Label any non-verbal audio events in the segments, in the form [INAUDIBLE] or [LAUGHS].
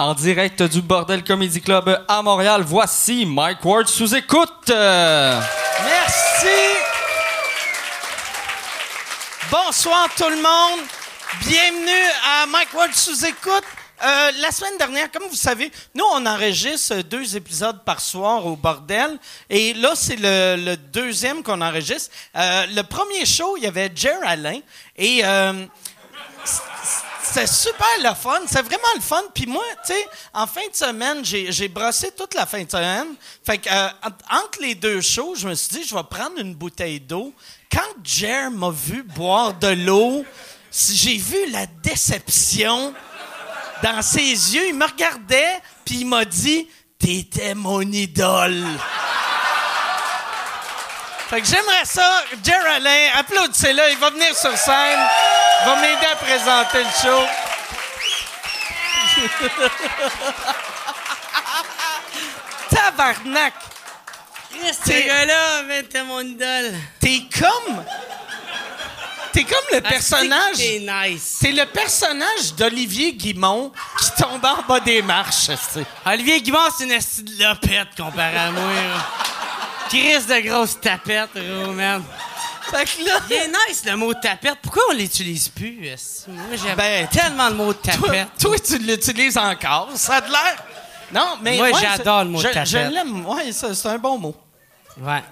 En direct du Bordel Comedy Club à Montréal, voici Mike Ward sous écoute. Merci. Bonsoir tout le monde. Bienvenue à Mike Ward sous écoute. Euh, la semaine dernière, comme vous savez, nous, on enregistre deux épisodes par soir au bordel. Et là, c'est le, le deuxième qu'on enregistre. Euh, le premier show, il y avait Jer Alain. Et euh, c'était super le fun. C'est vraiment le fun. Puis moi, tu sais, en fin de semaine, j'ai brossé toute la fin de semaine. Fait que, euh, en- entre les deux shows, je me suis dit, je vais prendre une bouteille d'eau. Quand Jer m'a vu boire de l'eau, j'ai vu la déception dans ses yeux. Il me regardait, puis il m'a dit T'étais mon idole. Fait que j'aimerais ça, Jer Alain, applaudissez-le, il va venir sur scène, il va m'aider à présenter le show. [LAUGHS] Tabarnak! Ce gars-là, man, t'es mon idole. T'es comme. T'es comme le personnage. T'es nice. C'est le personnage d'Olivier Guimont qui tombe en bas des marches. Olivier Guimard, c'est une lopette comparé à moi. Chris de grosse tapette, gros, man. Fait que là, Il est nice, le mot tapette. Pourquoi on l'utilise plus? Moi, j'aime Ben, tellement le mot tapette. toi, tu l'utilises encore. Ça a de l'air. Non, mais. Moi, ouais, j'adore le mot je, tapette. Je l'aime. Ouais, c'est un bon mot. Ouais.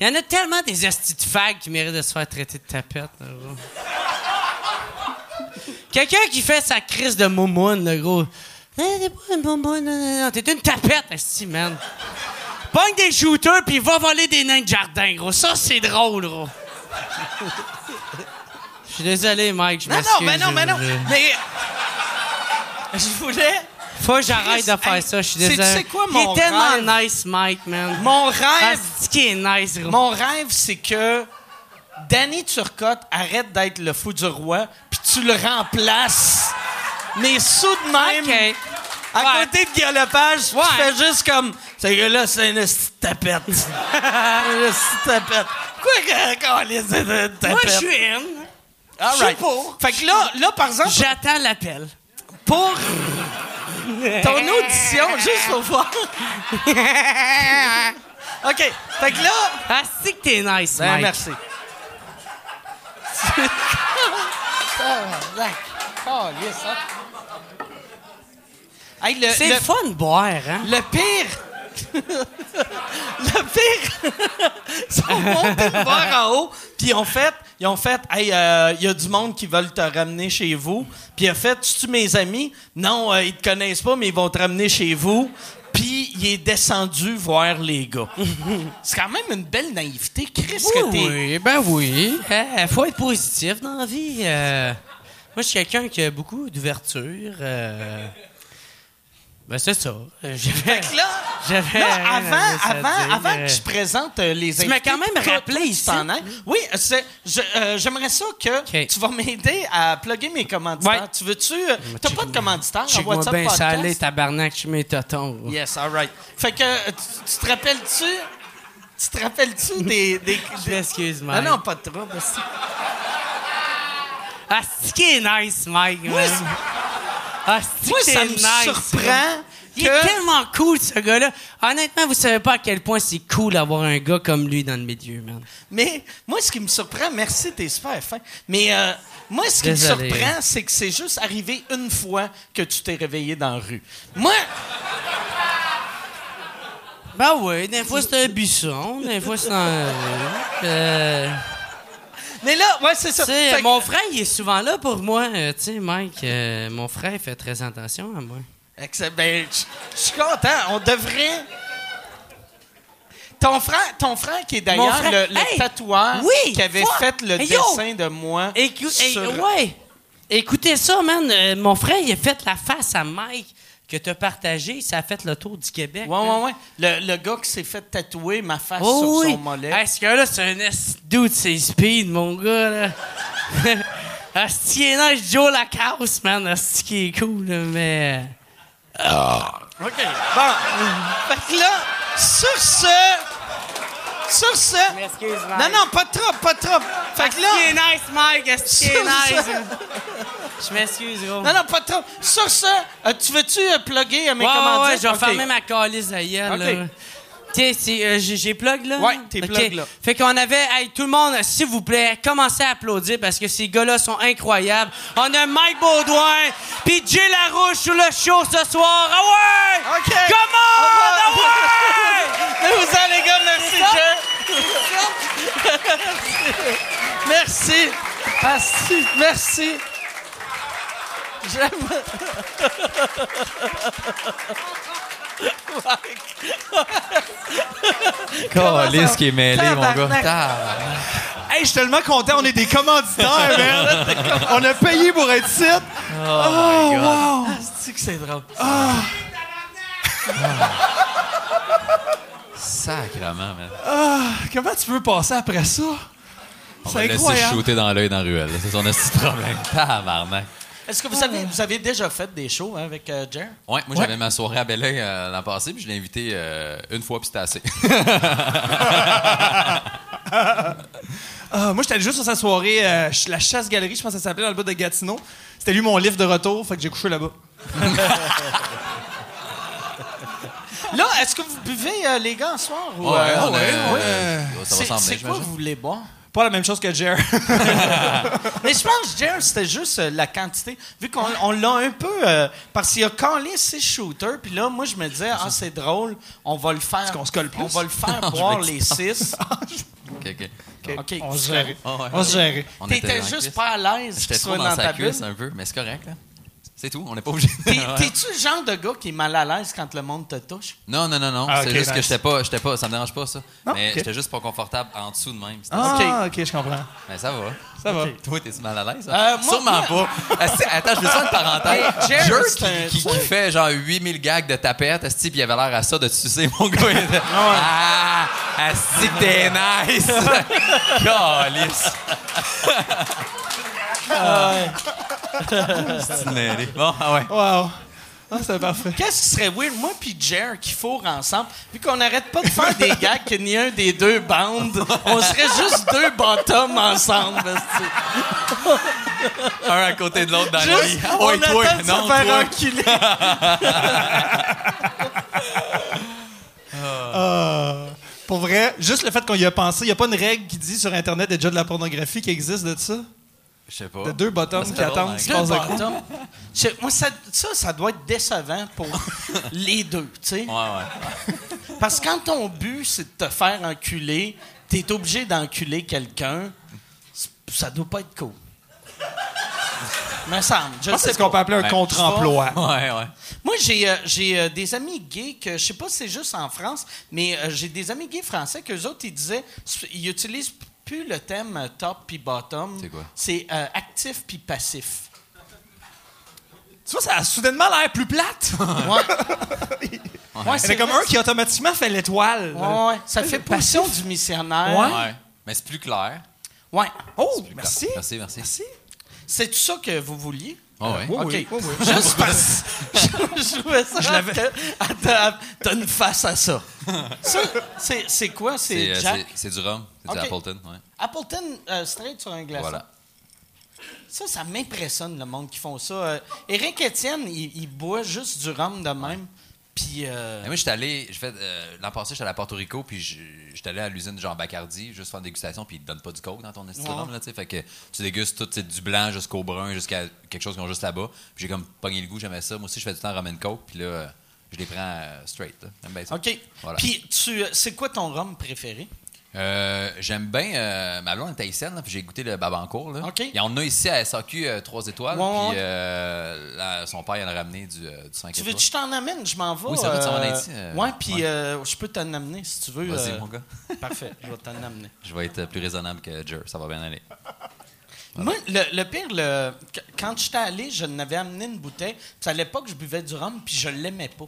Il y en a tellement des estis de fags qui méritent de se faire traiter de tapette, là, gros. Quelqu'un qui fait sa crise de moumoune, le gros. Non, t'es pas une moumoune, non, non, non. T'es une tapette, esti, man? Pogne des shooters puis va voler des nains de jardin, gros. Ça, c'est drôle, gros. Je suis désolé, Mike, je Non, non, mais non, mais non. je- Mais. Je voulais. Faut que j'arrête de faire hey, ça, je suis désolé. sais quoi, Il mon est tellement rêve? nice, Mike, man. Mon Ah, rêve. c'est qui est nice, gros? Mon rêve, c'est que Danny Turcotte arrête d'être le fou du roi, puis tu le remplaces. Mais sous de même, OK. À Ouais. côté de Guy Lepage, Ouais. tu fais juste comme ce gars-là, c'est une tapette. [LAUGHS] une tapette. Quoi que quand les c'est une tapette? Moi, je suis in. All je suis right. pour. Fait que là, là, par exemple, J'attends l'appel. pour ton [LAUGHS] audition, juste pour voir. [LAUGHS] OK. Fait que là. Ah, c'est que t'es nice, Ben, Mike. merci. Oh, yes, hein? Hey, C'est le, fun de boire, hein? le pire. le pire. Ils le bar en haut, puis ils ont fait, ils ont fait, hey, euh, il y a du monde qui veulent te ramener chez vous. Puis il a fait, tu mes amis? Non, euh, ils te connaissent pas, mais ils vont te ramener chez vous. Puis il est descendu voir les gars. [LAUGHS] C'est quand même une belle naïveté. Chris, que t'es. oui, ben oui. Il faut être positif dans la vie. euh. moi, je suis quelqu'un qui a beaucoup d'ouverture. Euh. Ben, c'est ça. [LAUGHS] J'avais... Là, J'avais à avant, avant, avant euh. que je présente euh, les Tu m'as invités, quand même rappelé ici. Oui, c'est- je- euh, j'aimerais ça que OK. tu vas m'aider à plugger mes commanditaires. Ouais. Tu veux-tu... euh, T'as pas de commanditaire en WhatsApp bien podcast? salé, tabarnak, je mes totons. Yes, all right. Fait que, euh, tu, tu te rappelles-tu... Tu te rappelles-tu [LAUGHS] des... des, Je m'excuse, Ah non, pas de trouble. Ah, c'est qui est nice, Mike. C'est- Ah, c'est Moi, ça me nice, surprend Il que... est tellement cool, ce gars-là. Honnêtement, vous savez pas à quel point c'est cool d'avoir un gars comme lui dans le milieu, man. Mais moi, ce qui me surprend, merci, t'es super fin. Mais euh, moi, ce qui Désolé. me surprend, c'est que c'est juste arrivé une fois que tu t'es réveillé dans la rue. Moi, Ben oui, des fois c'est un buisson, des fois c'est un... Euh, mais là, ouais, c'est ça. Fait que- mon frère, il est souvent là pour moi. euh, tu sais, Mike, euh, mon frère il fait très attention à moi. Excellent. Ben, je je suis content. On devrait. Ton frère, ton frère qui est Mon d'ailleurs frère- le, le Hey! tatoueur Oui! qui avait Fuck! fait le Hey, yo! dessin de moi. Écou- hey, sur- ouais! Écoutez ça, man. euh, mon frère, il a fait la face à Mike que t'as partagé. Ça a fait le tour du Québec. Ouais, man. ouais, ouais. Le, le gars qui s'est fait tatouer ma face Oh, sur oui. son mollet. Hey, ce gars-là, c'est un S dude, c'est speed, mon gars, là. [LAUGHS] Asti, il est nice, Joe Lacasse, man. Asti, qui est cool, là, mais... OK. Bon. [LAUGHS] fait que là, sur ce. Sur ce. Non, Mike. non, pas trop, pas trop. Fait que là. est nice, Mike? Est Ça, nice? Je m'excuse, gros. Non, non, pas trop. Sur ce, euh, tu veux-tu euh, plugger à mes Ouais, ouais, commandites? ouais, je vais Ok. fermer ma calice de gueule, Ok. là. Tiens, euh, j'ai plug, là? Ouais, t'es plug, là. Fait qu'on avait... Hey, tout le monde, s'il vous plaît, commencez à applaudir parce que ces gars-là sont incroyables. On a Mike Baudouin puis Jay Larouche sur le show ce soir. Ah ouais! OK. Come on! Ah ouais! [LAUGHS] Mais vous allez, les gars, merci, Jer. [LAUGHS] merci. Merci. Merci. J'aime. [LAUGHS] Calice qui est mêlé, mon gars. Tabarnak. Hey, je suis tellement content, on est des commanditaires, [LAUGHS] man. on a payé pour être ici. Oh, wow. C'est que c'est drôle? Sacrement, man. Comment tu peux passer après ça? On va le laisser incroyable. shooter dans l'œil dans la ruelle. C'est son petit problème. Tabarnak. Est-ce que vous avez, vous avez déjà fait des shows hein, avec euh, Jer? Ouais, moi j'avais ma soirée à Belleuil euh, l'an passé, puis je l'ai invité euh, une fois, puis c'était assez. [LAUGHS] Ah, moi, j'étais allé juste sur sa soirée, euh, la chasse-galerie, je pense que ça s'appelait, dans le bas de Gatineau. C'était lui mon livre de retour, fait que j'ai couché là-bas. [LAUGHS] Là, est-ce que vous buvez, euh, les gars, ce soir? ou, Ouais, euh, on a- ouais. Ça va C'est quoi vous voulez boire? Pas la même chose que Jer. [LAUGHS] Mais je pense que [LAUGHS] Jer, c'était juste euh, la quantité. Vu qu'on on l'a un peu. euh, parce qu'il a collé six shooters, puis là, moi, je me disais, ah, c'est drôle, on va le faire. qu'on se colle plus? On va le faire [LAUGHS] Non, je boire les six. Ok, ok. OK. on se gérait. Ah ouais. On se gérait. On était T'étais dans la juste cuisse. pas à l'aise J'étais qu'il trop soit dans dans ta sa bulle. cuisse un peu, mais c'est correct, là. C'est tout, on n'est pas obligé. T'es-tu le genre de gars qui est mal à l'aise quand le monde te touche? Non, non, non, non. Ah, c'est juste que j'étais pas, j'étais pas, ça me dérange pas, ça. Non, mais ok. j'étais juste pas confortable en dessous de même. Ah, ok, je comprends. Mais ça va. Ça va. Toi, t'es mal à l'aise? Euh, hein? moi- Sûrement moi- pas. Attends, je veux faire une parenthèse. Hey, Jerry, Jerk qui, qui- qui fait genre 8000 gags de tapette, Asti, puis il avait l'air à ça de te sucer, [LAUGHS] mon gars. Il était, ah, Asti, que t'es nice. [LAUGHS] Calice. C'est. Bon, ah ouais. Wow. Ah, c'est parfait. Qu'est-ce qui serait weird? Moi puis Jer qui fourrent ensemble, vu qu'on n'arrête pas de faire des gags que ni un des deux bandes, on serait juste deux bottoms ensemble. Un à côté de l'autre dans le lit. Juste, on ouais, toi, attend de se faire toi. enculer. Ah. pour vrai, juste le fait qu'on y a pensé, il n'y a pas une règle qui dit sur Internet il y a déjà de la pornographie qui existe de ça? Je sais pas. De deux bottoms qui attendent qu'il se Deux passe de quoi? moi, ça, ça, ça doit être décevant pour [LAUGHS] les deux, tu sais. Ouais, ouais. Parce que quand ton but, c'est de te faire enculer, t'es obligé d'enculer quelqu'un, ça doit pas être cool. Me semble. Je c'est ce qu'on peut appeler un Ouais. contre-emploi. Ouais, ouais. Moi, j'ai euh, j'ai euh, des amis gays que, je sais pas si c'est juste en France, mais euh, j'ai des amis gays français que autres, ils disaient, ils utilisent plus le thème top puis bottom. C'est quoi? C'est euh, actif puis passif. Tu vois, ça a soudainement l'air plus plate. Ouais. C'est comme un qui automatiquement fait l'étoile. Ouais, ouais. Ça fait position du missionnaire. Ouais. Ouais. Mais c'est plus clair. Ouais. Oh, merci. Merci, merci. Merci. C'est tout ça que vous vouliez? Ah ouais? Oui, OK. oui, oui, [LAUGHS] oui. Juste parce je, je trouvais ça. Je l'avais- Attends, t'as une face à ça. Ça, c'est, quoi? C'est, euh, Jack? c'est- du rhum. C'est du Ok. Appleton. Ouais. Appleton euh, straight sur un glaçon. Voilà. Ça, ça m'impressionne, le monde qui font ça. Euh, Éric Étienne, il, il boit juste du rhum de même. Puis. euh, moi, j'étais allé, j'ai fait, euh, l'an passé, j'étais allé à Porto Rico, puis je- j'étais allé à l'usine Jean Bacardi, juste faire une dégustation, puis ils te donnent pas du coke dans ton esti de Ouais. rhum, là, tu sais. Fait que tu dégustes tout, du blanc jusqu'au brun, jusqu'à quelque chose qu'ils ont juste là-bas. Puis j'ai comme pogné le goût, j'aimais ça. Moi aussi, je fais du temps rum and coke, puis là, euh, je les prends euh, straight, là. J'aime bien ça. OK. Voilà. Puis, tu, euh, c'est quoi ton rhum préféré? Euh, J'aime bien. Euh, ma blonde est haïtienne, là, puis j'ai goûté le Babancourt. Là. OK. Y en a ici à SAQ 3 étoiles, Ouais, puis euh, là, son père il en a ramené du, euh, du 5 Tu étoiles. veux que je t'en amène? Je m'en vais. Oui, ça va, tu en euh, Haïti, euh, ouais, puis ouais. euh, je peux t'en amener si tu veux. Vas-y, euh, mon gars. [LAUGHS] Parfait, je vais t'en amener. Je vais être plus raisonnable que Jer, ça va bien aller. Moi, le, le pire, le, qu- quand j'étais allé, je n'avais amené une bouteille. Puis à l'époque, je buvais du rhum, puis je l'aimais pas.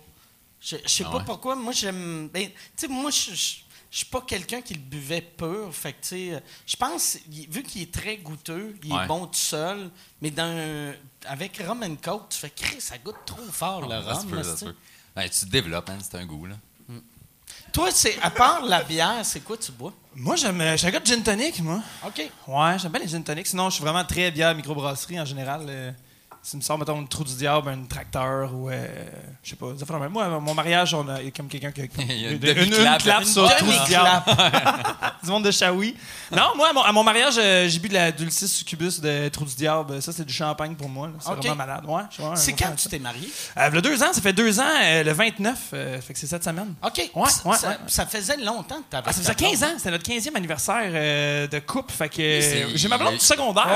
Je, je sais Ah pas pourquoi. Moi, j'aime. ben, tu sais, moi, je. Je- suis pas quelqu'un qui le buvait pur. Fait que, tu sais, je pense, vu qu'il est très goûteux, il Ouais. est bon tout seul, mais dans avec rum and coke, tu fais Chris, ça goûte trop fort le Ça se rhum. peut, là. Ben, tu te développes, hein, c'est un goût. Là. Toi, c'est à part la bière, c'est quoi tu bois? Moi, j'aime, euh, je suis un gars de gin tonic, moi. OK. Ouais, j'aime bien les gin tonics. Sinon, je suis vraiment très bière microbrasserie en général. euh, si me sors, mettons, une trou du diable, un tracteur ou. euh, je sais pas. même. Moi, à mon mariage, on a il y a comme quelqu'un qui a. comme- [LAUGHS] Il y a une une, clap Une sur trou du diable. [LAUGHS] [LAUGHS] du monde de Shawi. Non, moi, à mon, à mon mariage, euh, j'ai bu de la Dulcis Succubus de Trou du Diable. Ça, c'est du champagne pour moi. C'est vraiment malade. Ouais, C'est quand tu t'es marié? Euh, deux ans, ça fait deux ans, euh, le 29. euh, fait que c'est cette semaine. OK. Ouais, ça, ouais, ça- ouais. ça faisait longtemps que tu avais Ah, ça faisait 15 ans, c'était notre 15e anniversaire de couple. Fait que j'ai ma blonde du secondaire.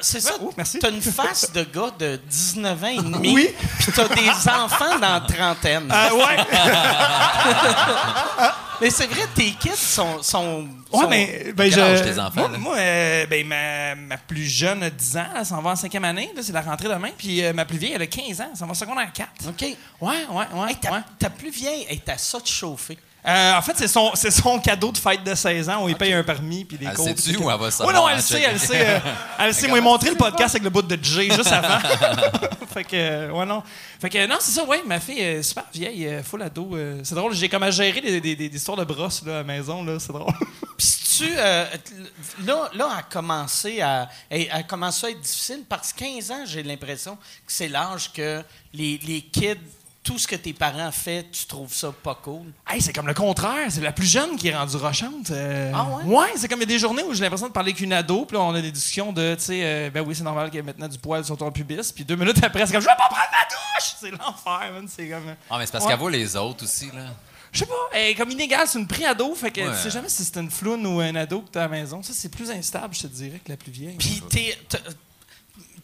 C'est- ça. merci. T'as une face de gars de 19 ans et demi. Oui. Puis t'as des enfants dans la trentaine. Euh, ouais. [LAUGHS] Mais c'est vrai, tes kids sont. sont, Ouais, mais ben, Quel je, âge tes enfants, Moi, moi, euh, ben, ma, ma plus jeune a 10 ans, elle s'en va en cinquième année, là, c'est la rentrée demain. Puis euh, ma plus vieille, elle a 15 ans, elle s'en va en secondaire 4. OK. Ouais, ouais, ouais. Hey, ta, ouais. ta plus vieille est à ça de chauffer. Euh, en fait, c'est son, c'est son cadeau de fête de 16 ans où il paye un permis puis des Elle cours. sait-tu puis tout. ou elle va Ouais, savoir non, en elle sait, elle sait. euh, [LAUGHS] elle sait. Moi, il montré le podcast avec le bout de J juste avant. [LAUGHS] fait que, euh, ouais, non. Fait que, non, c'est ça, ouais, ma fille est super vieille, euh, full ado. euh, c'est drôle, j'ai comme à gérer des, des, des, des histoires de brosses là, à la maison, là, c'est drôle. [LAUGHS] Puis si tu. euh, là, là, elle a commencé à, elle a commencé à être difficile parce que 15 ans, j'ai l'impression que c'est l'âge que les, les kids, tout ce que tes parents font, tu trouves ça pas cool? Hey, c'est comme le contraire. C'est la plus jeune qui est rendue rochante. euh, Ah ouais? Ouais, c'est comme il y a des journées où j'ai l'impression de parler avec une ado, puis là, on a des discussions de, tu sais, euh, ben oui, c'est normal qu'il y ait maintenant du poil sur ton pubis, puis deux minutes après, c'est comme, je vais pas prendre ma douche! C'est l'enfer, man. C'est comme. Ah, mais c'est parce Ouais. qu'elle voit les autres aussi, là. Je sais pas, elle est comme inégale, c'est une pré-ado, fait que Ouais. tu sais jamais si c'est une floune ou un ado que t'as à la maison. Ça, c'est plus instable, je te dirais, que la plus vieille. Puis t'es-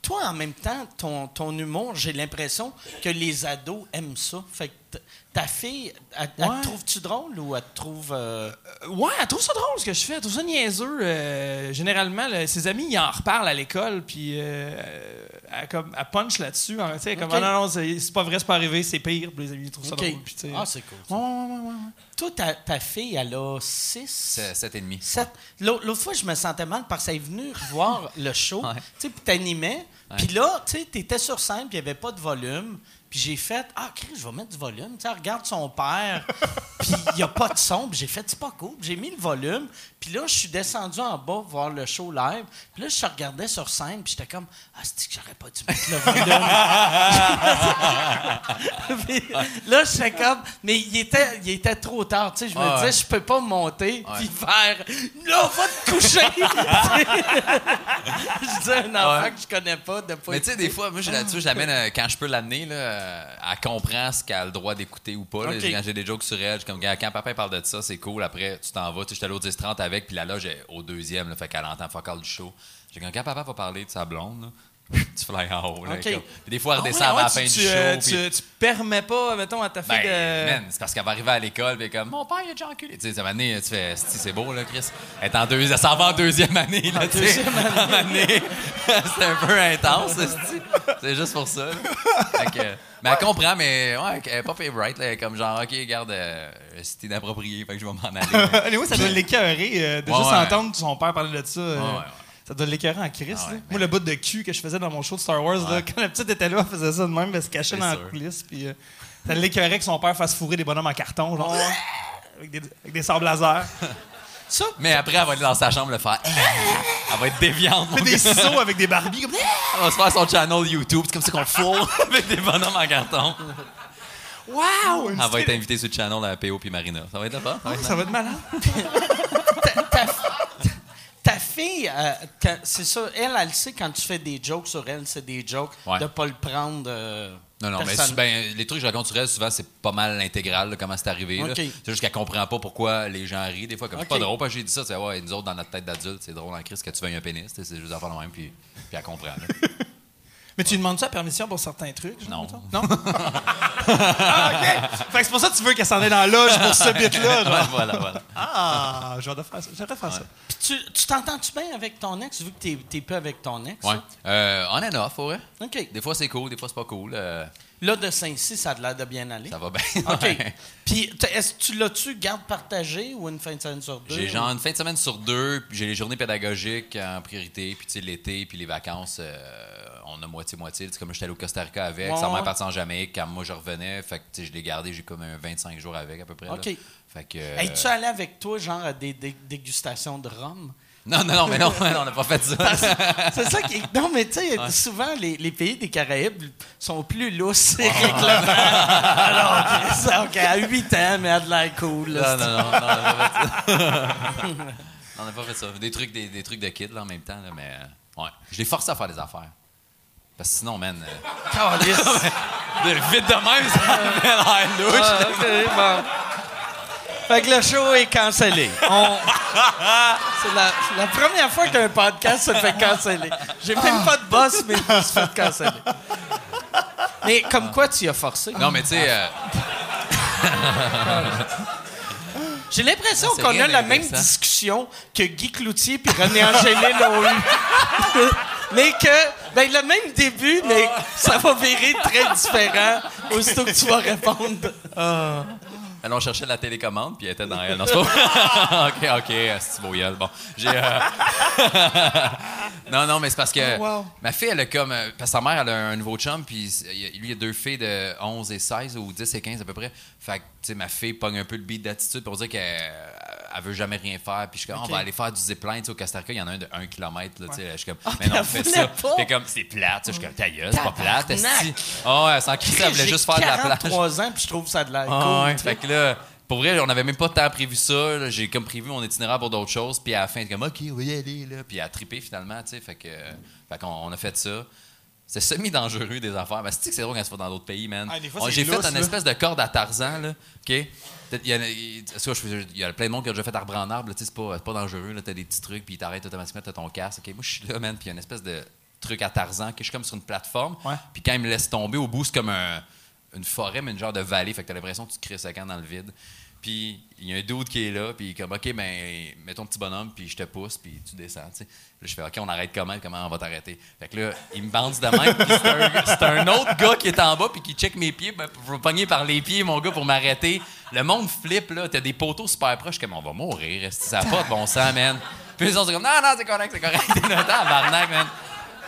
toi, en même temps, ton, ton humour, j'ai l'impression que les ados aiment ça. Ta fille, elle, te trouve-tu drôle ou elle te trouve. euh, Ouais, elle trouve ça drôle ce que je fais. Elle trouve ça niaiseux. Euh, généralement, là, ses amis, ils en reparlent à l'école, puis euh, elle, comme, elle punch là-dessus. hein, tu sais, comme. Ah, non, non, c'est pas vrai, c'est pas arrivé, c'est pire. Puis les amis, ils trouvent ça drôle. puis. Ah, c'est cool. Ouais, ouais, ouais, ouais, ouais. Toi, ta, ta fille, elle a 6. C'est 7,5. Sept. L'autre l'autre fois, je me sentais mal parce qu'elle est venue voir le show, Ouais. tu sais, puis t'animais. Puis là, tu sais, t'étais sur scène, puis il n'y avait pas de volume. Puis j'ai fait, ah, Chris, je vais mettre du volume. Tu sais, regarde son père, [LAUGHS] puis il n'y a pas de son. Puis j'ai fait, c'est pas cool. J'ai mis le volume. Puis là, je suis descendu en bas voir le show live. Puis là, je regardais sur scène, puis j'étais comme, ah, c'est que j'aurais pas dû mettre le volume. [LAUGHS] Puis là, j'étais comme, mais il était, il était trop tard. Tu sais, je me disais, je peux pas monter, Ouais. puis faire, là, va te coucher. [LAUGHS] je dis à un enfant que je connais pas de Mais tu sais, des fois, moi, je l'amène euh, quand je peux l'amener, là, elle comprend ce qu'elle a le droit d'écouter ou pas. Quand j'ai des jokes sur elle, je suis comme, quand papa parle de ça, c'est cool. Après, tu t'en vas. Tu sais, j'étais allé au 10-30 avec, puis la loge est au deuxième, là, fait qu'elle entend fuck all du show. J'ai comme, quand papa va parler de sa blonde, là, [LAUGHS] tu fly en haut. Là, Ok. comme- Puis des fois, elle Ah ouais, redescend ouais, à la fin tu, du show. euh, puis- tu, tu permets pas, mettons, à ta fille Ben, de. man, c'est parce qu'elle va arriver à l'école, puis comme, mon père, il a déjà enculé. Tu sais, donné, tu fais, c'est beau, là, Chris. Elle est en deuxième, elle s'en va en deuxième année, là, tu sais. [LAUGHS] En année. [LAUGHS] c'est un peu intense. C'est juste pour ça, mais elle comprend, mais ouais, elle est pas favorite, là. Comme genre, OK, regarde, euh, c'est inapproprié, fait que je vais m'en aller. Anyway, ça doit l'écœurer euh, de Ouais, juste entendre son père parler de ça. Ça doit l'écœurer en crise. Ah ouais, Moi, le bout de cul que je faisais dans mon show de Star Wars, là, quand la petite était là, elle faisait ça de même, elle se cachait dans la sûr. coulisse. Puis, euh, ça l'écœurait que son père fasse fourrer des bonhommes en carton, genre. avec, des, avec des sables laser. [LAUGHS] Ça, Mais après, elle va aller dans sa chambre le faire. Elle va être déviante, Fait des ciseaux avec des Barbies. Comme... [LAUGHS] Elle va se faire son channel YouTube. C'est comme ça qu'on fourre [LAUGHS] avec des bonhommes en carton. Wow! Elle va être invitée sur le channel à PO puis Marina. Ça va être là-bas? Ça va être Ça va être malade. ta, ta- ta fille, euh, c'est ça, elle, elle sait quand tu fais des jokes sur elle, c'est des jokes, Ouais. de pas le prendre. euh, Non, non, mais personne- ben, les trucs que je raconte sur elle, souvent, c'est pas mal l'intégral, comment c'est arrivé. C'est juste qu'elle comprend pas pourquoi les gens rient. Des fois, comme c'est pas drôle, parce que j'ai dit ça, c'est ouais, nous autres, dans notre tête d'adulte, c'est drôle en crise que tu veuilles un pénis. C'est juste faire le même, puis, puis elle comprend. [LAUGHS] Mais tu demandes ça permission pour certains trucs? Non. Non? [LAUGHS] ah, OK. Fait que c'est pour ça que tu veux qu'elle s'en aille dans la loge pour ce bit-là. genre. voilà, voilà. Ah, j'aurais faire ça. J'aurais faire ça. Puis tu tu t'entends-tu bien avec ton ex, vu que t'es, t'es peu avec ton ex? Ouais. Euh, on and off, ouais. OK. Des fois, c'est cool, des fois, c'est pas cool. Euh, Là, de Saint-Cy, ça a l'air de bien aller. Ça va bien. [LAUGHS] OK. Puis, t- est-ce que tu l'as-tu garde partagée ou une fin de semaine sur deux? J'ai genre une fin de semaine sur deux, puis j'ai les journées pédagogiques en priorité, puis tu sais, l'été, puis les vacances, euh, on a moitié-moitié. Comme j'étais allé au Costa Rica avec, Ouais, ouais. parti en Jamaïque, quand moi je revenais, fait que je l'ai gardé, j'ai comme un 25 jours avec à peu près. là. OK. Fait que. euh, Es-tu allé avec toi, genre, à des, dé- dégustations de rhum? Non, non, non, mais non, [LAUGHS] on n'a pas fait ça. C'est ça qui est... Non, mais tu sais, souvent, les, les pays des Caraïbes sont plus lousses et règlements. Alors, OK, à 8 ans, mais à de l'air cool. là, Non, non, non, non, on n'a pas fait ça. [LAUGHS] on n'a pas fait ça. Des trucs, des, des trucs de kid là, en même temps, là, mais euh, ouais. Je l'ai forcé à faire des affaires. Parce que sinon, man, euh, [LAUGHS] vite de même, ça avait l'air louche. Ah, bon. Fait que le show est cancellé. On- C'est la, première fois qu'un podcast se fait canceller. J'ai même pas de boss, mais me suis fait canceller. Mais comme quoi tu y as forcé? Non, mais tu sais, euh, [LAUGHS] J'ai l'impression C'est qu'on a la même discussion que Guy Cloutier puis René Angélil ont eu. [LAUGHS] mais que, ben, le même début, mais [LAUGHS] ça va virer très différent aussitôt que tu vas répondre. alors on cherchait la télécommande, puis elle était dans elle. Non, c'est pas... [LAUGHS] OK, OK, c'est beau gueule. Bon, j'ai... euh, [LAUGHS] non, non, mais c'est parce que Oh, wow. ma fille, elle a comme... euh, Parce que sa mère, elle a un nouveau chum, puis il y a- lui, il a deux filles de 11 et 16, ou 10 et 15 à peu près. Fait que, tu sais, ma fille pogne un peu le beat d'attitude pour dire qu'elle elle veut jamais rien faire. Puis je suis comme, on va aller faire du zipline. Tu sais, au Costa Rica, il y en a un de 1 km. Là, tu sais, Je suis comme, mais non, elle fais voulait ça. Puis comme, c'est plate. Je suis comme, ta gueule, c'est pas plate. Oh, ouais, sans crisser, elle voulait J'ai juste faire de la plage. 43 ans puis je trouve ça de l'air Ah, cool. ouais, fait que là, pour vrai, on n'avait même pas tant prévu ça. J'ai comme prévu mon itinéraire pour d'autres choses. Puis à la fin, comme, OK, on va y aller. Là. Puis elle a trippé finalement. tu sais. Fait que, fait qu'on on a fait ça. C'est semi-dangereux des affaires. Mais c'est drôle quand tu vas dans d'autres pays, man? Ah, J'ai fait une espèce de corde à Tarzan. Là. OK? Il y, a, il- il y plein de monde qui a déjà fait arbre en arbre. C'est pas, pas dangereux. là. T'as des petits trucs, puis ils t'arrêtent automatiquement, t'as ton casque. OK? Moi, je suis là, man. Puis il y a une espèce de truc à Tarzan, que je suis comme sur une plateforme. Puis quand il me laisse tomber, au bout, c'est comme un- une forêt, mais une genre de vallée. Fait que t'as l'impression que tu crées ça dans le vide. Puis il y a un dude qui est là, puis comme, OK, ben, mets ton petit bonhomme, puis je te pousse, puis tu descends, tu sais. Là, je fais, OK, on arrête comment, comment on va t'arrêter? Fait que là, il me bande de même, puis c'est un, autre gars qui est en bas, puis qui check mes pieds, ben, pour me pogner par les pieds, mon gars, pour m'arrêter. Le monde flippe, là, t'as des poteaux super proches, comme, on va mourir, esti, ça pas de bon sens, man? Puis les autres, c'est comme, non, non, c'est correct, c'est correct, [LAUGHS] t'es man.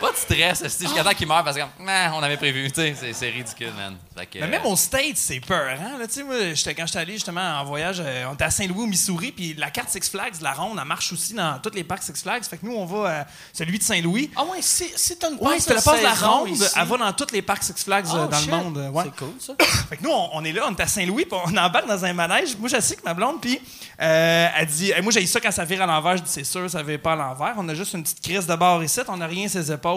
Pas de stress, esti, jusqu'à temps qu'il meure, parce que, Nah, on avait prévu, tu sais, c'est- c'est ridicule, man. Que, Mais même aux States, c'est peur, hein? Là, moi, j'étais- quand j'étais allé justement en voyage, euh, on était à Saint-Louis, au Missouri, puis la carte Six Flags, la ronde, elle marche aussi dans tous les parcs Six Flags. Fait que nous, on va à celui de Saint-Louis. Ah ouais, t'as une Oui, passe la passe de la ronde. ici- Elle va dans tous les parcs Six Flags euh, Oh, dans shit. le monde. euh, ouais. C'est cool, ça. [COUGHS] Fait que nous, on, on est là, on est à Saint-Louis, puis on embarque dans un manège. Moi, j'assieds avec ma blonde, puis euh, elle dit Hey, Moi, j'ai ça quand ça vire à l'envers. Je dis C'est sûr, ça vire pas à l'envers. On a juste une petite crise de bord ici, on n'a rien ses épaules.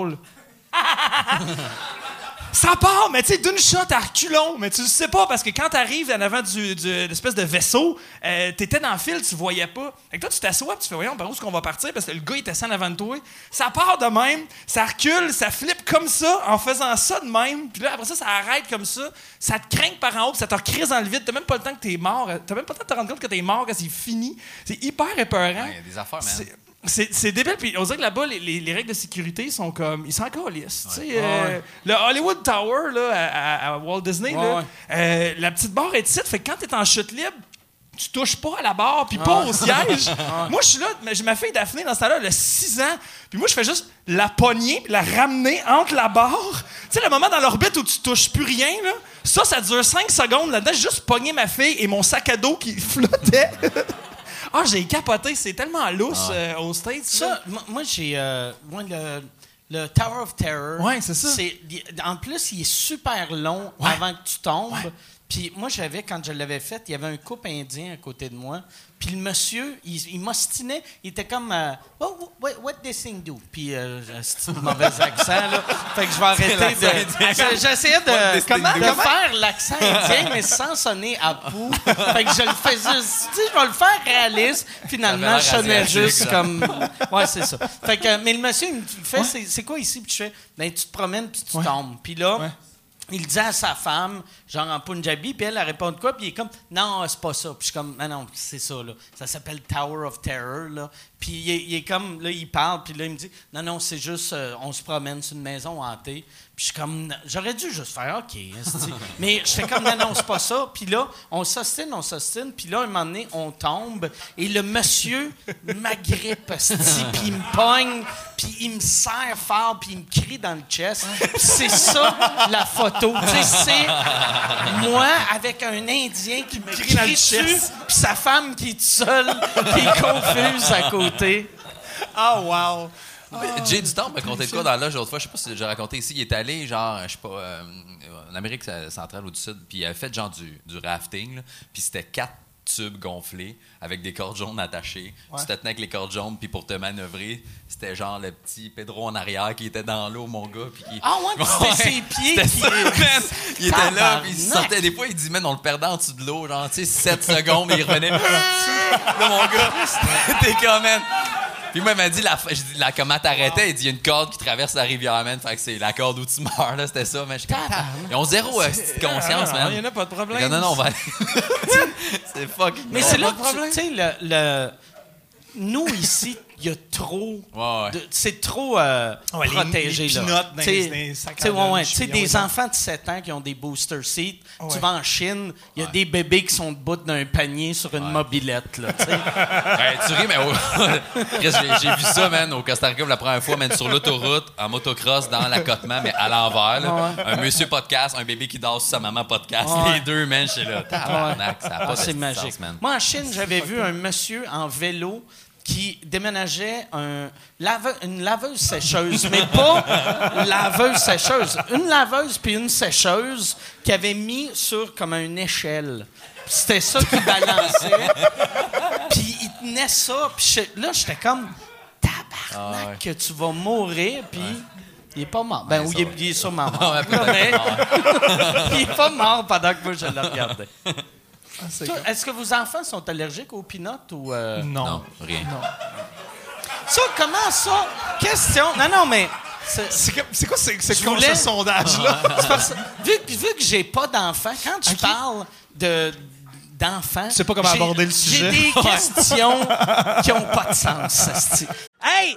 Ça part, mais tu sais, d'une shot à reculons. Mais tu le sais pas, parce que quand t'arrives en avant du, du- l'espèce de vaisseau, euh, t'étais dans le fil, tu voyais pas. Fait que toi, tu t'assois, tu fais, voyons, par où est-ce qu'on va partir? Parce que le gars, il était assis en avant de toi. Ça part de même, ça recule, ça flippe comme ça, en faisant ça de même. Puis là, après ça, ça arrête comme ça. Ça te craint par en haut, puis ça te recrise dans le vide. T'as même pas le temps que t'es mort. T'as même pas le temps de te rendre compte que t'es mort, que c'est fini. C'est hyper épeurant. Ouais, il y a des affaires, man. C'est- débile, puis on dirait que là-bas, les, les- les règles de sécurité sont comme. Ils sont encore sais, euh, Le Hollywood Tower, là, à, Walt Disney, Ouais, là, ouais. euh, la petite barre est petite, fait que quand t'es en chute libre, tu touches pas à la barre, puis pas au siège. [LAUGHS] Moi, je suis là, j'ai ma fille Daphné dans ce temps-là, elle a 6 ans, puis moi, je fais juste la pogner, la ramener entre la barre. Tu sais, le moment dans l'orbite où tu touches plus rien, là, ça, ça dure 5 secondes. Là-dedans, j'ai juste pogné ma fille et mon sac à dos qui [LAUGHS] flottait. Ah, j'ai capoté, c'est tellement lousse euh, aux States. Ça, moi, j'ai. euh, moi, le, le Tower of Terror. Ouais, c'est ça. en plus, il est super long avant que tu tombes. Puis moi, j'avais, quand je l'avais fait, il y avait un couple indien à côté de moi. Puis le monsieur, il, il m'ostinait. Il était comme. euh, what, what, what this thing do? Puis euh, c'est un mauvais accent, là. Fait que je vais arrêter de. J'essayais de, comment, de faire l'accent indien, mais sans sonner à pou. Fait que je le faisais. Tu sais, je vais le faire réaliste. Finalement, je sonnais juste comme. Ouais, c'est ça. Fait que, mais le monsieur, il me fait, c'est, c'est quoi ici? Puis je fais, ben, tu te promènes, puis tu tombes. Puis là, Ouais. il dit à sa femme, genre en Punjabi, puis elle, elle répond de quoi, puis il est comme, non, c'est pas ça. Puis je suis comme, mais non, c'est ça, là. Ça s'appelle Tower of Terror, là. Puis il est, il est comme, là, il parle, puis là, il me dit, non, non, c'est juste, euh, on se promène, c'est une maison hantée. Puis je suis comme, j'aurais dû juste faire, OK. [LAUGHS] Mais je fais comme, non, non, c'est pas ça. Puis là, on s'ostine, on s'ostine, puis là, un moment donné, on tombe, et le monsieur m'agrippe, puis il me pogne, puis il me serre fort, puis il me crie dans le chest. C'est ça, la photo. Tu sais, c'est moi avec un Indien qui me crie, dans le dessus, puis sa femme qui est toute seule, qui est confuse à côté. Ah, wow. Mais Jay du temps m'a conté de quoi dans la loge l'autre fois, je sais pas si j'ai raconté ici, il est allé genre, je sais pas, euh, en Amérique centrale ou du Sud, puis il avait fait genre du, du rafting, puis c'était quatre tubes gonflés avec des cordes jaunes attachées. Tu te tenais avec les cordes jaunes, puis pour te manœuvrer, c'était genre le petit Pedro en arrière qui était dans l'eau, mon gars, puis qui... Ah ouais, puis c'était Ouais, ses pieds c'était qui- ça, man. Il était là, puis il sortait. Des fois, il dit, man, on le perdait en dessous de l'eau, genre, tu sais, 7 secondes, mais il revenait. [LAUGHS] là, mon gars, [LAUGHS] t'es comme, man. Puis moi, il m'a dit, la, je dis, la, comment t'arrêtais? Il dit, il y a une corde qui traverse la rivière, man. Fait que c'est la corde où tu meurs, là, c'était ça, man. Je Ils ont zéro euh, conscience, Ah, non, man. Il y en a pas de problème. que Non, non, on va aller. [LAUGHS] c'est fucking. Mais c'est là tu sais, le, le- Nous, ici, il y a trop. Ouais, ouais. de- C'est trop euh, Ouais, protégé. les les- tu des enfants de 7 ans qui ont des booster seats. Tu vas en Chine, il y a des bébés qui sont debout d'un panier sur une mobilette. Là, tu sais. [LAUGHS] Ouais, tu ris, mais au- [LAUGHS] j'ai, vu ça, man, au Costa Rica la première fois, man, sur l'autoroute, en motocross, dans l'accotement, mais à l'envers. Un monsieur podcast, un bébé qui dort sur sa maman podcast. Ouais. Les deux, man, je suis là. Tabarnak, ça a pas Ah, c'est sens, magique. man. Moi, en Chine, j'avais vu un monsieur en vélo qui déménageait un lave- une laveuse sécheuse, mais pas [LAUGHS] laveuse sécheuse, une laveuse puis une sécheuse qui avait mis sur comme une échelle. C'était ça qui balançait. [LAUGHS] puis il tenait ça. Puis là, j'étais comme tabarnak Ah ouais. que tu vas mourir. Puis il est pas mort. Ben Ouais, oui, ça il, est- il est sûrement [LAUGHS] mort. ouais. Mais- ouais. il est pas mort pendant que moi je le regardais. Ah. Est-ce que vos enfants sont allergiques aux peanuts ou. euh, Non. Non, rien. Ça, comment ça? Question. Non, non, mais. c'est- quoi c'est- c'est Je voulais- ce sondage-là? vu, que- vu que j'ai pas d'enfants, quand tu parles de d'enfants. Tu sais pas comment j'ai- aborder le sujet. J'ai des [LAUGHS] questions qui ont pas de sens. Hey,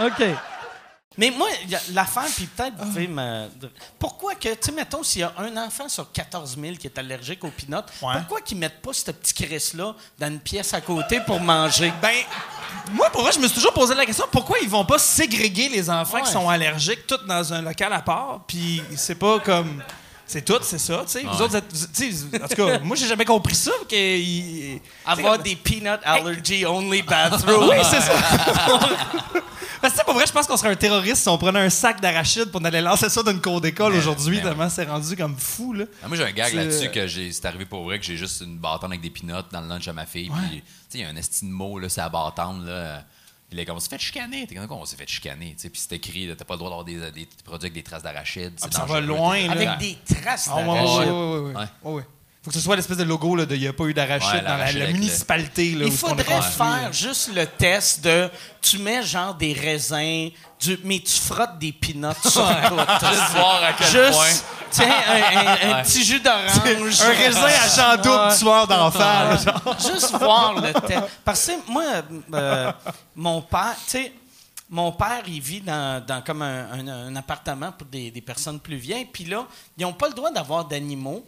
OK. Mais moi, l'affaire, puis peut-être pouvez me... Pourquoi que, tu sais, mettons, s'il y a un enfant sur 14 000 qui est allergique aux peanuts, Ouais. pourquoi qu'ils mettent pas ce petit Chris-là dans une pièce à côté pour manger? Ben, moi, pour vrai, je me suis toujours posé la question pourquoi ils vont pas ségréguer les enfants Ouais. qui sont allergiques, tous dans un local à part, puis c'est pas comme. C'est tout, c'est ça, tu sais. Vous Ouais. autres, vous êtes- en tout cas, moi, j'ai jamais compris ça. Que, Avoir des peanut allergy only bathroom. Oui, c'est ça. [LAUGHS] Parce que, pour vrai, je pense qu'on serait un terroriste si on prenait un sac d'arachides pour aller lancer ça d'une cour d'école aujourd'hui, ouais. tellement c'est rendu comme fou, là. Ah, moi, j'ai un gag là-dessus que j'ai, c'est arrivé pour vrai que j'ai juste une bâtonne avec des pinottes dans le lunch à ma fille. Puis, tu sais, il y a un esti de mot, là, c'est la bâtonne, là. Il est comme, on s'est fait chicaner. T'es comme, on s'est fait chicaner. Tu sais, puis c'est écrit, t'as pas le droit d'avoir des, des produits avec des traces d'arachides. c'est Ah, ça va loin, là. Avec des traces Ah, d'arachide. ouais, ouais. Ouais. Ouais, ouais. Faut que ce soit l'espèce de logo là, de il n'y a pas eu d'arachide Ouais, dans la, municipalité. Là, Il faudrait faire juste le test de tu mets genre des raisins, du, mais tu frottes des peanuts sur. Juste voir à quel Juste, point. tiens, un, un- un petit jus d'orange. Un raisin à champ double d'enfants. là, genre. Juste voir le test. Parce que moi, euh, mon père, tu sais, mon père, il vit dans, dans comme un, un- un appartement pour des, des personnes plus vieilles. Puis là, ils n'ont pas le droit d'avoir d'animaux.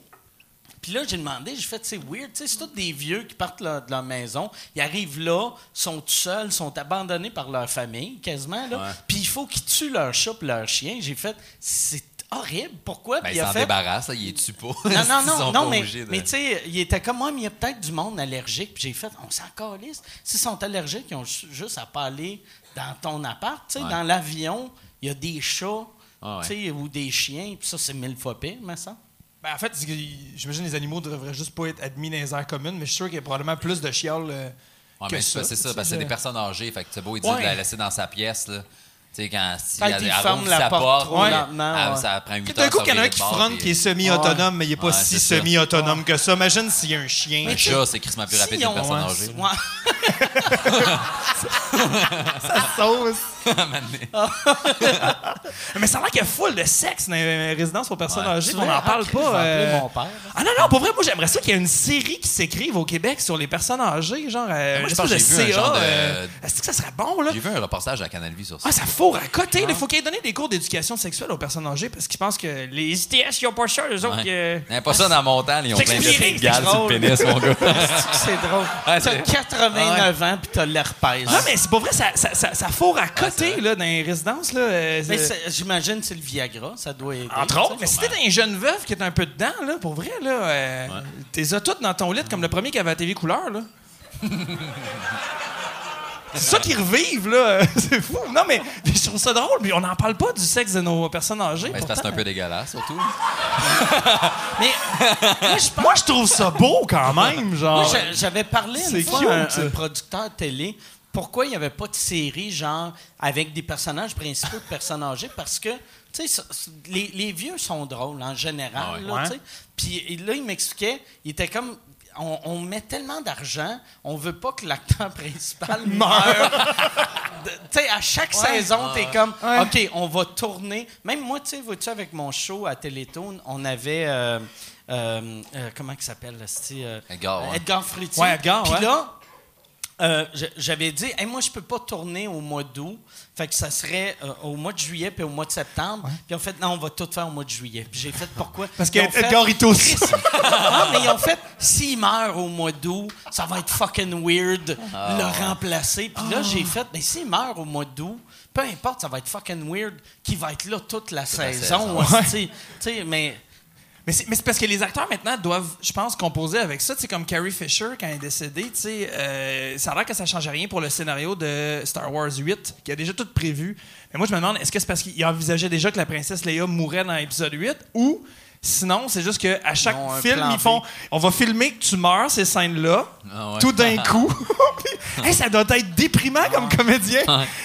Puis là, j'ai demandé, j'ai fait, c'est weird, tu sais, c'est tous des vieux qui partent de leur maison, ils arrivent là, sont tout seuls, sont abandonnés par leur famille, quasiment, là. Puis il faut qu'ils tuent leur chat et leur chien. J'ai fait, c'est horrible, pourquoi? Ben, il s'en fait, débarrasse, là, il est-tu pas. non, non, [LAUGHS] non, non, mais, de- mais tu sais, il était comme moi, mais il y a peut-être du monde allergique. Puis j'ai fait, on s'en calisse. S'ils sont allergiques, ils ont ju- juste à pas aller dans ton appart. Tu sais, Ouais. dans l'avion, il y a des chats Ah ouais. tu sais, ou des chiens, puis ça, c'est mille fois pire, me semble. Ben, en fait, j'imagine que les animaux devraient juste pas être admis dans les aires communes, mais je suis sûr qu'il y a probablement plus de chiales. euh, Ouais, que mais c'est ça, c'est ça, tu parce que sais, c'est des personnes âgées. Fait que c'est beau, il dit Ouais. de la laisser dans sa pièce, là. Tu sais, quand, si elle, il elle ferme la sa porte porte, trop ouais, lentement, elle- ouais. ça prend 8 Tout heures. d'un coup, qu'il y en a un qui fronte puis- qui est semi-autonome, mais il n'est pas Ouais, si ça. semi-autonome que ça. Imagine s'il y a un chien. Un chat, c'est crissement plus rapide qu'une on- personne âgée. ouais. [LAUGHS] sauce. [LAUGHS] [LAUGHS] Mais ça a l'air qu'il y a full de sexe dans les résidences pour personnes Ouais. âgées. On n'en parle pas. euh, mon père. Ah non, non, pour vrai, moi j'aimerais ça qu'il y ait une série qui s'écrive au Québec sur les personnes âgées, genre euh, Moi, je une pense espèce que de j'ai vu un CA. genre de- euh, Est-ce que ça serait bon, là? J'ai vu un reportage à Canal Vie sur ça. Ah, ça fourre à côté. Il faut qu'il ait donné des cours d'éducation sexuelle aux personnes âgées parce qu'ils pensent que les ITS, ils n'ont pas ça, eux autres. Ouais. euh, Il y a pas ça dans mon temps, ils ont plein de c'est sur le drôle. pénis, mon gars. [LAUGHS] C'est drôle. T'as c'est- 89 ans, puis t'as l'herpès. Non, mais c'est pas vrai, ça, ça, ça, ça fourre à côté, là, dans les résidences. Là, euh, Mais j'imagine que c'est le Viagra, ça doit aider. Entre autres, mais si t'es un jeune veuf qui est un peu dedans, là, pour vrai, là, euh, t'es as toutes dans ton lit comme le premier qui avait la TV couleur, là. [LAUGHS] C'est ça qu'ils revivent, là. [LAUGHS] C'est fou. Non, mais je trouve ça drôle. Puis on n'en parle pas du sexe de nos personnes âgées. Mais c'est un peu dégueulasse, surtout. [LAUGHS] Mais moi, je Moi, je trouve ça beau quand même, genre. Moi, j'avais parlé C'est une fois à un, un producteur télé pourquoi il n'y avait pas de série genre avec des personnages principaux de personnes âgées? Parce que tu sais les, les vieux sont drôles en général Ah ouais. là, Ouais. tu sais. puis là il m'expliquait il était comme on, on met tellement d'argent, on veut pas que l'acteur [LAUGHS] principal meure. Tu sais, à chaque saison, t'es comme, Ouais. OK, on va tourner. Même moi, tu sais, vois-tu, avec mon show à Télétoon, on avait, euh, euh, euh, comment il s'appelle, euh, Edgar, ouais. Edgar Fruitier. Ouais, Edgar, Puis ouais. là, euh, j'avais dit, Hey, moi, je peux pas tourner au mois d'août. Fait que ça serait euh, au mois de juillet puis au mois de septembre. Puis en fait, non, on va tout faire au mois de juillet. Puis j'ai fait pourquoi? [LAUGHS] Parce Ils ont fait- tousse. ah, mais ils ont fait, s'il meurt au mois d'août, ça va être fucking weird Ah. le remplacer. Puis là, j'ai fait, mais s'il meurt au mois d'août, peu importe, ça va être fucking weird qu'il va être là toute la saison. saison. hostie. Tu sais, mais Mais c'est c'est parce que les acteurs maintenant doivent, je pense, composer avec ça. Sais, comme Carrie Fisher, quand elle est décédée, tu sais, euh, ça a l'air que ça change rien pour le scénario de Star Wars 8, qui a déjà tout prévu. Mais moi, je me demande, est-ce que c'est parce qu'il envisageait déjà que la princesse Leia mourrait dans l'épisode 8 ou sinon, c'est juste qu'à chaque film, ils font on va filmer que tu meurs, ces scènes-là, Ah ouais. tout d'un coup. [LAUGHS] [LAUGHS] Hey, ça doit être déprimant comme comédien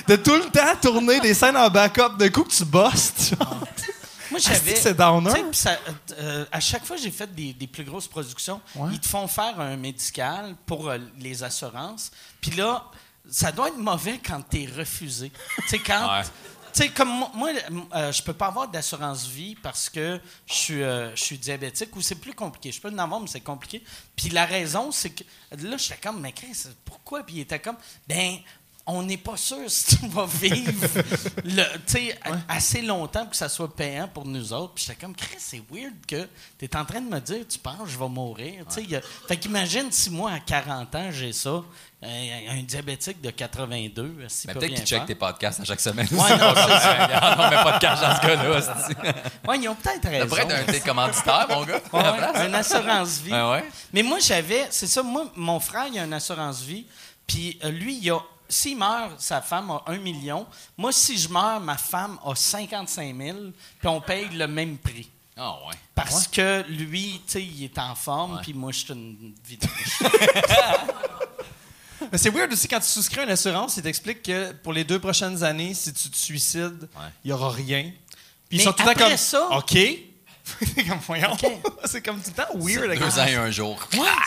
de tout le temps tourner des scènes en backup de coup que tu bosses. Moi, Asti j'avais. c'est downer. ça, euh, à chaque fois que j'ai fait des, des plus grosses productions, Ouais. ils te font faire un médical pour euh, les assurances. Puis là, ça doit être mauvais quand t'es refusé. tu sais, quand. Ouais. Tu sais, comme moi, moi, euh, je peux pas avoir d'assurance vie parce que je suis, euh, je suis diabétique ou c'est plus compliqué. Je peux en avoir, mais c'est compliqué. Puis la raison, c'est que là, j'étais comme, mais Chris, pourquoi? Puis il était comme, ben, on n'est pas sûr si tu vas vivre le, assez longtemps pour que ça soit payant pour nous autres. Puis j'étais comme, Chris, c'est weird que tu es en train de me dire, tu penses, je vais mourir. Tu sais, il y a- Fait qu'imagine si moi, à 40 ans, j'ai ça, un, un diabétique de 82, s'il Mais peut peut-être qu'ils checkent tes podcasts à chaque semaine. Ouais, non, [LAUGHS] c'est ça. Regarde, on met pas de cash dans ce gars-là. hostie. Ouais, ils ont peut-être Ça raison. pourrait être un commanditaire, mon gars. Ouais, la place. une assurance vie. Ouais, ouais. Mais moi, j'avais, c'est ça, moi, mon frère, il a une assurance vie. Puis euh, lui, il a, s'il meurt, sa femme a un million. Moi, si je meurs, ma femme a 55 000. Puis on paye le même prix. Ah, ouais. Parce que lui, tu sais, il est en forme, puis moi, je suis une vidange. [LAUGHS] Mais c'est weird aussi quand tu souscris une assurance, ils t'expliquent que pour les deux prochaines années, si tu te suicides, il Ouais. n'y aura rien. Puis ils Mais sont tout le temps après comme ça- OK. [LAUGHS] c'est comme voyons. OK. [LAUGHS] c'est comme tout le temps weird. avec Deux ans et un jour.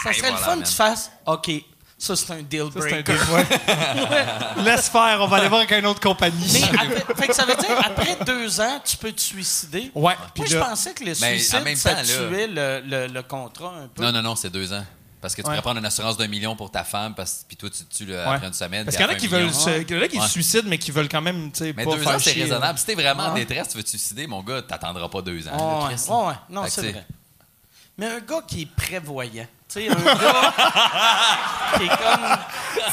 ça serait le fun que tu fasses, OK, ça, c'est un deal Ça, c'est un breaker. deal, ouais. [LAUGHS] Laisse faire, on va aller voir avec une autre compagnie. Mais après, fait que ça veut dire, après deux ans, tu peux te suicider. Ouais, puis Moi, je pensais que le Mais en suicide, même ça temps, là- tuait le, le- le contrat un peu. Non, non, non, c'est deux ans. Parce que tu Ouais. pourrais prendre une assurance d'un million pour ta femme, parce, puis toi, tu te tues là, Ouais. après une semaine. Parce qu'il y en a qui un veulent se, il y en a qui se suicident, mais qui veulent quand même, Mais pas deux faire ans, c'est raisonnable. Si t'es vraiment en détresse, tu veux te suicider, mon gars, t'attendras pas deux ans. Ouais, là, ouais, non, c'est- vrai. Mais un gars qui est prévoyant, Tu sais, un gars [LAUGHS] qui est comme.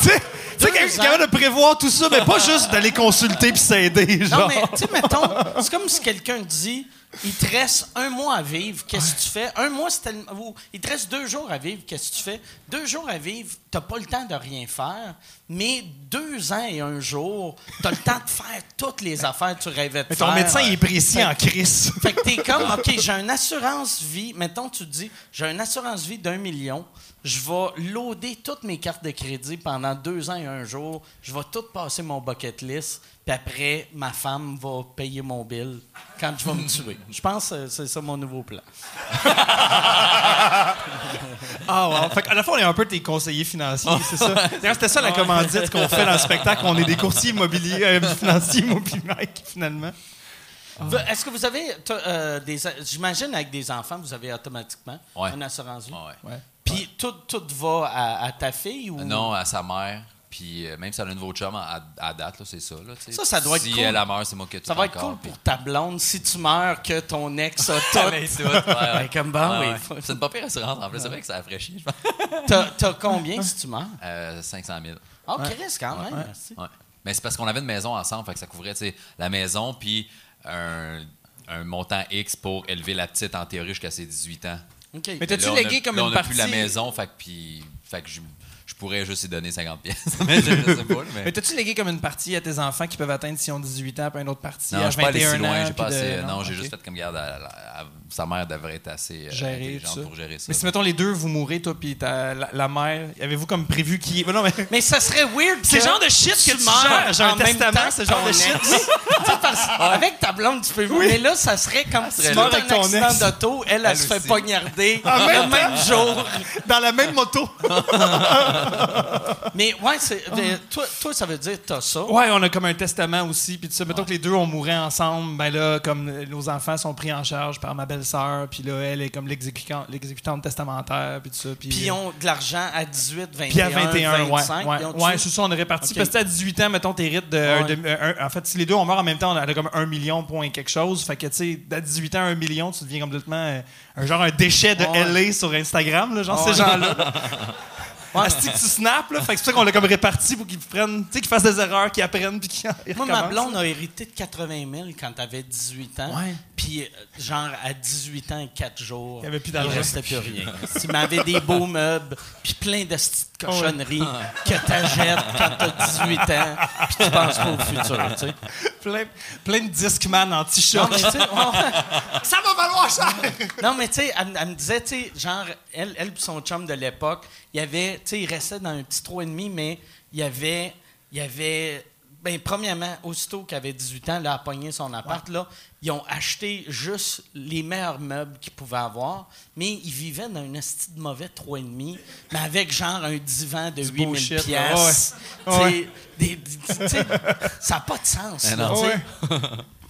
Tu sais, quelqu'un qui est capable de prévoir tout ça, mais pas juste d'aller consulter puis s'aider, Non, mais tu sais, mettons, c'est comme si quelqu'un dit il te reste un mois à vivre, qu'est-ce que tu fais? Un mois, c'est tellement. il te reste deux jours à vivre, qu'est-ce que tu fais? Deux jours à vivre, t'as pas le temps de rien faire, mais deux ans et un jour, t'as le temps de faire toutes les affaires que tu rêvais de Mais faire. ton médecin, il est précis Fait- en crise. Fait que t'es comme, [LAUGHS] OK, j'ai une assurance vie. Mettons, tu te dis, j'ai une assurance vie d'un million. Je vais loader toutes mes cartes de crédit pendant deux ans et un jour. Je vais tout passer mon bucket list. Puis après, ma femme va payer mon bill quand je vais me tuer. Je pense que c'est ça mon nouveau plan. [LAUGHS] Ah, wow. Fait à la fois, on est un peu tes conseillers financiers, c'est ça? D'ailleurs, c'était ça la commandite qu'on fait dans le spectacle. On est des courtiers immobiliers, euh, financiers immobiliers, finalement. Ve- Est-ce que vous avez, euh, des, j'imagine avec des enfants, vous avez automatiquement Ouais. une assurance vie. Ah ouais. Puis tout, tout va à, à ta fille ou? Non, à sa mère. Puis euh, même si elle a un nouveau chum, à, à date, là, c'est ça. Là. Ça, ça doit être si cool. elle meurt, c'est moi qui ai tout Ça va être encore, cool puis- pour ta blonde si tu meurs que ton ex a [LAUGHS] tout. Ouais, ouais. Comme bon, Ouais, oui. C'est une pas pire assurance, en plus. C'est vrai que ça a fraîchi, je pense. [LAUGHS] T'as, combien si tu meurs? Euh, 500 000. Ah, Chris, quand même. merci. Ouais. Mais c'est parce qu'on avait une maison ensemble, fait que ça couvrait la maison, puis un, un montant X pour élever la petite en théorie jusqu'à ses 18 ans. OK. Mais t'as- T'as-tu légué comme là, une on a plus la partie- maison, fait que, puis, fait que je, pourrais juste y donner 50 pièces. mais je, je sais pas. [LAUGHS] Mais, Mais t'as-tu légué comme une partie à tes enfants qui peuvent atteindre s'ils ont 18 ans, puis une autre partie non, à je suis pas allé 21 si loin. ans? J'ai pas de- non, j'ai juste fait comme garde. à- à- à- sa mère devrait être assez euh, Gérer intelligente pour gérer ça. Mais si, mettons, les deux, vous mourrez, toi, puis ta- la, la mère, avez-vous comme prévu qui. Mais non, mais. Mais ça serait weird. C'est le genre de shit que tu meurs. J'ai un en même testament, le genre de shit. Avec ta blonde, tu peux. Mais là, ça serait comme si serait tu meurs Avec ton accident d'auto, elle, elle, se fait poignarder le même jour. Dans la même moto. [LAUGHS] [LAUGHS] Mais ouais, mais toi, toi, ça veut dire que t'as ça. Ouais, on a comme un testament aussi. Puis tu sais, mettons que les deux, on mourrait ensemble. Ben là, comme nos enfants sont pris en charge par ma belle-sœur. Puis là, elle est comme l'exécutant- l'exécutante testamentaire. Puis tout ça. Puis, ils ont de l'argent à 18, 21, Puis à 21, 25. ouais. Ouais, ouais c'est ça, on est réparti. Parce que à 18 ans, mettons, t'hérites de. Ouais. un- en fait, si les deux on meurt en même temps, on a comme un million point quelque chose. Fait que, tu sais, à 18 ans, un million, tu deviens complètement euh, un genre un déchet de Ouais. LA sur Instagram, là, genre Ouais. ces gens-là. [LAUGHS] Asti que tu snaps, là? Fait que c'est pour ça qu'on l'a comme réparti pour qu'ils prennent, tu sais, qu'ils fassent des erreurs, qu'ils apprennent, puis qu'ils ils Moi, ma blonde a hérité de 80 000 quand avait 18 ans. Ouais. Puis, euh, genre, à 18 ans et 4 jours, Il avait plus il restait plus rien. Tu m'avais des beaux meubles, puis plein de petites cochonneries que t'achètes quand t'as 18 ans, puis tu penses pas au futur, tu sais. plein, plein de Discman en Non, t-shirt. mais tu sais, ouais. ça va valoir cher! Non, mais tu sais, elle, elle me disait, tu sais, genre, elle, elle son chum de l'époque, il y avait, tu sais, il restait dans un petit 3,5, mais il y avait, il y avait, ben, premièrement, aussitôt qu'il avait 18 ans, là, a pogné son appart, là, ils ont acheté juste les meilleurs meubles qu'ils pouvaient avoir, mais ils vivaient dans un esti de mauvais 3,5, mais avec genre un divan de 8000 bullshit, là. pièces. Ouais, ouais. Ça n'a pas de sens, Eh là,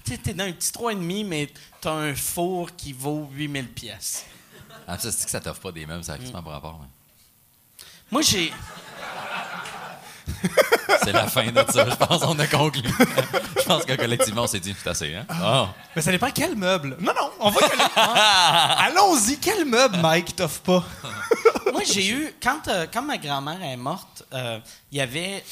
tu t'es dans un petit 3,5, mais t'as un four qui vaut 8000 pièces. Ah, ça, c'est que ça t'offre pas des meubles, ça a quasiment pas rapport. hein? Moi, j'ai... [LAUGHS] C'est la fin de ça, je pense qu'on a conclu. [LAUGHS] je pense que collectivement, on s'est dit, c'est assez, hein? Ah. Mais ça dépend quel meuble. Non, non, on va y aller. [LAUGHS] Allons-y, quel meuble, Mike, t'offre pas? Moi, j'ai eu... Quand, euh, quand ma grand-mère est morte, euh, il y avait...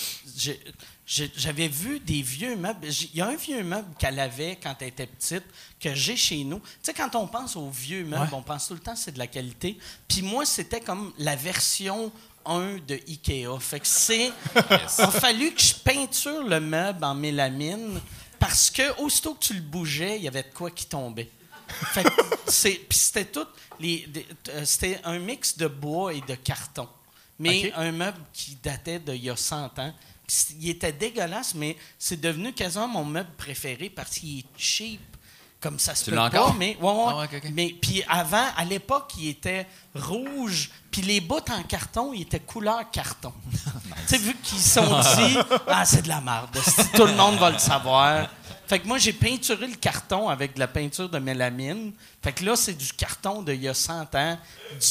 J'avais vu des vieux meubles. Il y a un vieux meuble qu'elle avait quand elle était petite, que j'ai chez nous. Tu sais, quand on pense aux vieux meubles, Ouais. on pense tout le temps que c'est de la qualité. Puis moi, c'était comme la version 1 de Ikea. Fait que c'est... Il a fallu que je peinture le meuble en mélamine parce que aussitôt que tu le bougeais, il y avait de quoi qui tombait. Fait que c'est, puis c'était tout les, euh, c'était un mix de bois et de carton. Mais un meuble qui datait d'il y a 100 ans. Il était dégueulasse, mais c'est devenu quasiment mon meuble préféré parce qu'il est cheap. Comme ça se Tu peut pas, mais ouais, ouais. Ah mais puis avant à l'époque, il était rouge, puis les bouts en carton, ils étaient couleur carton. [LAUGHS] Tu sais vu qu'ils se sont dit [LAUGHS] ah c'est de la merde, tout le monde va le savoir. Fait que moi j'ai peinturé le carton avec de la peinture de mélamine. Fait que là c'est du carton d'il y a 100 ans,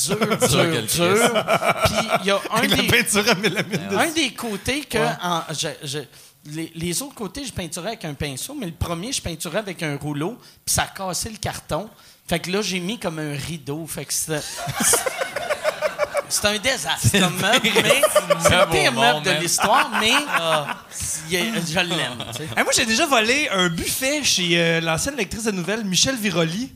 dur, [LAUGHS] dur, dur. Puis il y a un Avec la des peinture à mélamine. dessus. un des côtés que en- je- je- les, les autres côtés, je peinturais avec un pinceau, mais le premier, je peinturais avec un rouleau, puis ça a cassé le carton. Fait que là, j'ai mis comme un rideau. Fait que C'est un désastre comme meuble, mais c'est le pire meuble monde, de l'histoire, mais il est- je l'aime. tu sais. Hey, moi, j'ai déjà volé un buffet chez euh, l'ancienne lectrice de nouvelles, Michel Viroli.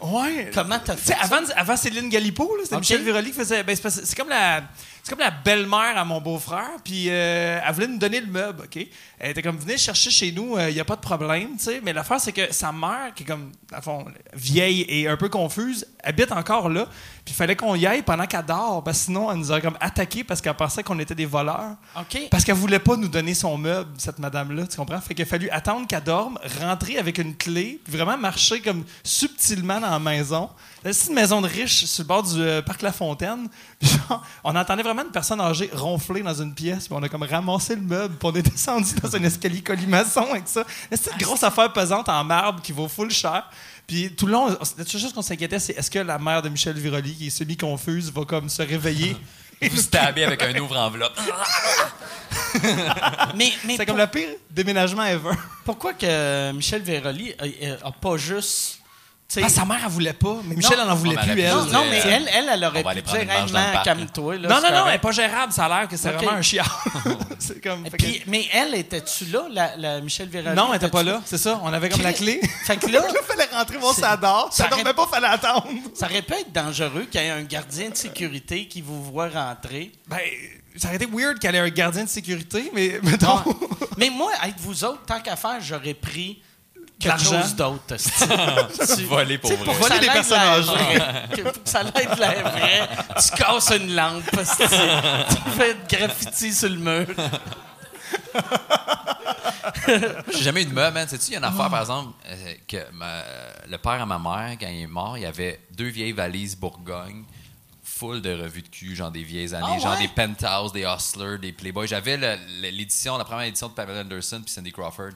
Ouais. Comment t'as Tu sais, fait ça? avant, avant Céline Galipo, là, c'était Ok. Michel Viroli qui faisait. ben, c'est parce- c'est comme la. C'est comme la belle-mère à mon beau-frère, puis euh, elle voulait nous donner le meuble, OK? Elle était comme, venez chercher chez nous, il n'y a pas de problème, tu sais. Mais l'affaire, c'est que sa mère, qui est comme, à fond, vieille et un peu confuse, habite encore là, puis il fallait qu'on y aille pendant qu'elle dort, parce que sinon, elle nous aurait comme attaqué parce qu'elle pensait qu'on était des voleurs. OK. Parce qu'elle voulait pas nous donner son meuble, cette madame-là, tu comprends? Fait qu'il a fallu attendre qu'elle dorme, rentrer avec une clé, puis vraiment marcher comme subtilement dans la maison. C'est une maison de riche sur le bord du euh, parc La Fontaine. [LAUGHS] Genre, on entendait vraiment une personne âgée ronfler dans une pièce, puis on a comme ramassé le meuble, puis on est [LAUGHS] descendu dans un escalier colimaçon avec ça. C'est une grosse affaire pesante en marbre qui vaut full cher. Puis tout le long, la seule chose qu'on s'inquiétait, c'est est-ce que la mère de Michel Viroli, qui est semi-confuse, va comme se réveiller? [LAUGHS] Vous stabez avec un ouvre-enveloppe. Mais, mais C'est pour- comme le pire déménagement ever. pourquoi que Michel Véroli a, a pas juste. Ah, sa mère, elle voulait pas, mais Michel, Non. elle en voulait plus, elle. non, mais elle, elle, elle aurait pu dire hey, calme-toi. là, Non, non, non, elle n'est pas gérable. Ça a l'air que c'est vraiment un chiard. [LAUGHS] comme. que- Puis- mais elle, était-tu là, la, la Michel Véroli? non, elle était pas là. C'est ça. On avait comme la clé. Fait que [LAUGHS] là, Là, fallait rentrer voir ça dort. ça Ça dormait pas, fallait attendre. ça aurait pu être dangereux qu'il y ait un gardien de sécurité qui vous voit rentrer. Ben, ça aurait été weird qu'elle ait un gardien de sécurité, mais mettons. Non. Mais moi, avec vous autres, tant qu'à faire, j'aurais pris quelque chose d'autre. Tu- Voler pour vrai. que Voler ça des l'aide personnes la âgées. pour [LAUGHS] que ça l'aide la vraie, tu casses une lampe, tu fais de graffiti sur le mur. [LAUGHS] J'ai jamais eu de meuble, man. Sais-tu, il y a une affaire, par exemple, euh, que ma- le père à ma mère, quand il est mort, il y avait deux vieilles valises Bourgogne, full de revues de cul, genre des vieilles années, Ah genre ouais? des Penthouse, des Hustlers, des Playboy. J'avais le- le- l'édition, la première édition de Pamela Anderson puis Cindy Crawford.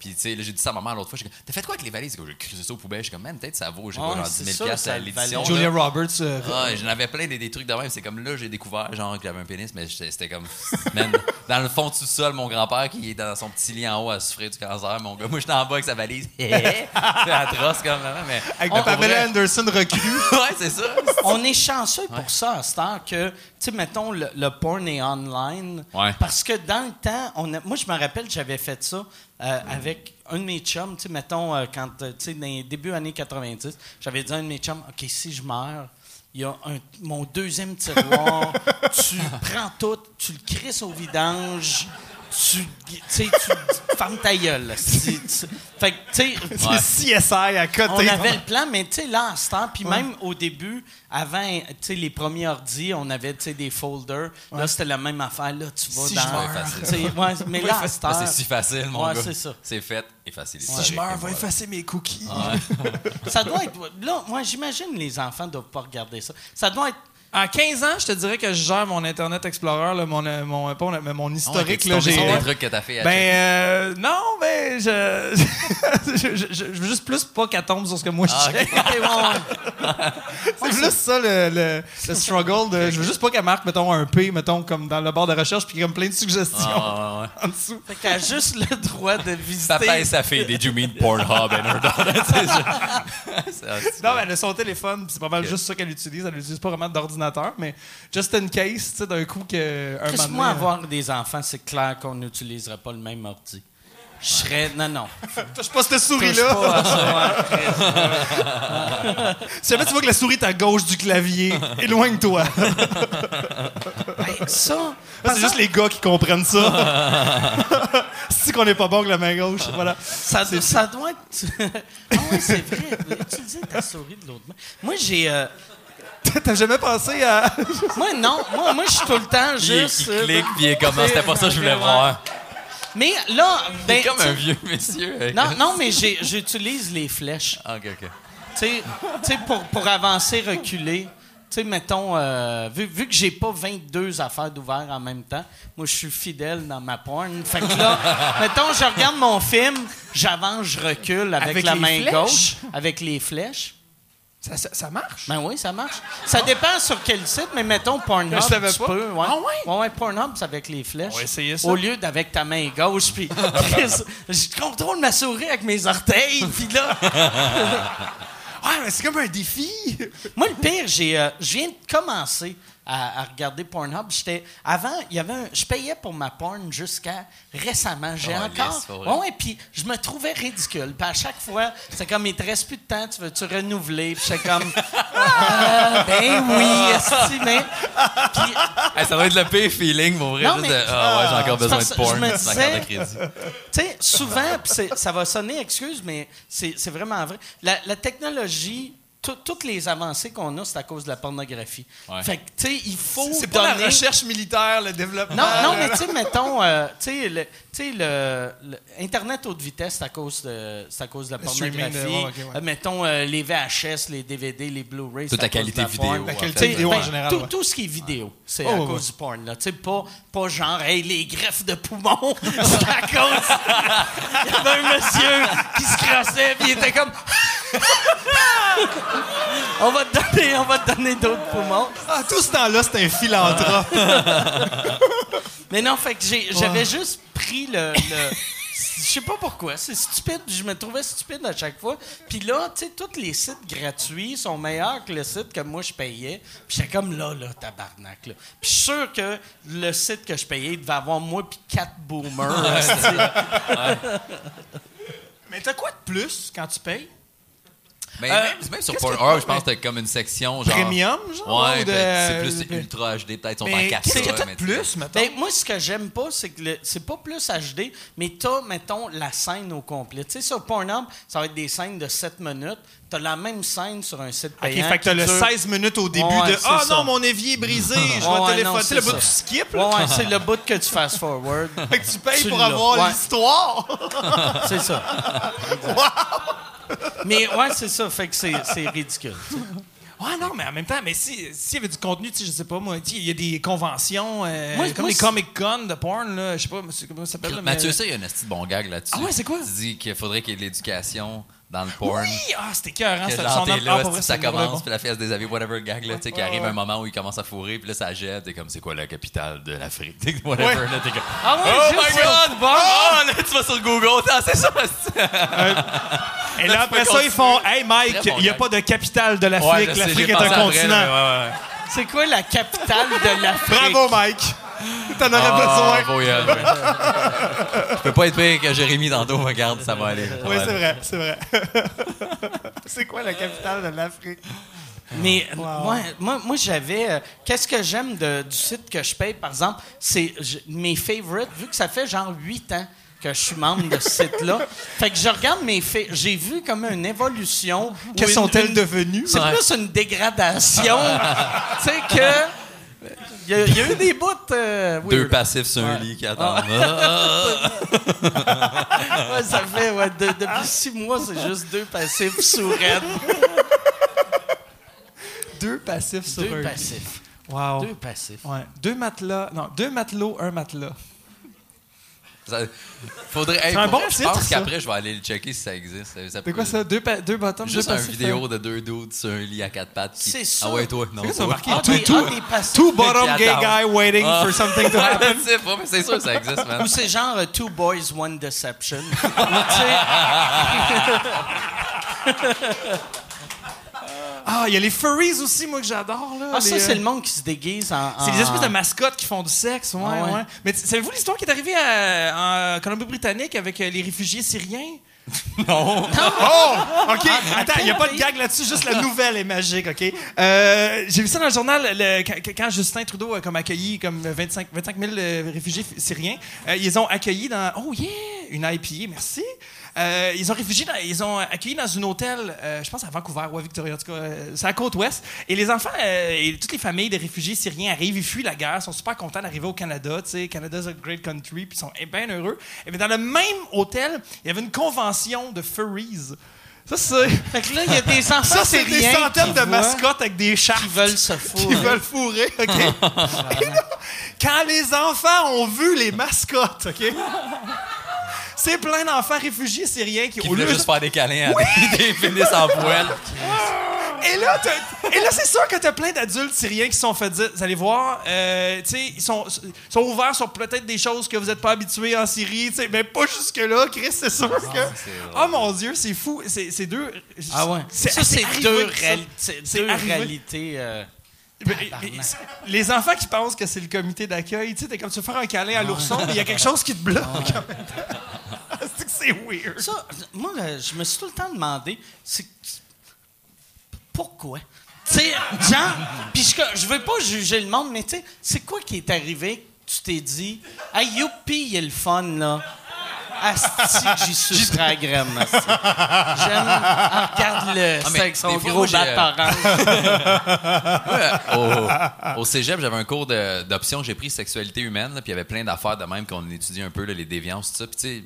Puis, tu sais, là, j'ai dit ça à ma mère l'autre fois. J'ai dit, T'as fait quoi avec les valises? J'ai cruisé ça aux poubelles. Je suis comme, man, peut-être ça vaut, j'ai pas genre c'est 10 sûr, 000 ça à l'édition. Julia Roberts. euh, Ouais, j'en avais plein des, des trucs de même. C'est comme là, j'ai découvert genre qu'il avait un pénis, mais c'était comme. [LAUGHS] Man, dans le fond du sol, mon grand-père qui est dans son petit lit en haut à souffrir du cancer, mon gars. Moi, j'étais en bas avec sa valise. [LAUGHS] c'est atroce comme ça, mais. avec On Pamela Anderson reclus. [LAUGHS] Ouais, c'est ça. On est chanceux pour ça heure que, tu sais, mettons, le, le porn est online. Ouais. Parce que dans le temps, on a- moi, je me rappelle, j'avais fait ça euh, avec un de mes chums, tu sais, mettons, euh, quand, euh, tu sais, dans les débuts années 90, j'avais dit à un de mes chums, OK, si je meurs, il y a un- mon deuxième tiroir, [LAUGHS] tu prends tout, tu le crisses au vidange, tu, tu sais, tu [LAUGHS] fermes ta gueule. là. Si- tu- Fait que, tu sais, C'est CSI à côté. on avait le plan, mais tu sais, là, en ce temps, puis même au début, avant, tu sais, les premiers ordi, on avait, tu sais, des folders. Là, c'était la même affaire. Là, tu vas Si dans... je meurs. tu sais, ouais, mais [LAUGHS] là, c'est si facile, mon Ouais, gars. c'est ça. C'est fait et facile. Si je meurs, va effacer mes cookies. [LAUGHS] ça doit être... Là, moi, j'imagine les enfants ne doivent pas regarder ça. Ça doit être... À 15 ans, je te dirais que je gère mon Internet Explorer, là, mon, euh, mon, pas mon, mais mon Ah ouais, historique. t'es-tu là, j'ai, des trucs que t'as fait à Ben, euh, non, ben, [LAUGHS] je, je, je, je veux juste plus pas qu'elle tombe sur ce que moi je Ah, check. Ok, ouais. [LAUGHS] C'est plus ça le, le, le struggle. De, je veux juste pas qu'elle marque, mettons, un P, mettons, comme dans le bord de recherche, puis comme plein de suggestions Ah, ouais, ouais. [LAUGHS] en dessous. Fait qu'elle a juste le droit de visiter... Papa et sa fille, did you mean Pornhub and her daughter? Non, mais elle a son téléphone, c'est pas mal juste ça qu'elle utilise. Elle n'utilise pas vraiment d'ordinateur, mais just in case, tu sais, d'un coup que. Un moment moi, avoir des enfants, c'est clair qu'on n'utiliserait pas le même ordi. Je serais... Non, non. euh, [LAUGHS] Touche pas cette souris-là. [LAUGHS] Si jamais tu vois que la souris est à gauche du clavier, [LAUGHS] éloigne-toi. Hey, ça... C'est juste les gars qui comprennent ça. si qu'on est pas bon avec la main gauche, voilà. Ça, ça doit être. ah oui, c'est vrai. Utiliser ta souris de l'autre main. Moi, j'ai. euh, T'as jamais pensé à. [LAUGHS] Moi, non. Moi, moi je suis tout le temps Il, il juste. euh, clique, puis il est comme, Ah, c'était pas ça que je voulais voir. Mais là. Ben, C'est comme un vieux monsieur. Non, non, mais j'utilise les flèches. Ah, OK, OK. Tu sais, pour, pour avancer, reculer. Tu sais, mettons, euh, vu, vu que j'ai pas 22 affaires d'ouvert en même temps, moi, je suis fidèle dans ma porn. Fait que là, [LAUGHS] mettons, je regarde mon film, j'avance, je recule avec, Avec la main flèches? gauche, avec les flèches. Ça, ça- ça marche? Ben oui, ça marche. Ça dépend sur quel site, mais mettons Pornhub, Je savais tu pas. peux. Ouais. Ah ouais? Ouais, ouais, Pornhub, c'est avec les flèches. On va essayer ça. Au lieu d'avec ta main gauche, puis je contrôle ma souris avec mes orteils, puis là... [LAUGHS] Ah, mais c'est comme un défi. Moi, le pire, j'ai, euh, je viens de commencer à, à regarder Pornhub. J'étais avant, il y avait un- je payais pour ma porn jusqu'à récemment. J'ai Oh, encore. pour vrai. Ouais, ouais, puis je me trouvais ridicule. Puis à chaque fois, c'est comme il te reste plus de temps, tu veux tu renouveler? Puis j'étais comme ah, ben oui, esti, mais puis Hey, ça doit être le pire feeling, pour vrai. Non, juste mais- de, ah ouais, j'ai encore besoin de que je porn me disais- crédit. tu sais, souvent, ça va sonner excuse, mais c'est vraiment vrai. La, la technologie, toutes les avancées qu'on a, c'est à cause de la pornographie. Ouais. Fait que, tu sais, il faut C'est pas la recherche militaire, le développement. Non, non, mais tu sais, mettons, euh, tu sais, tu sais, le, le- Internet haute vitesse, c'est à cause de, c'est à cause de la Le streaming pornographie. de- ouais, ok, ouais. Euh, mettons, euh, les VHS, les DVD, les Blu-ray. Toute la qualité vidéo, La qualité vidéo en général. Tout, ouais. tout ce qui est vidéo, c'est Oh, à ouais, cause du porn. Là. Tu sais, Pas, pas genre, hey, les greffes de poumons, [LAUGHS] c'est à cause. [LAUGHS] Il y avait un monsieur qui se crassait, puis il était comme. [LAUGHS] on va te donner, on va te donner d'autres poumons. Ah, tout ce temps-là, c'est un philanthrope. Mais non, fait que j'ai- j'avais juste pris le. le- [LAUGHS] je sais pas pourquoi, c'est stupide, je me trouvais stupide à chaque fois. Puis là, tu sais, tous les sites gratuits sont meilleurs que le site que moi je payais. Puis j'étais comme là, là, tabarnak, là. Puis je suis sûr que le site que je payais, il devait avoir moi puis quatre boomers. mais t'as quoi de plus quand tu payes? Mais Euh, même, même sur Pornhub, je pense que t'as comme une section genre. Premium, genre? Ouais, ou de- peut-être c'est plus de- ultra HD, peut-être sont en Mais 4K. qu'est-ce que t'as plus, mettons? Ben, moi, ce que j'aime pas, c'est que le- c'est pas plus HD, mais t'as, mettons, la scène au complet. Tu sais, sur Pornhub, ça va être des scènes de 7 minutes. T'as la même scène sur un site OK, payant. fait que t'as le dure- 16 minutes au début Ouais, de c'est Ah ça. non, mon évier est brisé, [LAUGHS] je vais ouais, téléphoner. sais, le c'est bout que tu ça. skip, là. Ouais, ouais, c'est le [LAUGHS] bout que tu fast forward. Fait que tu payes Tu pour avoir Ouais. l'histoire. [LAUGHS] C'est ça. Mais ouais, c'est ça. Fait que c'est c'est ridicule. Ouais, non, mais en même temps, mais si- s'il y avait du contenu, tu sais, je sais pas, moi, il y a des conventions, euh, Moi, comme moi, les c'est- Comic Con de porn, là, je sais pas, monsieur, comment ça s'appelle? mais- Mathieu, ça, il y a un de bon gag là-dessus. Ah ouais, c'est quoi? Tu dis qu'il faudrait qu'il y ait de l'éducation dans le porn. Oui, ah, c'était écœurant, genre, son nom- là, ah, pour vrai, ça commence, bon. puis la fesse des avis, whatever gag, là, tu sais, qu'il Ouais, arrive un moment où il commence à fourrer, puis là, ça jette, t'es comme, c'est quoi la capitale de l'Afrique? [LAUGHS] Whatever, Ouais. là, t'es comme, Ah ouais, oh my god! Oh, là, tu vas sur Google, c'est ça! c'est- Et là, après ça, ils font. Hey Mike, bon il n'y a gag. pas de capitale de l'Afrique, l'Afrique est un continent. C'est quoi la capitale de [LAUGHS] l'Afrique? Bravo, Mike. [LAUGHS] T'en aurais Ah, besoin. [LAUGHS] ouais. Je peux pas être pire que Jérémy tantôt, regarde, ça va aller. ça Oui, c'est vrai, c'est vrai. [LAUGHS] c'est quoi la capitale de l'Afrique? Mais ouais, moi, moi j'avais. euh, Qu'est-ce que j'aime du site que je paye, par exemple, c'est mes favorites, vu que ça fait genre 8 ans que je suis membre de ce site-là. Fait que je regarde mes faits. J'ai vu comme une évolution. Une- sont-elles devenues? C'est Ouais. plus une dégradation. tu sais que. Il y, a- y a eu des bouts. euh, Deux passifs sur un lit qui attendent. Ah, [LAUGHS] Ouais, ça fait, ouais, de- depuis six mois, c'est juste deux passifs sourds. Deux passifs sur Deux un lit. passifs. Wow. Deux passifs. Ouais. Deux matelas. Non, deux matelots, un matelas. Ça- faudrait. hey, C'est un bon vrai, titre, Je pense ça. qu'après, je vais aller le checker si ça existe. Ça C'est quoi ça? Deux, pa- deux bottoms, Juste deux vidéo un- de deux dudes sur un lit à quatre pattes. qui- C'est ça. Ah ouais, toi, non. C'est marqué? Ah, Two- two- ah. Two bottom gay guy waiting Ah. for something to [LAUGHS] happen. je sais pas, mais c'est sûr que ça existe, man. Ou c'est genre euh, Two Boys, One Deception. [LAUGHS] Tu sais, [LAUGHS] Ah, il y a les furries aussi, moi, que j'adore. là. ah, ça, c'est euh, le monde qui se déguise en. C'est des espèces de mascottes qui font du sexe, ouais, Ah ouais. ouais. Mais savez-vous l'histoire qui est arrivée à- en Colombie-Britannique avec euh, les réfugiés syriens? [LAUGHS] Non. Oh! OK. Ah, Attends, il n'y a pas de gag là-dessus, juste la nouvelle est magique, OK? Euh, J'ai vu ça dans le journal le- quand, quand Justin Trudeau a comme accueilli comme 25, 25 000 euh, réfugiés syriens. Euh, ils ont accueilli dans... Oh yeah! Une IPA, merci. Euh, ils ont réfugié dans- ils ont accueilli dans un hôtel, euh, je pense à Vancouver ou à Victoria, en tout cas, euh, c'est à la côte ouest. Et les enfants et toutes les familles des réfugiés syriens arrivent, ils fuient la guerre, sont super contents d'arriver au Canada. Tu sais, Canada's a great country, puis ils sont bien heureux. Et bien, dans le même hôtel, il y avait une convention de furries. Ça, c'est. Fait que là, il y a des enfants Ça, c'est des centaines de mascottes avec des chats qui veulent se [LAUGHS] fourrer. qui veulent fourrer, OK? [LAUGHS] Et là, quand les enfants ont vu les mascottes, OK? C'est plein d'enfants réfugiés syriens qui, Qui au lieu juste faire des câlins à des, des pénis en poêle. [LAUGHS] Et là, et là, c'est sûr que t'as plein d'adultes syriens qui se sont fait dire, vous allez voir, euh, tu sais, ils sont, sont ouverts sur peut-être des choses que vous n'êtes pas habitués en Syrie, tu sais, mais pas jusque-là, Chris, c'est sûr que... Oh mon Dieu, c'est fou, c'est c'est deux... Ah ouais. c'est- ça, c'est arrivé, deux, réali- deux réalités. euh, les enfants qui pensent que c'est le comité d'accueil, tu sais, t'es comme tu veux faire un câlin à l'ourson, mais il y a quelque chose qui te bloque. [LAUGHS] c'est que c'est weird. Ça, moi, je me suis tout le temps demandé, c'est pourquoi? Tu sais, genre, puis je, je veux pas juger le monde, mais tu sais, c'est quoi qui est arrivé que tu t'es dit, hey, youpi, il est le fun, là? Asti, j'y [LAUGHS] sucerai la graine, asti. J'aime. Ah, regarde-le, Ah, c'est avec son des fois, gros moi, j'ai, bat orange. Ouais, au, au cégep, j'avais un cours de- d'option, j'ai pris sexualité humaine, là, puis il y avait plein d'affaires de même qu'on étudie un peu, là, les déviances, tout ça. Puis, tu sais,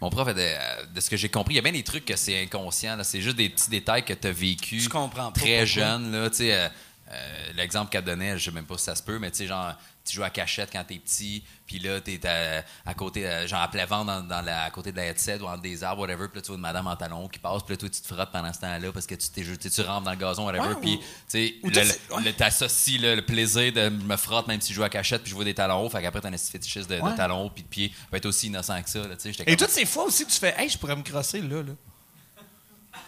mon prof, était, euh, de ce que j'ai compris, il y a bien des trucs que c'est inconscient, là, c'est juste des petits détails que tu as vécu Je comprends pas très pourquoi. jeune. Là, tu sais, euh, euh, L'exemple qu'elle donnait, je sais même pas si ça se peut, mais tu sais, genre, tu joues à cachette quand t'es petit, puis là, t'es à, à côté, euh, genre à plein vent dans, dans la, à côté de la headset ou entre des arbres, whatever, puis là, tu vois une madame en talon qui passe, puis là, toi, tu te frottes pendant ce temps-là parce que tu, t'es, tu, rentres dans le gazon, whatever, puis, tu sais, t'associes le plaisir de me frotte même si je joue à cachette, puis je vois des talons hauts, fait qu'après, t'as un fétichiste de, de Ouais. talons hauts, puis de pieds, peut être aussi innocent que ça, tu sais, Et toutes ces fois aussi tu fais, hey, je pourrais me crosser là, là.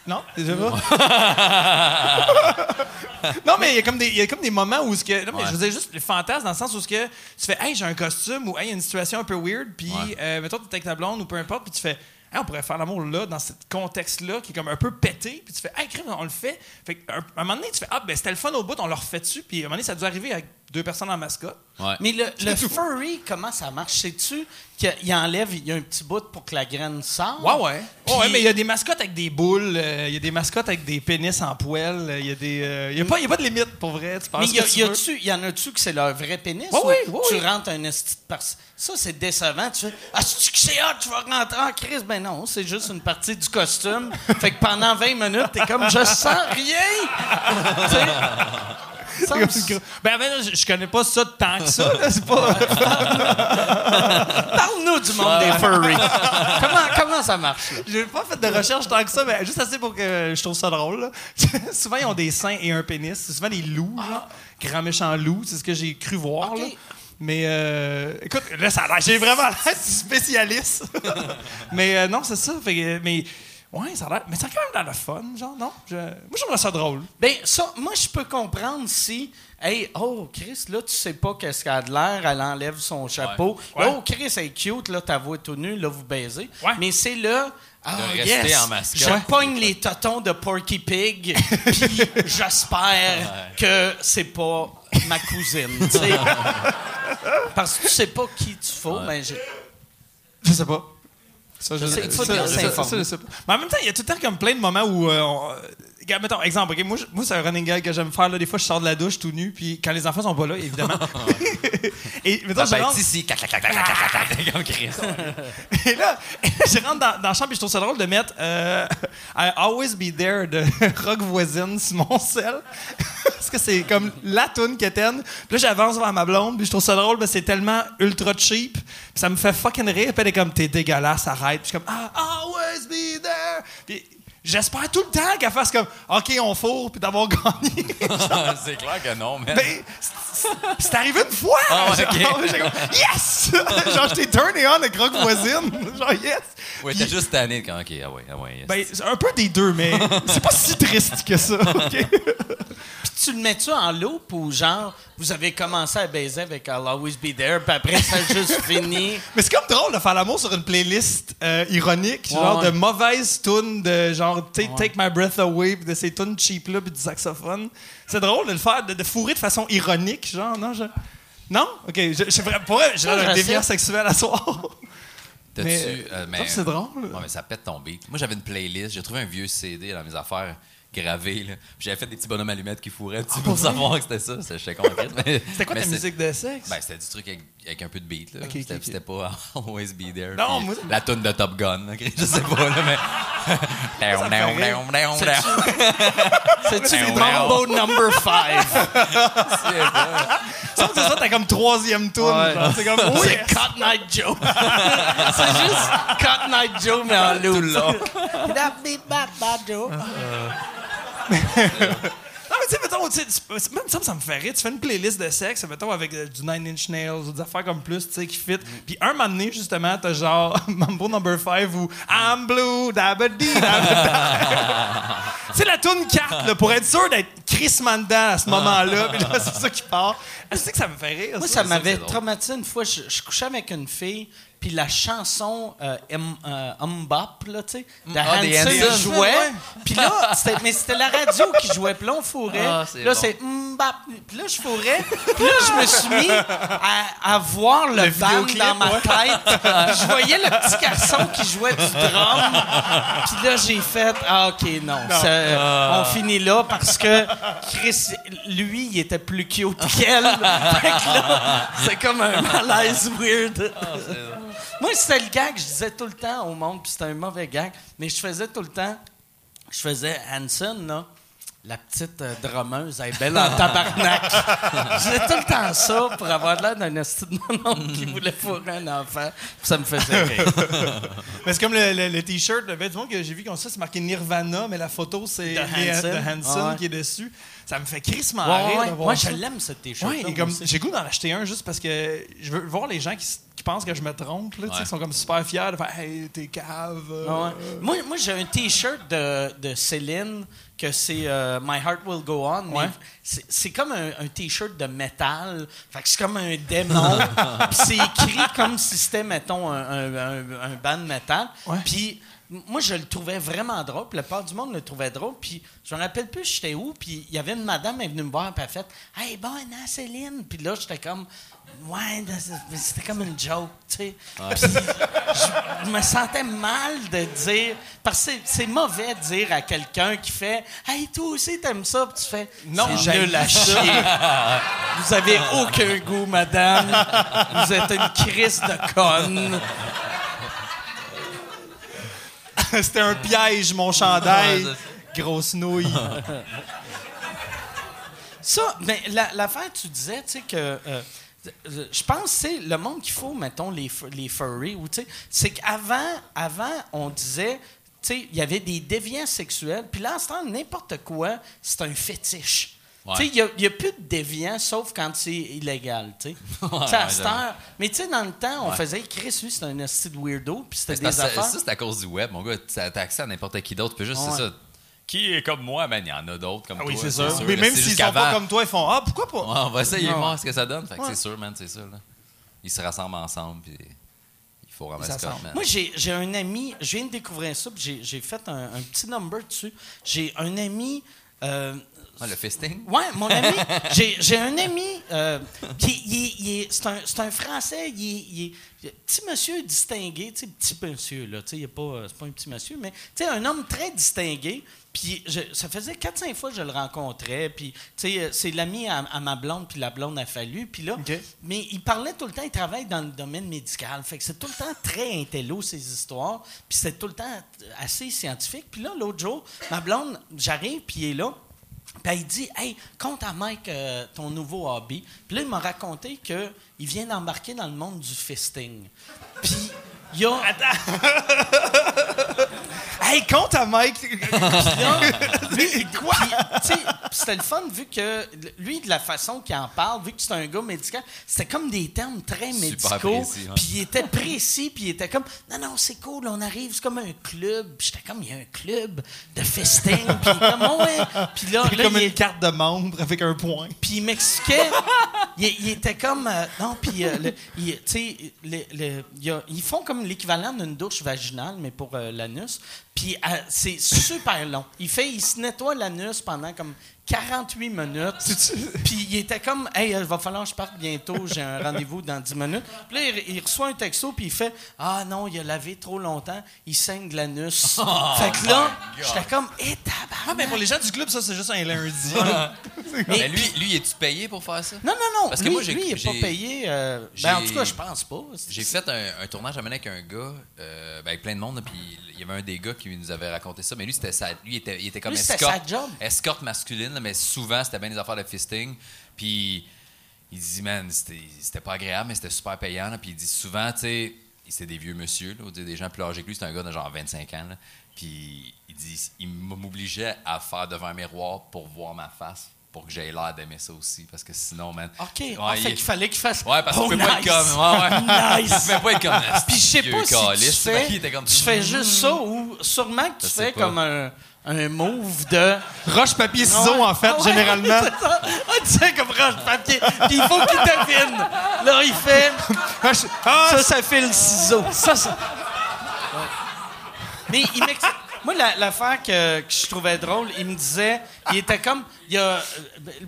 Non, déjà pas. [LAUGHS] non, mais il y a comme des, il y a comme des moments où ce que, non, mais je dire juste les fantasmes dans le sens où ce que tu fais, hey, j'ai un costume ou hey, il y a une situation un peu weird, puis Ouais. euh, mettons t'es avec ta blonde ou peu importe, puis tu fais, hey, on pourrait faire l'amour là dans ce contexte-là qui est comme un peu pété, puis tu fais, hey, crème, on le fait. Fait qu'à un- à un moment donné, tu fais, ah, ben c'était le fun au bout, on le refait dessus, puis à un moment donné, ça a dû arriver avec deux personnes en mascotte. Ouais. Mais le, le furry, comment ça marche? Sais-tu qu'il enlève, il y a un petit bout pour que la graine sorte? Ouais, ouais. Ouais, mais il y a des mascottes avec des boules, euh, il y a des mascottes avec des pénis en poêle, euh, il y a des. euh, Il y a il a pas de limite pour vrai. Tu penses Mais tu y, en a-tu que c'est leur vrai pénis? Ouais, ou oui, oui, Tu oui. rentres un esti de par- Ça, c'est décevant. Tu fais Ah, c'est-tu que c'est hot, tu vas rentrer en crise? Ben non, c'est juste une partie du costume. fait que pendant 20 minutes, t'es comme Je sens rien! Comme- Ben, ben, je, je connais pas ça tant que ça. là, C'est pas. Parle-nous du monde des furries. comment, comment ça marche? là? J'ai pas fait de recherche tant que ça, mais juste assez pour que je trouve ça drôle. là. [LAUGHS] souvent, ils ont des seins et un pénis. C'est souvent des loups, genre. Grands méchants loups, c'est ce que j'ai cru voir. Ok. Mais euh, écoute, là, ça a l'air- j'ai vraiment l'air du spécialiste. [LAUGHS] mais euh, non, c'est ça. Fait que, mais ouais, ça a l'air. Mais ça a quand même l'air de fun, genre, non? Je- moi, je trouve ça drôle. Ben, ça, moi, je peux comprendre si, hey, oh, Chris, là, tu sais pas qu'est-ce qu'elle a de l'air, elle enlève son chapeau. Ouais. Oh, Chris, elle est cute, là, ta voix est tout nue, là, vous baisez. Ouais. Mais c'est là. Ah, rester yes, en mascotte. Je pogne les totons de Porky Pig, [LAUGHS] puis j'espère que c'est pas ma cousine, tu sais. [LAUGHS] Parce que tu sais pas qui tu faut, mais j'ai. Je sais pas. Ça, je, sais, il faut ça, ça, ça. Mais en même temps, il y a tout le temps comme plein de moments où. euh, on- euh, mettons, exemple, ok, moi, moi c'est un running gag que j'aime faire. Là, des fois, je sors de la douche tout nu, puis quand les enfants sont pas là, évidemment. [LAUGHS] Et mettons, je peut être rentre- ici, comme Chris. [LAUGHS] Et là, je rentre dans, dans la chambre et je trouve ça drôle de mettre euh, I Always Be There de [LAUGHS] Rock Voisine sur mon sel. Parce que c'est comme la toune quétaine. Puis là, j'avance vers ma blonde, puis je trouve ça drôle, mais c'est tellement ultra cheap. Puis ça me fait fucking rire. Puis elle est comme, t'es dégueulasse, arrête. Puis je suis comme, ah, Always Be There. Puis j'espère tout le temps qu'elle fasse comme, OK, on fourre, puis d'avoir gagné. [LAUGHS] c'est clair que non, mais. Ben, c'est- arrivé une fois! Ah ouais, Genre, comme, yes! [LAUGHS] Genre, j'étais turné on avec Rock Voisine. Genre, yes! Ouais, t'es juste tanné quand. Ok, ah ouais, ah ouais. yes. Ben, c'est un peu des deux, mais c'est pas si triste que ça. [LAUGHS] OK? Puis tu le mets-tu en loop ou genre, vous avez commencé à baiser avec I'll Always Be There, puis après, ça a juste [LAUGHS] fini? Mais c'est comme drôle de faire l'amour sur une playlist euh, ironique, genre Ouais. de mauvaises tunes, de genre, tu sais, Take My Breath Away, puis de ces tunes cheap-là, puis du saxophone. C'est drôle de le faire, de, de fourrer de façon ironique, genre, non? Je... Non? OK, je, je, pour vrai, j'ai je déviant sexuel à soir. T'as-tu. mais- euh, Ça, c'est drôle. Ouais, mais ça pète ton beat. Moi, j'avais une playlist. J'ai trouvé un vieux CD dans mes affaires gravées. là. J'avais fait des petits bonhommes allumettes qui fourraient dessus pour savoir que c'était ça. Mais- C'était quoi mais ta musique de sexe? Ben, c'était du truc avec, avec un peu de beat. Là. Ok, ok, c'était, ok. c'était pas [LAUGHS] Always Be There. Non, moi- La tune de Top Gun. là, Je sais pas, là, mais. [LAUGHS] C'est-tu Mambo Number 5? [LAUGHS] Ça, c'est ça, t'as comme troisième tune. Ouais. C'est comme, oui, C'est Cut Night Joe. c'est juste Cut Night Joe, mais en loop. Tout le long. That beat bad, bad Joe. Mais tu sais, mettons, tu sais, c'est- même ça, ça me fait rire. Tu fais une playlist de sexe, mettons, avec euh, du Nine Inch Nails ou des affaires comme plus, tu sais, qui fit. Puis un moment donné, justement, t'as genre [LAUGHS] Mambo Number 5 ou I'm Blue, dabba-dee, dabba-da. [LAUGHS] C'est la tune carte, là, pour être sûr d'être Chris Manda à ce moment-là. Puis là, c'est ça qui part. Ah, C'est que ça me fait rire. Moi, ça? m'avait traumatisé une fois. Je, je couchais avec une fille, puis la chanson euh, M- euh, Mbop, là, tu sais, de Ah, Hanson jouait. Puis là, c'était- mais c'était la radio qui jouait, puis là, on fourrait. Ah, là, bon. c'est Mbop. Puis là, je fourrais. Puis là, je me suis mis à, à voir le, Le band dans ma ouais. tête. Je voyais le petit garçon qui jouait du drum. Puis là, j'ai fait, ah, OK, non. ça- On finit là parce que Chris, lui, il était plus cute qu'elle. c'est comme un malaise weird. Moi, c'était le gag, je disais tout le temps au monde, puis c'était un mauvais gag, mais je faisais tout le temps, je faisais Hanson, là. La petite euh, drummeuse, elle est belle en [LAUGHS] tabarnak. je faisais tout le temps ça pour avoir l'air d'un esti de mon oncle qui voulait fourrer un enfant. Puis ça me faisait rire. [LAUGHS] Mais c'est comme le, le- le t-shirt, le vêtement que j'ai vu comme ça, c'est marqué Nirvana, mais la photo, c'est De Hanson. de Hanson Ah ouais. qui est dessus. Ça me fait crissement Ouais, rire ouais. Moi, ça. je l'aime, ce t-shirt. Ouais, et comme j'ai goût d'en acheter un juste parce que je veux voir les gens qui, pensent que je me trompe, là, qui sont comme super fiers de faire Hey, t'es cave. euh. Moi, moi j'ai un T-shirt de, de Céline que c'est euh, My Heart Will Go On. mais c'est- comme un, un T-shirt de métal. Fait que c'est comme un démon. [LAUGHS] Puis c'est écrit comme si c'était, mettons, un, un, un- band de métal. Puis moi, je le trouvais vraiment drôle. Puis la part du monde le trouvait drôle. Puis je me rappelle plus j'étais où. Puis il y avait une madame, elle est venue me voir. Puis elle a fait « Hey, bon, non, Céline. » Puis là, j'étais comme... Ouais, c'était comme une joke, tu sais. Puis je me sentais mal de dire. Parce que c'est- mauvais de dire à quelqu'un qui fait Hey, toi aussi, t'aimes ça. Puis tu fais Non, nul à chier. Vous avez aucun goût, madame. Vous êtes une crise de conne. [LAUGHS] C'était un piège, mon chandail. Grosse nouille. [LAUGHS] Ça, mais la- l'affaire, tu disais, tu sais, que. euh, je pense que c'est le monde qu'il faut, mettons, les, les furries, ou tu sais, c'est qu'avant, avant, on disait, tu sais, il y avait des déviants sexuels, puis là, en ce temps, n'importe quoi, c'est un fétiche. Ouais. Tu sais, il n'y a, plus de déviants, sauf quand c'est illégal, tu sais. [LAUGHS] Ouais, Tu sais, à ouais, cette j'avoue. heure- Mais tu sais, dans le temps, on Ouais. faisait, Chris, lui, c'est un hostie de weirdo, puis c'était des parce affaires. Ça, c'est à cause du web, mon gars. T'as accès à n'importe qui d'autre. Puis juste, Ouais. c'est ça. Qui est comme moi? Ben, il y en a d'autres comme Ah oui, toi. c'est sûr. Mais même s'ils sont pas comme toi, ils font Ah, pourquoi pas? Ouais, on va essayer voir ce que ça donne. Fait que c'est sûr, man, c'est ça. Là. Ils se rassemblent ensemble, puis il faut ramasser ça, man. Moi, j'ai un ami, je viens de découvrir ça, puis j'ai- j'ai fait un, un petit number dessus. J'ai un ami. euh, Ouais, le fisting? Ouais, mon ami. [LAUGHS] J'ai un ami euh, qui il est- il est- c'est un, c'est un Français. Il est, il petit monsieur distingué, tu sais, petit monsieur, là. Tu sais, il est pas, euh, c'est pas un petit monsieur, mais tu sais, un homme très distingué. Puis je- ça faisait 4-5 fois que je le rencontrais. Puis, tu sais, euh, c'est l'ami à, à ma blonde, puis la blonde a fallu. Puis là, mais il parlait tout le temps, il travaille dans le domaine médical. Fait que c'est tout le temps très intello, ces histoires. Puis c'est tout le temps assez scientifique. Puis là, l'autre jour, ma blonde, j'arrive, puis il est là. Puis il dit Hey, compte à Mike euh, ton nouveau hobby. Puis là, il m'a raconté qu'il vient d'embarquer dans le monde du fisting. Puis il y a. Hey, compte à Mike. [LAUGHS] Quoi? C'était le fun vu que lui, de la façon qu'il en parle, vu que c'est un gars médical, c'était comme des termes très médicaux. Puis il était précis, puis il était comme Non, non, c'est cool, on arrive, c'est comme un club. Puis j'étais comme Il y a un club de festin. puis comme Oh, ouais. Puis là, comme il une carte de membre avec un point. puis il m'expliquait. il, il était comme. euh, non, puis, euh, le- il- le- le- ils font comme l'équivalent d'une douche vaginale, mais pour euh, l'anus. Puis euh, c'est super long. Il fait, il se nettoie l'anus pendant comme 48 minutes. Puis il était comme, hey, il va falloir que je parte bientôt, j'ai un rendez-vous dans 10 minutes. Puis là, il, il reçoit un texto, puis il fait, ah non, il a lavé trop longtemps, il saigne de l'anus. [LAUGHS] fait que là, j'étais comme, hé, Ah, mais pour les gens du club, ça, c'est juste un lundi. [LAUGHS] Mais lui, lui, es-tu payé pour faire ça? Non, non, non. Parce que lui, moi, j'ai- lui, il n'est pas j'ai- payé. euh, ben, en tout cas, je pense pas. J'ai fait un, un tournage à mener avec un gars, euh, ben, avec plein de monde, puis il y avait un des gars qui nous avait raconté ça, mais lui, c'était sa- lui il était, il était comme Lui, escorte, sa job. escorte masculine, mais souvent, c'était bien des affaires de fisting. Puis il dit, man, c'était c'était pas agréable, mais c'était super payant. là. Puis il dit souvent, tu sais, c'était des vieux monsieur, là, des gens plus âgés que lui, c'était un gars de genre 25 ans. là. Puis il dit, il m'obligeait à faire devant un miroir pour voir ma face pour que j'aie l'air d'aimer ça aussi. Parce que sinon, man. OK. Ouais, Ah, il fait est- qu'il fallait qu'il fasse. Ouais, parce que oh, tu peux pas être nice. comme. Ouais, ouais. [LAUGHS] Nice. Tu peux pas être comme. Puis je sais pas si tu fais, était comme- tu fais juste ça ou sûrement que tu fais pas. comme un, un move de... Roche, papier, ciseaux, en fait, Ah ouais, [LAUGHS] généralement. c'est ça. Ah, tu sais comme roche papier. Puis il faut qu'il devine. Là, il fait... [LAUGHS] Ah, Ça, ça fait le ciseau. ça, ça. Mais il m'ex- Moi, la- l'affaire que, que je trouvais drôle, il me disait, il était comme, il y a,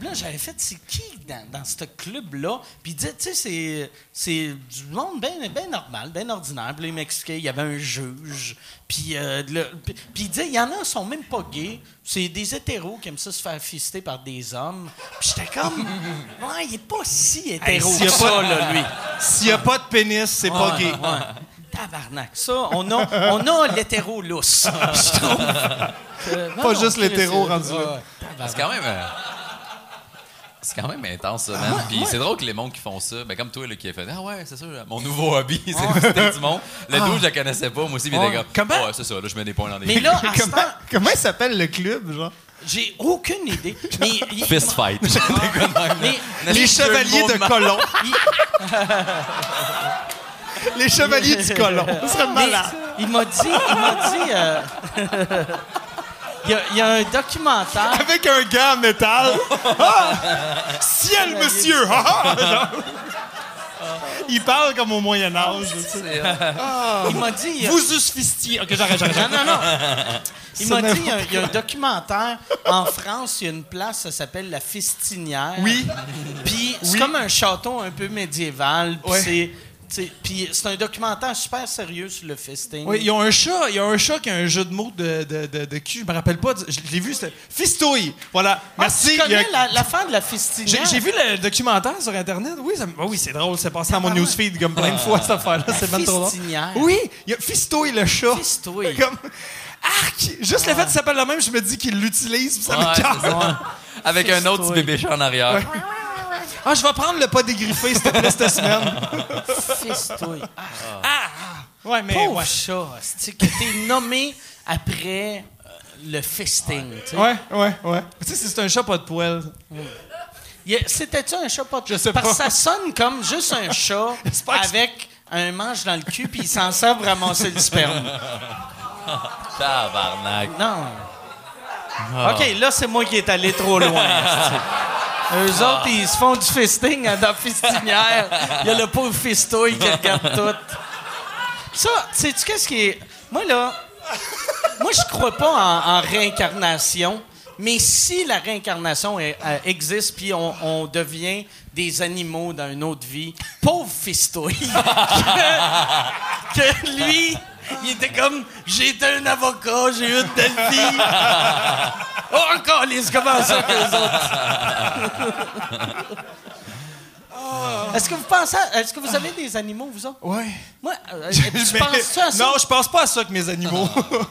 là, j'avais fait, c'est qui dans, dans ce club-là? Puis il disait, tu sais, c'est, du monde bien ben normal, bien ordinaire. Puis là, il m'expliquait, il y avait un juge. Puis, euh, le- puis, puis il disait, il y en a qui sont même pas gays. C'est des hétéros qui aiment ça se faire fister par des hommes. Puis j'étais comme, ouais, il est pas si hétéro s'il y a que pas- ça, là, lui. S'il n'y a pas de pénis, c'est pas gay. ouais. Tabarnak. Ça, on a, on a l'hétéro lousse, je trouve. Que- non, Pas non, juste l'hétéro euh, rendu là. ouais, ouais. C'est quand même. euh, C'est quand même intense, ça, man. Puis c'est drôle que les mondes qui font ça, ben comme toi, là, qui a fait Ah ouais, c'est ça, mon nouveau hobby, [LAUGHS] c'est de visiter du monde. Le dos, je la connaissais pas, moi aussi, mais Ouais. t'es comme Comment? Ah ouais, c'est ça, là, je mets des points dans des Mais là, à Comment, temps, comment il s'appelle le club, genre? j'ai aucune idée. Mais, [LAUGHS] il- Fist fight. [LAUGHS] mais- Les chevaliers de colon. il- Les chevaliers du colon. Ce serait malade. il m'a dit, il m'a dit, euh, il, y a, il y a un documentaire. Avec un gars en métal. Ah! Ciel, monsieur! Ah. Il parle comme au Moyen-Âge. Il m'a dit. a- Vous eusse fistiez. Ok, j'arrête, j'arrête. Non, non, non. Il m'a dit, il y, a, il y a un documentaire en France, il y a une place, ça s'appelle la Fistinière. Oui. Puis c'est Oui. comme un château un peu médiéval. Puis Ouais. c'est, puis c'est un documentaire super sérieux sur le fisting. Oui, ils ont un chat, il y a un chat qui a un jeu de mots de, de, de, de cul, je me rappelle pas, je l'ai vu, c'était Fistouille. Voilà, Ah, merci. tu a- connais la- l'affaire de la Fistinière? j'ai vu le documentaire sur Internet. Oui, ça, ah oui c'est drôle. C'est passé dans mon newsfeed comme plein de fois, cette affaire-là. C'est même trop drôle. Fistinière. Oui, il y a Fistouille, le chat. Fistouille. [LAUGHS] Comme, arc! Juste le fait qu'il s'appelle le même, je me dis qu'il l'utilise, ça Ouais, me. Avec un autre petit bébé chat en arrière. Ah, je vais prendre le pas dégriffé, s'il te plaît, cette semaine. Fistouille. Ah, Ouais, mais. pauvre Ouais, chat. C'est que t'es nommé après euh, le fisting. tu sais? ouais, ouais. ouais. Tu sais, c'est un chat pas de poêle. A- C'était-tu un chat pas de Je sais Parce que ça sonne comme juste un chat [LAUGHS] avec un manche dans le cul puis il s'en sert pour ramasser le sperme. [LAUGHS] Tabarnak. Non. OK, là, c'est moi qui est allé trop loin. [LAUGHS] Eux autres, ils se font du fisting dans la fistinière. Il y a le pauvre fistouille qui regarde tout. Ça, sais-tu qu'est-ce qui est... Moi, là, moi, je crois pas en, en réincarnation, mais si la réincarnation est- euh, existe puis on, on devient des animaux dans une autre vie, pauvre fistouille, [LAUGHS] que, que lui, il était comme j'ai été un avocat, j'ai eu une belle vie. [LAUGHS] Oh, encore les comment ça que les autres? [LAUGHS] Est-ce que vous pensez, à- est-ce que vous avez des animaux vous autres? Ouais. Moi, [LAUGHS] euh, tu Mais- penses à ça? Non, je pense pas à ça que mes animaux.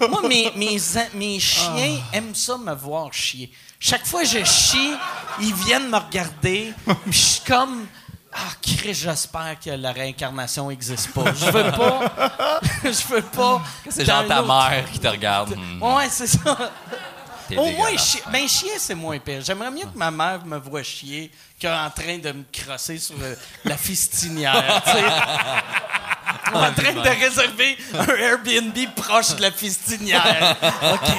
Moi, mes, mes, a- mes chiens aiment ça me voir chier. Chaque fois que je chie, ils viennent me regarder. Puis je suis comme. Ah, Chris, j'espère que la réincarnation n'existe pas. Je veux pas. [LAUGHS] je veux pas. C'est genre ta mère qui te regarde. Ouais, c'est ça. Au moins. Ben, chier, c'est moins pire. J'aimerais mieux que ma mère me voie chier qu'en train de me crosser sur euh, la fistinière. en train de réserver un Airbnb proche de la fistinière. [LAUGHS] OK.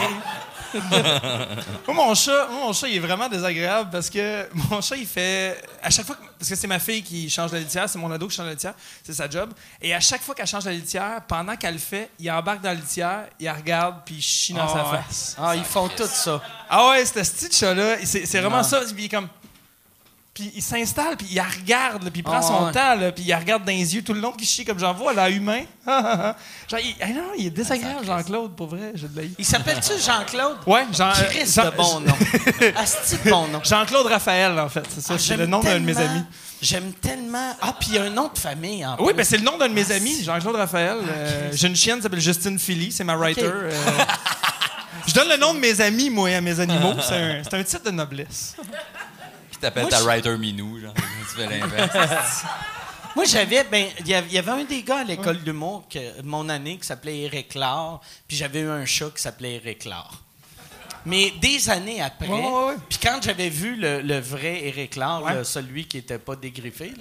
Moi, mon chat, moi, mon chat, il est vraiment désagréable parce que mon chat, il fait. À chaque fois. que- Parce que c'est ma fille qui change la litière, c'est mon ado qui change la litière, c'est sa job. Et à chaque fois qu'elle change la litière, pendant qu'elle le fait, il embarque dans la litière, il la regarde, puis il chie dans sa Ah ouais. face. Ah, ils font tout ça. Ah ouais, ce petit chat-là, c'est c'est vraiment ça. Il est comme. Puis il s'installe, puis il la regarde, là, puis il prend Ah son ouais. temps, là, puis il la regarde dans les yeux tout le long, puis chie comme j'en vois, là, humain. [LAUGHS] Genre, il, ah non, il est désagréable, Jean-Claude, pour vrai, je l'ai. Il s'appelle-tu Jean-Claude? Ouais, Jean. Chris Jean- de bon nom. [LAUGHS] Asti de bon nom. Jean-Claude Raphaël, en fait, c'est ça, Ah, c'est j'aime le nom d'un de mes tellement- amis. J'aime tellement. Ah, puis il y a un nom de famille en Oui, plus. ben c'est le nom d'un de mes Ah, amis, Jean-Claude Raphaël. Euh, J'ai une chienne qui s'appelle Justine Philly, c'est ma writer. Euh. [LAUGHS] je donne le nom de mes amis, moi, à mes animaux. C'est un, c'est un titre de noblesse. Qui t'appelle Moi, ta writer minou, genre. [LAUGHS] tu fais l'inverse. [LAUGHS] Moi, j'avais. Ben, il y avait- un des gars à l'école d'humour, que- de mon année, qui s'appelait Eric Laure, puis j'avais eu un chat qui s'appelait Eric Laure. Mais des années après, Ouais, ouais, ouais. puis quand j'avais vu le, le vrai Éric Laure, là, celui qui était pas dégriffé,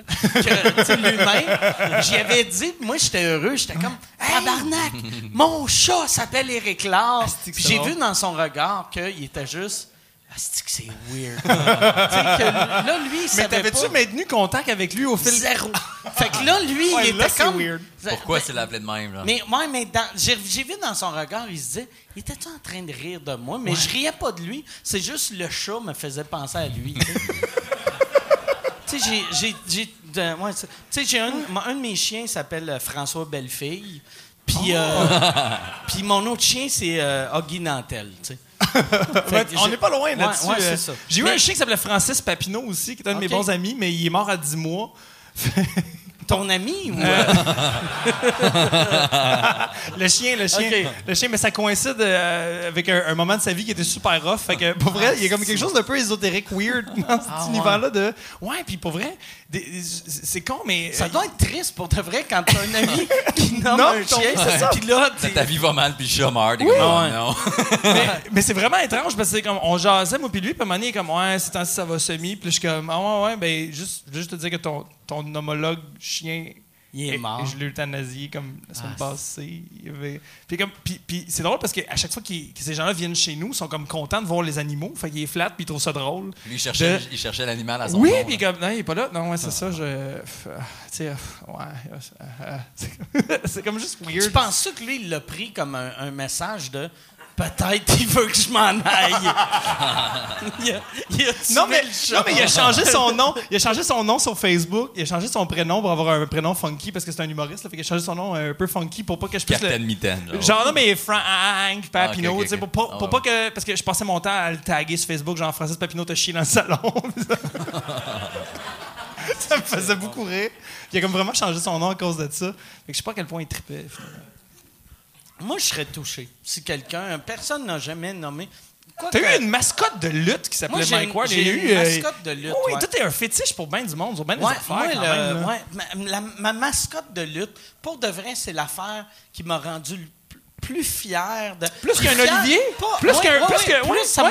lui-même, [LAUGHS] j'y avais dit, moi j'étais heureux, j'étais comme tabarnak, mon chat s'appelle Puis c'est j'ai vu dans son regard qu'il était juste Asti que c'est weird. [LAUGHS] que là lui, il Mais t'avais-tu maintenu contact avec lui au fil Zéro. [LAUGHS] fait que là, lui, Ouais, il là, était c'est comme. weird. Pourquoi c'est l'appelé de même, là? mais ouais, mais dans- j'ai j'ai vu dans son regard, il se disait, il était en train de rire de moi, mais je riais pas de lui. C'est juste le chat me faisait penser à lui. tu sais. [LAUGHS] Tu sais, j'ai- j'ai- j'ai. de- ouais, c'est- tu sais, j'ai un, un de mes chiens s'appelle euh, François Bellefille. Puis, euh, puis mon autre chien, c'est euh, Nantel. tu sais. [LAUGHS] On n'est pas loin là-dessus. ouais, euh. J'ai eu Mais- un chien qui s'appelait Francis Papineau aussi, qui est un de mes bons amis, mais il est mort à 10 mois. [LAUGHS] Ton ami ou. euh, [LAUGHS] Le chien, le chien, le chien, mais ça coïncide euh, avec un, un moment de sa vie qui était super rough. Fait que pour vrai, il y a comme quelque chose d'un peu ésotérique, weird dans cet Ah, ouais. univers-là de. Ouais, puis pour vrai, c'est con, mais. Ça doit être triste pour de vrai quand t'as un ami [LAUGHS] qui nomme Non, un ton- chien. c'est ça. Puis là, Ta- vie va mal, puis le chat meurt. T'es comme, oh, Ouais. non. [LAUGHS] mais, mais c'est vraiment étrange parce que c'est comme on jasait moi puis lui puis à un moment donné, il est comme ouais c'est temps ça va semi puis je suis comme ah ouais ouais ben juste juste te dire que ton ton homologue chien Il est et- mort. et je l'ai euthanasié comme la semaine Ah, passée. Avait- puis comme puis, puis c'est drôle parce qu'à chaque fois que ces gens-là viennent chez nous ils sont comme contents de voir les animaux. Fait qu'ils est flat puis ils trouvent ça drôle. Lui, il cherchait, De- il cherchait l'animal à son oui nom, puis là. comme non il est pas là. Non ouais c'est ça je euh, tu sais ouais c'est comme- [LAUGHS] c'est comme juste weird. Tu penses que lui, il l'a pris comme un, un message de peut-être il veut que je m'en aille. [LAUGHS] il a, il Non mais, le chat. non, mais il a changé son nom. Il a changé son nom sur Facebook. Il a changé son prénom pour avoir un prénom funky parce que c'est un humoriste. Là, fait qu'il a changé son nom un peu funky pour pas que je puisse. Captain le- Mitaine. genre. Genre, non, mais Frank Papineau, Ah, ok, ok, tu sais, pour, Ah, pour pas que. Parce que je passais mon temps à le taguer sur Facebook, genre Francis Papineau t'a chié dans le salon. [LAUGHS] ça me faisait beaucoup rire. Il a comme vraiment changé son nom à cause de ça. Fait que je sais pas à quel point il trippait, finalement. Moi, je serais touché si quelqu'un, personne n'a jamais nommé. T'as eu une mascotte de lutte qui s'appelait Mike Ward? j'ai a une eu, euh, mascotte de lutte, Oui, ouais. tout est un fétiche pour bien du monde, sur bien des Ouais, affaires. moi, quand le- même, là. ouais, ma, la- ma mascotte de lutte, pour de vrai, c'est l'affaire qui m'a rendu plus fier de. Plus qu'un Olivier? pas- Plus ouais, qu'un- ouais, plus ouais, que- plus ça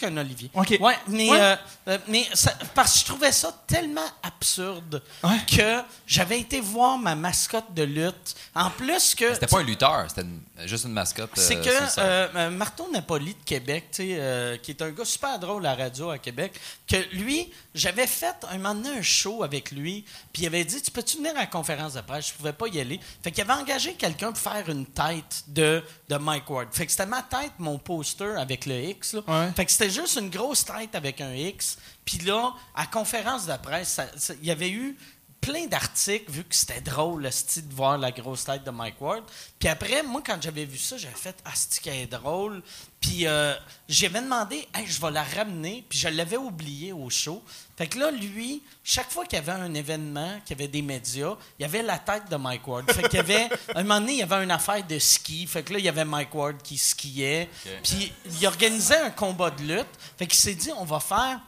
qu'un Olivier. OK. Ouais, mais, Ouais. euh, euh, mais ça- parce que je trouvais ça tellement absurde Ouais. que j'avais été voir ma mascotte de lutte. En plus que. C'était pas un lutteur, c'était une- juste une mascotte. C'est euh, que euh, euh, Marteau Napoli de Québec, tu sais, euh, qui est un gars super drôle à la radio à Québec, que lui, j'avais fait un moment donné un show avec lui, puis il avait dit Tu peux-tu venir à la conférence de presse? Je pouvais pas y aller. Fait qu'il avait engagé quelqu'un pour faire une tête de, de Mike Ward. Fait que c'était ma tête, mon poster avec le X. là. Ouais. Fait que c'était juste une grosse tête avec un X. Puis là, à la conférence de presse, ça- ça- il y avait eu plein d'articles, vu que c'était drôle, le style de voir la grosse tête de Mike Ward. Puis après, moi, quand j'avais vu ça, j'avais fait « Ah, c'est qu'elle est drôle. » Puis euh, j'avais demandé « Hey, je vais la ramener. » Puis je l'avais oublié au show. Fait que là, lui, chaque fois qu'il y avait un événement, qu'il y avait des médias, il y avait la tête de Mike Ward. Fait qu'il y avait... [LAUGHS] un moment donné, il y avait une affaire de ski. Fait que là, il y avait Mike Ward qui skiait. Puis il organisait un combat de lutte. Fait qu'il s'est dit « On va faire... »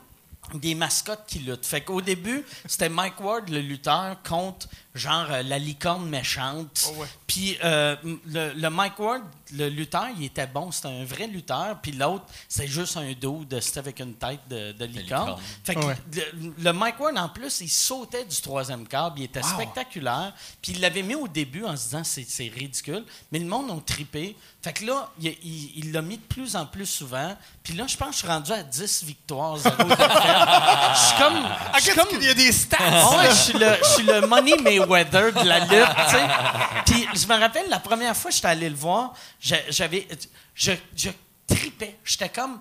des mascottes qui luttent. Fait qu'au début, c'était Mike Ward, le lutteur, contre genre euh, la licorne méchante. Puis euh, le, le Mike Ward, le lutteur, il était bon, c'était un vrai lutteur. Puis l'autre, c'est juste un dos de c'était avec une tête de, de licorne. licorne. Fait que Ouais. le, le Mike Ward, en plus, il sautait du troisième câble. Il était spectaculaire. Puis il l'avait mis au début en se disant c'est, c'est ridicule. Mais le monde a trippé. Fait que là, il, il- il l'a mis de plus en plus souvent. Puis là, je pense que je suis rendu à 10 victoires, 0 défaites. [LAUGHS] Je suis comme. Ah, je suis comme qu'il y a des stats. ouais, je suis le, je suis le Money Mayweather de la lutte, tu sais. Puis je me rappelle, la première fois que j'étais allé le voir, j'avais... Je, je tripais. J'étais comme...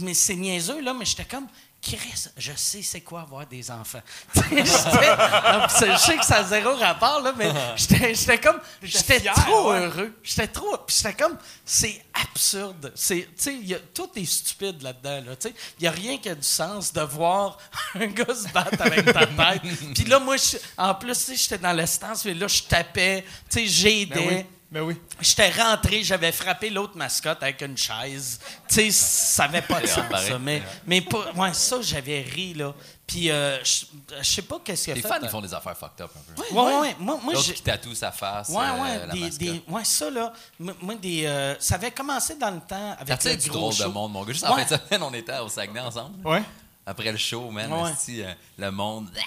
Mais c'est niaiseux, là, mais j'étais comme... Chris, je sais c'est quoi avoir des enfants. [LAUGHS] Je sais que ça a zéro rapport, là, mais [LAUGHS] j'étais comme... J'étais trop ouais. heureux. J'étais trop... Puis j'étais comme... C'est absurde. C'est, y a- tout est stupide là-dedans, là. Il n'y a rien qui a du sens de voir [LAUGHS] un gars se battre avec ta tête. Puis là, moi, en plus, j'étais dans l'instance, mais là, je tapais, j'aidais. Ben oui. Ben oui. J'étais rentré, j'avais frappé l'autre mascotte avec une chaise. Tu sais, ça avait pas de sens, ça. Mais, mais ouais, ça, j'avais ri, là. Puis, euh, je sais pas qu'est-ce qu'il a Les fait. fans, ils font des affaires fucked up un peu. Ouais, ouais, ouais. Moi, moi L'autre qui tatoue sa face, Ouais, euh, ouais, la des, des- ouais, ça, là. Moi, des, euh, ça avait commencé dans le temps avec T'as-tu le du gros drôle de show. monde, mon gars? Juste en Ouais. fin de semaine, on était au Saguenay ensemble. Ouais. Après le show, man, Ouais. euh, le monde... Ah,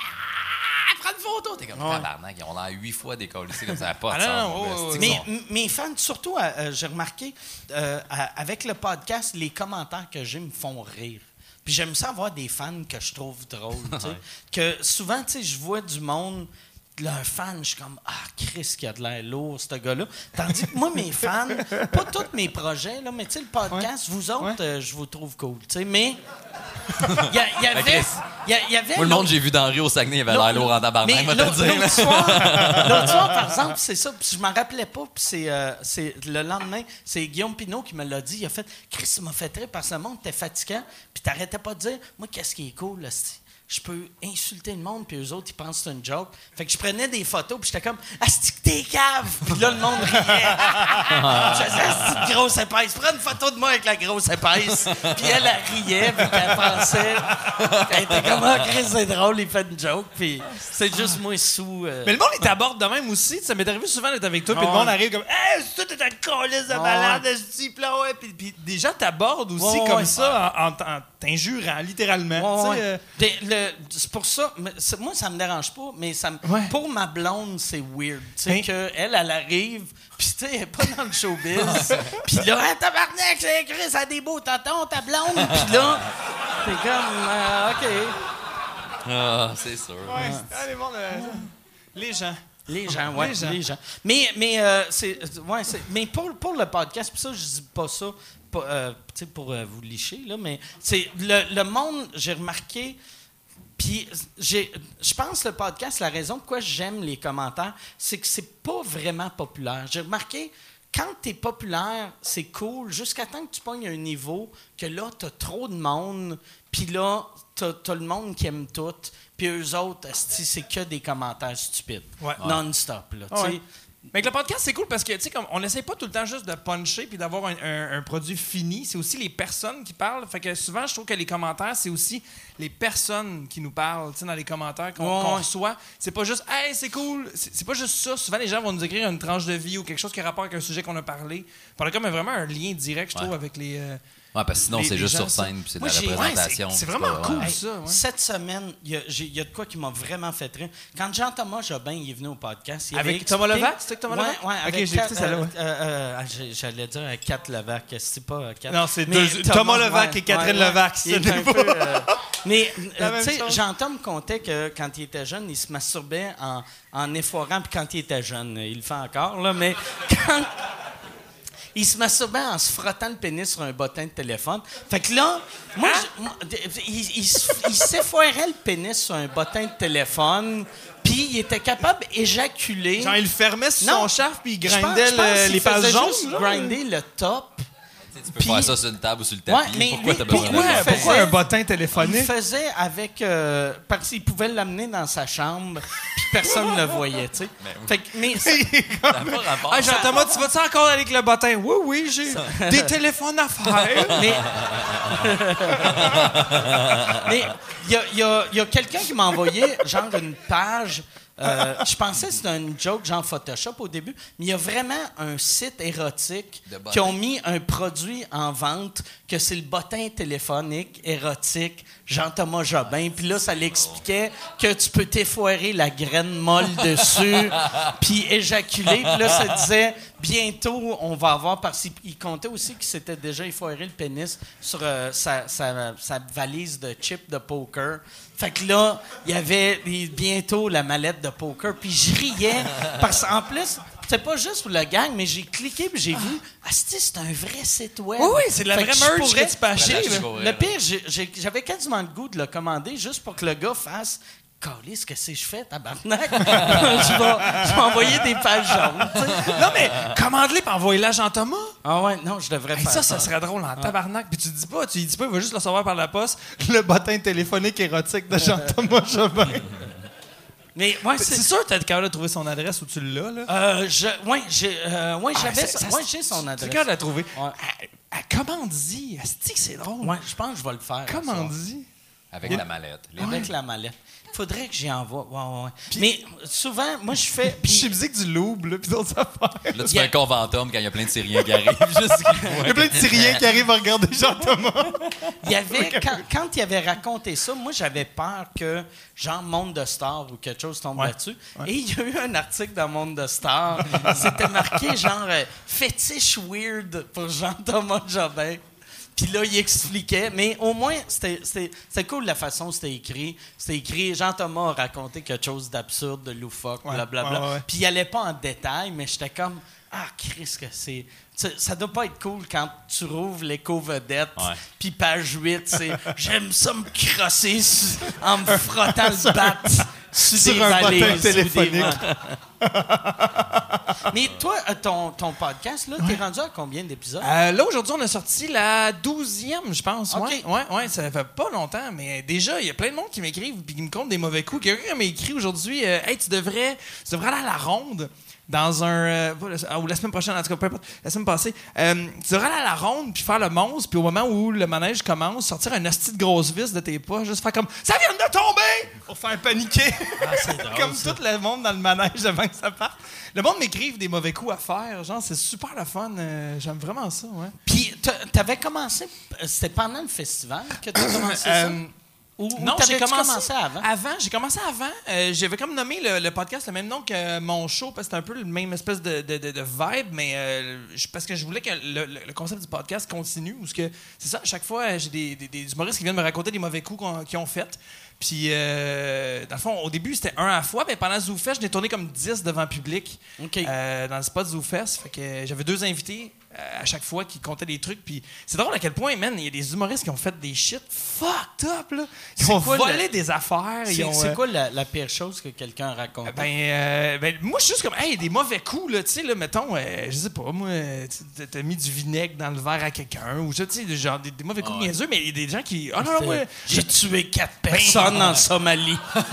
prends une photo! T'es comme, tabarnak, ils ont l'air huit fois décollés comme ça n'a [LAUGHS] pas Ah, non, sens. non, ouais, ouais, Mais mes fans, surtout, euh, euh, j'ai remarqué, euh, avec le podcast, les commentaires que j'ai me font rire. Puis j'aime ça avoir des fans que je trouve drôles. tu sais. [LAUGHS] Que souvent, tu sais, je vois du monde, leurs fans, je suis comme Ah, Chris, qui a de l'air lourd, ce gars-là. Tandis que moi, mes fans, pas tous mes projets, là, mais tu sais, le podcast, vous autres, Ouais. euh, je vous trouve cool. tu sais. Mais il y, a- il y [LAUGHS] avait. Il y a- il y avait Moi, le monde, j'ai vu dans Rio au Saguenay, il avait l'air lourd en tabarnak, moi, te dire. L'autre soir, [LAUGHS] l'autre soir, par exemple, c'est ça. Puis je m'en rappelais pas. Puis c'est, euh, c'est le lendemain, c'est Guillaume Pinot qui me l'a dit. Il a fait Chris, ça m'a fait très parce que le monde était fatigant. Puis t'arrêtais pas de dire Moi, qu'est-ce qui est cool, là, c'est- je peux insulter le monde, puis eux autres, ils pensent que c'est une joke. Fait que je prenais des photos, puis j'étais comme Asti que t'es cave! Puis là, le monde riait. [LAUGHS] je faisais Asti grosse épaisse. Prends une photo de moi avec la grosse épaisse. Puis elle, elle riait, puis elle pensait. Elle était comme Ah, Chris, c'est drôle, il fait une joke. Puis c'est juste moi sous. euh, Mais le monde, il t'aborde de même aussi. Ça m'est arrivé souvent d'être avec toi, puis le monde arrive comme Hey, c'est toi, t'es un calice de malade, puis là, ouais. Puis, puis des gens t'abordent aussi Ouais, comme ouais. ça, en, en- en t'injurant, littéralement. Ouais, Euh, c'est pour ça, moi, ça me dérange pas, mais ça me- Ouais. pour ma blonde, c'est weird. Tu sais, Hein? qu'elle, elle arrive, puis tu sais, elle est pas dans le showbiz. [LAUGHS] puis là, ah, tabarnak, c'est écrit, ça a des beaux tontons, ta blonde. Puis là, t'es comme, euh, OK. Ah, c'est sûr. ouais, ah, les, euh, gens. Les gens, ouais, Les les gens. Mais, mais, euh, c'est, ouais, c'est- mais pour, pour le podcast, puis ça, je dis pas ça euh, pour euh, vous licher, là, mais c'est le, le monde, j'ai remarqué, puis je pense que le podcast, la raison pourquoi j'aime les commentaires, c'est que c'est pas vraiment populaire. J'ai remarqué, quand tu es populaire, c'est cool jusqu'à temps que tu pognes un niveau que là, tu as trop de monde, puis là, tu as, le monde qui aime tout, puis eux autres, c'est que des commentaires stupides. Ouais. Non-stop, Ouais. Mais le podcast, c'est cool parce que, tu sais, comme on n'essaie pas tout le temps juste de puncher puis d'avoir un, un- un produit fini. C'est aussi les personnes qui parlent. Fait que souvent, je trouve que les commentaires, c'est aussi les personnes qui nous parlent, tu sais, dans les commentaires qu'on Ouais, ouais. reçoit. C'est pas juste, hey, c'est cool. C'est pas juste ça. Souvent, les gens vont nous écrire une tranche de vie ou quelque chose qui a rapport avec un sujet qu'on a parlé. A comme vraiment un lien direct, je trouve, Ouais. avec les. euh, Ouais, parce que sinon, c'est juste sur scène, puis c'est de la représentation. c'est- vraiment pas- cool. ça, ouais. Cette semaine, il y, a- de quoi qui m'a vraiment fait rire. Quand Jean-Thomas Jobin il est venu au podcast, il Avec Thomas Levac? C'était Thomas Levac? ouais, Ok, avec j'ai écouté Kat- celle-là, ouais. euh, euh, ah, J'allais dire à Kat Levac, c'est pas euh, Kat. Non, c'est Thomas Levac et Catherine Levac, c'est un pas- peu, euh, Mais [LAUGHS] euh, tu sais. Jean-Tom contait que quand il était jeune, il se masturbait en, en efforant, puis quand il était jeune, il le fait encore, là, mais [LAUGHS] quand, il se masturbait en se frottant le pénis sur un bottin de téléphone. Fait que là, moi, Hein? je- il, il se- il s'effoirait le pénis sur un bottin de téléphone, puis il était capable d'éjaculer. Genre, il fermait sur Non. son chef puis il Je pense- grindait je pense le- les pages faisait jaunes. genre. grinder le top. Tu peux Puis- faire ça sur une table ou sur le tapis. Ouais, mais Pourquoi lui, t'as besoin pourquoi- de il ça? fait- Pourquoi un bottin Il téléphonique? faisait avec. euh, parce qu'il pouvait l'amener dans sa chambre, puis personne ne le voyait, tu sais. [LAUGHS] Fait que- mais [LAUGHS] ça- Ça n'a pas rapport. Ah, Jean-Thomas, tu vas-tu encore avec le bottin? Oui, oui, j'ai des téléphones à faire. [LAUGHS] Mais mais il y a, il y a- il y a quelqu'un qui m'a envoyé genre une page. Euh, [LAUGHS] je pensais que c'était une joke genre Photoshop au début, mais il y a vraiment un site érotique qui ont mis un produit en vente que c'est le bottin téléphonique érotique Jean-Thomas Jobin. Puis là, ça l'expliquait que tu peux t'effoirer la graine molle dessus, [LAUGHS] puis éjaculer. Puis là, ça disait bientôt, on va avoir, parce qu'il comptait aussi qu'il s'était déjà effoiré le pénis sur euh, sa, sa- sa valise de chips de poker. Fait que là, il y avait bientôt la mallette de poker, puis je riais, parce qu'en plus, c'est pas juste pour le gang, mais j'ai cliqué puis j'ai vu, ah, c'est c'est un vrai site web. Oui, oui, c'est de la Fait vraie je merch pourrais- que tu peux acheter. le pire, j'avais quasiment le goût de le commander juste pour que le gars fasse Calisse, qu'est-ce que je fais, tabarnak? [LAUGHS] je, vais, je vais envoyer des pages jaunes. Non, mais commande-les et envoie-les à Jean-Thomas. Ah ouais, non, je devrais Hey, faire ça, ça serait drôle en tabarnak. Puis tu dis pas, tu dis pas, il va juste le recevoir par la poste. Le bottin téléphonique érotique de Jean-Thomas [LAUGHS] Jobin. Mais ouais, C'est c'est sûr que t'as été capable de trouver son adresse ou tu l'as, là? Euh, je, ouais, j'ai, euh, ouais, j'avais, Ah, ça- ouais, j'ai son Tu adresse. es capable de la trouver. Ouais. Commande-y. Asti que c'est drôle. Ouais, je pense que je vais le faire. ça. Commande-y. Avec la mallette. Les Avec la mallette. Faudrait que j'y envoie. Ouais, ouais, ouais. Mais souvent, moi, je fais. Puis chez musique du Loup, là, puis d'autres [LAUGHS] affaires. Là, tu Il y a- fais un conventum quand il y a plein de Syriens qui arrivent. [LAUGHS] juste Il y a plein de Syriens qui arrivent à regarder Jean-Thomas. il y avait, [LAUGHS] quand, quand il avait raconté ça, moi, j'avais peur que, genre, Monde de Star ou quelque chose tombe Ouais. là-dessus. Et il y a eu un article dans Monde de Star. C'était marqué, genre, euh, fétiche weird pour Jean-Thomas Jobin. Puis là, il expliquait, mais au moins, c'était cool la façon dont c'était écrit. C'était écrit, Jean-Thomas a raconté quelque chose d'absurde, de loufoque, Ouais, blablabla. ouais, ouais. Puis il allait pas en détail, mais j'étais comme, ah, Chris, que c'est. Ça, ça doit pas être cool quand tu rouvres l'éco-vedette, puis page 8, c'est [LAUGHS] J'aime ça me crosser en me frottant le bat sur, des un bottin téléphonique. [LAUGHS] Mais toi, euh, ton, ton podcast, là, t'es rendu à combien d'épisodes? Euh, là, aujourd'hui, on a sorti la douzième, je pense. OK. Ouais, ouais, ouais, ça fait pas longtemps, mais déjà, il y a plein de monde qui m'écrivent et qui me comptent des mauvais coups. Quelqu'un m'a écrit aujourd'hui euh, Hey, tu devrais, tu devrais aller à la ronde dans un. euh, ah, ou la semaine prochaine, en tout cas, peu importe, la semaine passée. Euh, tu devrais aller à la ronde puis faire le monstre, puis au moment où le manège commence, sortir un hostie de grosse vis de tes pas, juste faire comme Ça vient de tomber Pour faire paniquer. [LAUGHS] comme tout le monde dans le manège avant que ça parte. Le monde m'écrive des mauvais coups à faire. Genre, c'est super le fun. euh, J'aime vraiment ça, ouais. Puis t'a- t'avais commencé, c'était pendant le festival que t'as commencé ça? Ou, non, j'ai t'avais-tu commencé, avant? j'ai commencé avant. Euh, J'avais comme nommé le, le podcast le même nom que mon show parce que c'était un peu le même espèce de, de, de- de vibe, mais euh, parce que je voulais que le, concept du podcast continue. Que c'est ça, à chaque fois, j'ai des, des, des humoristes qui viennent me raconter des mauvais coups qu'ils ont fait. Puis, euh, dans le fond, au début, c'était un à la fois, mais pendant ZooFest, je n'ai tourné comme 10 devant public euh, dans le spot ZooFest. Fait que j'avais deux invités à chaque fois qui comptaient des trucs. Puis c'est drôle à quel point, man, il y a des humoristes qui ont fait des shit fucked up, là. Ils ont quoi volé des affaires. C'est euh, quoi la, la pire chose que quelqu'un a raconté? ben, euh, ben, moi, je suis juste comme, hey, des mauvais coups, là, tu sais, là, mettons, euh, je sais pas, moi, euh, tu- t'as mis du vinaigre dans le verre à quelqu'un, ou, tu sais, genre, des, des mauvais coups Ouais. niaiseux, mais il y a des gens qui, ah non, non, moi, J'ai tué quatre personnes en Somalie. [LAUGHS]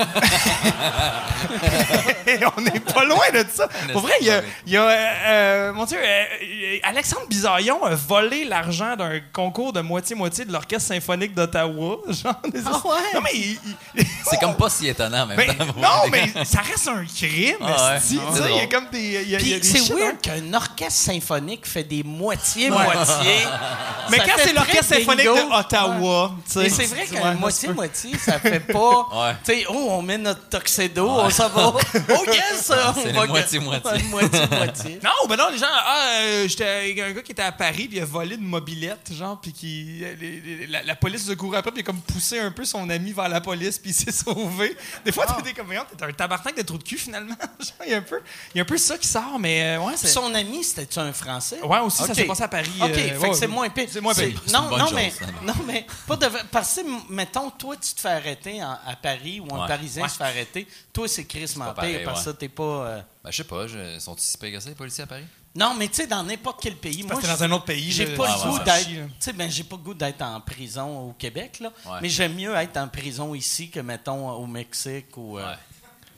on n'est pas loin de ça. Pour vrai, il y a, il y a, euh, euh, mon Dieu, euh, euh, Alexandre Bizarillon a volé l'argent d'un concours de moitié-moitié de l'Orchestre symphonique d'Ottawa. [LAUGHS] Genre, des- Ah ouais? Non, mais il- il- [LAUGHS] C'est comme pas si étonnant, même Ben, temps. non, mais ça reste un crime, Ah ouais. Ah, c'est Il y a drôle. comme des. il y a- il y a Puis des c'est shit, weird hein. qu'un orchestre symphonique fait des moitiés-moitiés. Mais Ça quand c'est l'Orchestre symphonique bingo. de Ottawa, tu sais. Mais c'est vrai qu'un moitié-moitié, ça fait pas. Ouais. Tu sais, oh, on met notre tuxedo, on s'en va. [LAUGHS] Oh, yes! on C'est moitié-moitié. Moitié-moitié. Non, ben non, les gens. Ah, euh, j'étais y a un gars qui était à Paris, puis il a volé une mobilette, genre, puis qui. les- les- la, la police se courait après, puis il a comme poussé un peu son ami vers la police, puis il s'est sauvé. Des fois, t'es comme, Voyons, t'es un tabarnak de trou de cul, finalement. [LAUGHS] Genre, il y a un peu, il y a un peu ça qui sort, mais euh, ouais, c'est. Son ami, c'était-tu un Français? Ouais, aussi, ça s'est passé à Paris. OK, euh, fait ouais, que c'est moins pire. C'est moins pire. Non, une bonne non, chose, mais, ça. non, mais pas de, parce que, mettons, toi, tu te fais arrêter en- à Paris ou un Ouais. Parisien Ouais. se fait arrêter. Toi, c'est Chris pire parce que ouais. t'es pas. euh, Ben, je sais pas, je- sont ils si que ça, les policiers à Paris? Non, mais tu sais, dans n'importe quel pays. Parce Moi, que dans un autre pays. J'ai pas Ah, le ouais, goût ouais. d'être. Chie, là. Tu sais, ben, j'ai pas le goût d'être en prison au Québec, là. Ouais. Mais j'aime mieux être en prison ici que, mettons, au Mexique ou. euh, Ouais.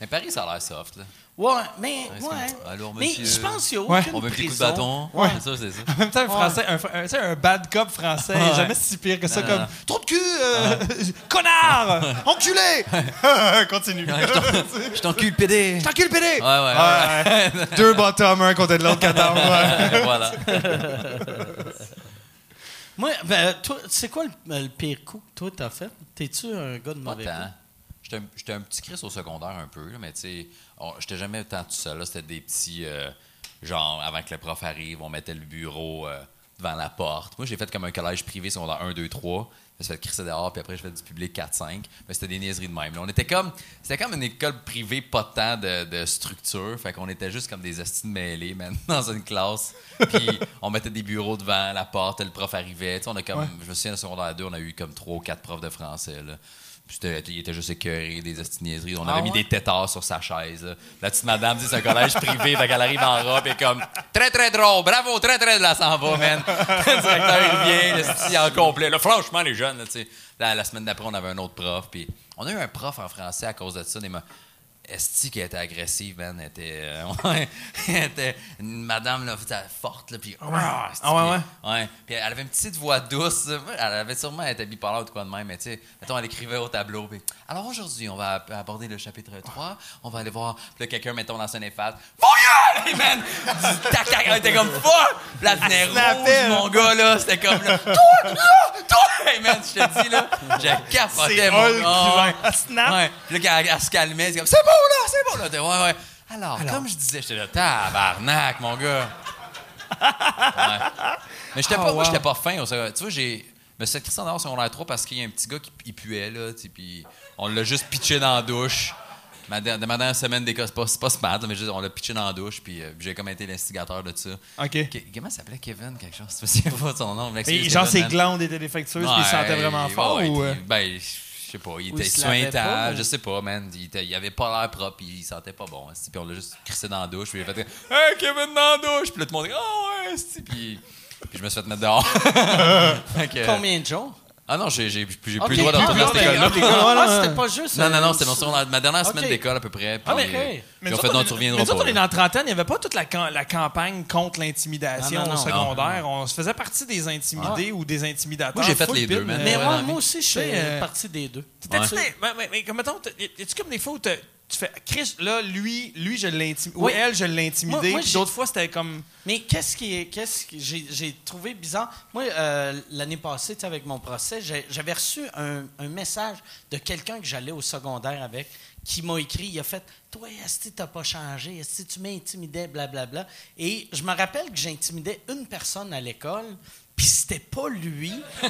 Mais Paris, ça a l'air soft, là. Ouais, mais. Ouais. comme, Alors, mais je pense qu'il y a Ouais. aucune On veut un petit coup de prison. bâton. Ouais. C'est ça, c'est ça. En même temps, un français, un, un- tu sais, un bad cop français, Ouais. jamais si pire que ça, Non, comme non. trop de cul, euh, [LAUGHS] connard, [LAUGHS] enculé. [LAUGHS] Continue. Je t'encule, PD! T'encules, PD. Ouais, ouais, Ouais. Deux bottoms, un côté de l'autre, 14. ouais. voilà. Moi, ben, toi, c'est quoi le, le pire coup que toi t'as fait? T'es-tu un gars de mauvais coup? J'étais un, petit Chris au secondaire un peu, là, mais tu sais, j'étais jamais tant tout seul. C'était des petits. euh, genre, avant que le prof arrive, on mettait le bureau euh, devant la porte. Moi, j'ai fait comme un collège privé secondaire 1, 2, 3. J'ai fait crisser dehors, puis après, je fait du public 4, 5. Mais c'était des niaiseries de même. là. On était comme. C'était comme une école privée, pas tant de, de structure. Fait qu'on était juste comme des hosties mêlés, man, [LAUGHS] dans une classe. Puis on mettait des bureaux devant la porte, le prof arrivait. Tu sais, on a comme. Je me souviens, en secondaire 2, on a eu comme 3 ou 4 profs de français, là. Il était juste écœuré, des hosties de niaiseries. On avait Ah mis ouais? des tétards sur sa chaise. là. La petite madame dit c'est un collège privé, fait qu'elle arrive en robe et comme très très drôle, bravo, très très là s'en va, man. le [LAUGHS] directeur il revient, le style en complet. Là, franchement, les jeunes, là, la semaine d'après, on avait un autre prof. Puis on a eu un prof en français à cause de ça. des Esti qui était agressive, man. Elle était, euh, [LAUGHS] elle était une madame là, forte, là, puis... Ah, Ah ouais, ouais? ouais. Puis elle avait une petite voix douce. Elle avait sûrement été bipolaire ou quoi de même, mais tu sais, mettons, elle écrivait au tableau. Puis, alors aujourd'hui, on va ab- aborder le chapitre 3. On va aller voir. Puis là, quelqu'un, mettons, dans son efface. Faut y aller, man! Elle était comme fuck! Devenait snappait, rouge, mon gars, là. C'était comme là. Toi, là! Toi! Hey, man, je te dis, là. Je capotais, mon gars. snap. Ouais. Puis là, elle, se calmait, c'est comme, c'est bon, là, c'est bon, là. T'es, Ouais, ouais. Alors, comme je disais, j'étais là, tabarnak, mon gars. Ouais. Mais j'étais pas, Oh, moi, j'étais pas fin au secondaire. Tu vois, j'ai. Mais c'est Christian dehors secondaire 3 parce qu'il y a un petit gars qui il puait, là, tu puis on l'a juste pitché dans la douche. Ma, der- ma dernière semaine d'école, c'est pas, c'est pas smart, là, mais juste, on l'a pitché dans la douche, puis euh, j'ai comme été l'instigateur de ça. OK. Comment ça s'appelait? Kevin, quelque chose? Tu sais pas son nom. mais genre, Kevin, ses man. glandes étaient défectueuses, puis il sentait vraiment Ouais, fort ouais, ou. euh? Ben, je sais pas, il était suintable, je sais pas, man. Il, était- il avait pas l'air propre, il sentait pas bon. Puis on l'a juste crissé dans la douche, puis il a fait Hey, Kevin dans la douche! Puis là, tout le monde dit Oh, ouais, esti. Puis, puis je me suis fait mettre dehors. [LAUGHS] Combien de jours? Ah non, j'ai j'ai- j'ai Ok. plus le droit de Ah, retourner à non, cette mais- école-là. Ah, c'était pas juste. Non, non, euh, non, c'était mon secondaire- ma dernière semaine d'école à peu près. Puis, Ah, mais- euh, nous on fait non, tu reviendras mais pas. on est dans la trentaine, il n'y avait pas toute la, cam- la campagne contre l'intimidation Non, non, au non. secondaire. On se faisait partie des intimidés ou des intimidateurs. Moi, j'ai fait les deux, man. Mais moi, dans aussi, je fais euh, partie des deux. T'étais-tu mais, mais, mais comme mettons, a-tu comme des fois où tu fais Chris, là, lui, lui je l'intimide. Ou Oui. elle, je moi, Puis j'ai- d'autres fois, c'était comme. Mais qu'est-ce qui est, qu'est-ce que j'ai, j'ai trouvé bizarre? Moi, euh, l'année passée, tu sais, avec mon procès, j'avais reçu un, un message de quelqu'un que j'allais au secondaire avec, qui m'a écrit, il a fait, toi, Esti, t'as pas changé, Esti, tu m'intimidais, blablabla. Et je me rappelle que j'intimidais une personne à l'école. Puis c'était pas lui. [LAUGHS]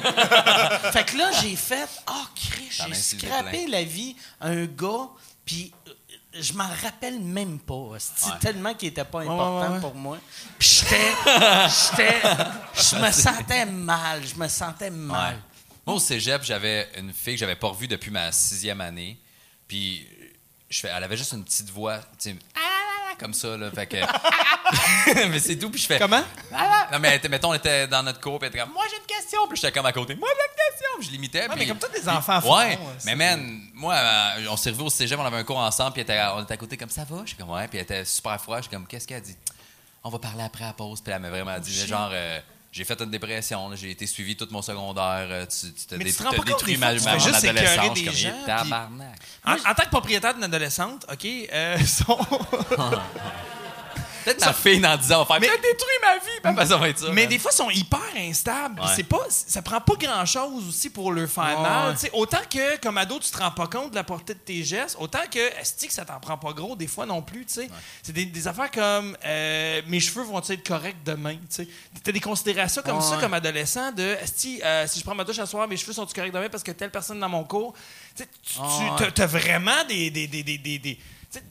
fait que là, j'ai fait, ah, Christ, T'en j'ai scrappé la vie à un gars, puis euh, je m'en rappelle même pas. C'est Ouais. tellement qu'il était pas important ouais, ouais. pour moi. Puis j'étais, j'étais, je me sentais mal, je me sentais mal. Moi, au cégep, j'avais une fille que j'avais pas revue depuis ma sixième année. Puis, je fais, elle avait juste une petite voix, Ah, comme ça, là. Fait que. [LAUGHS] mais c'est tout. Puis je fais. Comment? Non, mais mettons, on était dans notre cours, puis elle était comme, moi, j'ai une question. Puis j'étais comme à côté, moi, j'ai une question. Puis je l'imitais. Ouais, puis- mais comme tous les enfants font. Ouais, c'est- mais man, moi, euh, on s'est revus au cégep, on avait un cours ensemble, puis était- on était à côté comme ça va? Je suis comme, ouais, puis elle était super froide. Je suis comme, qu'est-ce qu'elle a dit? On va parler après la pause. Puis elle m'a vraiment dit, genre, euh, j'ai fait une dépression, j'ai été suivi tout mon secondaire, euh, tu, tu t'as Mais dé- tu te t'as détruit ma, mon adolescence. des suis gens, comme, puis- tabarnak. En, en tant que propriétaire d'une adolescente, OK, euh, [LAUGHS] son- [LAUGHS] Peut-être ma fille, dans 10 ans, va faire, Mais- détruit ma vie. Puis après, ça va être ça. mais man. des fois, ils sont hyper instables. Ouais. C'est pas, ça prend pas grand-chose aussi pour leur faire Ouais. mal. Autant que, comme ado, tu te rends pas compte de la portée de tes gestes, autant que, que ça t'en prend pas gros des fois non plus. C'est des, des affaires comme euh, mes cheveux vont être corrects demain. Tu as des considérations comme ça comme adolescent de esti, euh, si je prends ma douche à soir, mes cheveux sont corrects demain parce que telle personne dans mon cours? Tu sais, tu Ouais. as, vraiment des. des, des,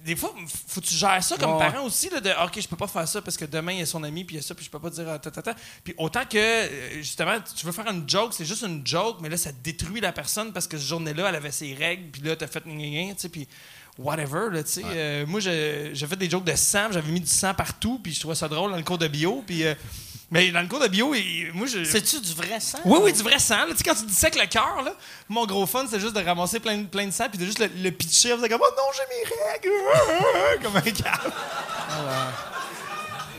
des, fois, faut que tu gères ça comme Ouais. parent aussi, là, de OK, je peux pas faire ça parce que demain, il y a son ami, puis il y a ça, puis je peux pas dire ah, ta, ta, ta. Puis autant que, euh, justement, tu veux faire une joke, c'est juste une joke, mais là, ça détruit la personne parce que cette journée-là, elle avait ses règles, puis là, t'as fait gna, tu sais, puis whatever, là, tu sais. Euh, moi, j'ai fait des jokes de sang, j'avais mis du sang partout, puis je trouvais ça drôle dans le cours de bio, puis. euh, mais dans le cours de bio, il- moi, je. C'est-tu du vrai sang? Oui, oui, du vrai sang. là. Tu sais, quand tu dissèques le cœur, là, mon gros fun, c'est juste de ramasser plein, de- plein de sang puis de juste le, le pitcher. Vous comme, oh non, j'ai mes règles. [LAUGHS] comme un câble.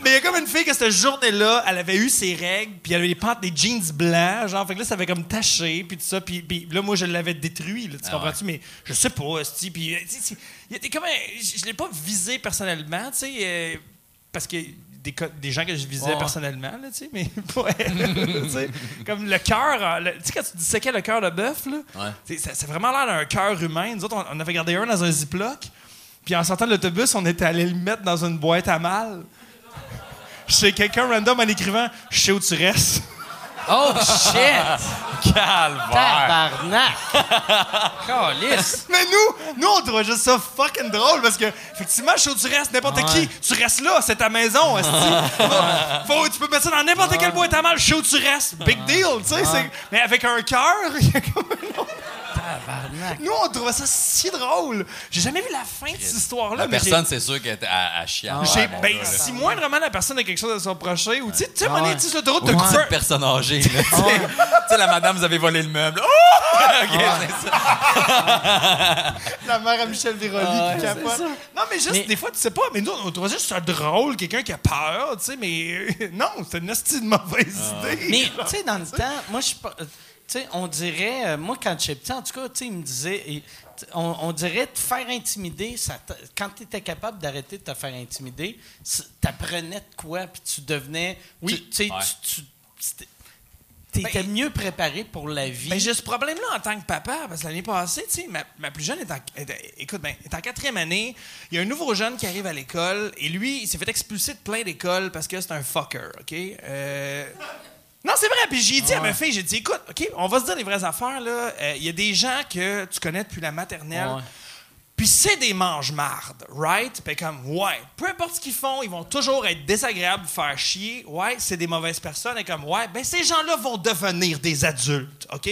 Mais il y a comme une fille que cette journée-là, elle avait eu ses règles, puis elle avait les pentes des jeans blancs, genre, fait que là, ça avait comme taché, puis tout ça, puis, puis là, moi, je l'avais détruit, là, tu Ah comprends-tu? Mais je sais pas, esti, puis, euh, tu sais, c'est- il y a des- comme un- je je l'ai pas visé personnellement, tu sais, euh, parce que des, des gens que je visais personnellement, là, tu sais, mais [LAUGHS] pas elle, [LAUGHS] tu sais. Comme le cœur, euh, tu sais, quand tu disséquais le cœur de bœuf, là, Ouais. ça a vraiment l'air d'un cœur humain. Nous autres, on, on avait gardé un dans un ziploc, puis en sortant de l'autobus, on était allé le mettre dans une boîte à mal. Chez quelqu'un random en écrivant Je sais où tu restes. Oh, shit! Calvaire. Tabarnak! Mais nous, nous, on trouvait juste ça fucking drôle parce que, effectivement, je sais où tu restes, n'importe qui, tu restes là, c'est ta maison. Faut, tu peux mettre ça dans n'importe quelle boîte à mal, je sais où tu restes. Big deal, tu sais. Mais avec un cœur, [LAUGHS] il y a comme un autre. Tabarnak. Nous, on trouvait ça si drôle. J'ai jamais vu la fin de cette histoire-là. La mais personne, c'est sûr qu'elle était à, à Ouais, mon ben, gars, si moindrement la personne a quelque chose à se reprocher, ou tu sais, tu sais, sais, sur l'autoroute, Ou t'as une personne âgée. là, tu sais. [LAUGHS] Tu sais, la madame, vous avez volé le meuble. Oh! [LAUGHS] Ok, c'est ça. [LAUGHS] la mère à Michel Véroli Ah, qui ouais, capote. Non, mais juste, Mais- des fois, tu sais pas, mais nous, on trouvait juste ça drôle, quelqu'un qui a peur, tu sais, mais euh, non, c'est une hostie de mauvaise Ah. idée. Mais, tu sais, dans le temps, moi, je suis pas- Tu sais, on dirait, euh, moi, quand j'étais petit, en tout cas, tu sais, il me disait, et, on, on dirait te faire intimider, ça quand tu étais capable d'arrêter de te faire intimider, t'apprenais de quoi, puis tu devenais. Oui. Tu sais, Ouais. tu. tu étais Ben- mieux préparé pour la vie. Ben, j'ai ce problème-là en tant que papa, parce que l'année passée, tu sais, ma, ma plus jeune est en, est- écoute, ben, est en quatrième année. Il y a un nouveau jeune qui arrive à l'école, et lui, il s'est fait expulser de plein d'écoles parce que c'est un fucker, OK? Euh, Non, c'est vrai. Puis j'ai dit à ma fille, j'ai dit, écoute, OK, on va se dire les vraies affaires, là. Euh, Il y a des gens que tu connais depuis la maternelle. Ouais. Puis c'est des mange-mardes, right? Puis comme, ouais, peu importe ce qu'ils font, ils vont toujours être désagréables, faire chier. Ouais, c'est des mauvaises personnes. Et comme, ouais, ben ces gens-là vont devenir des adultes, OK?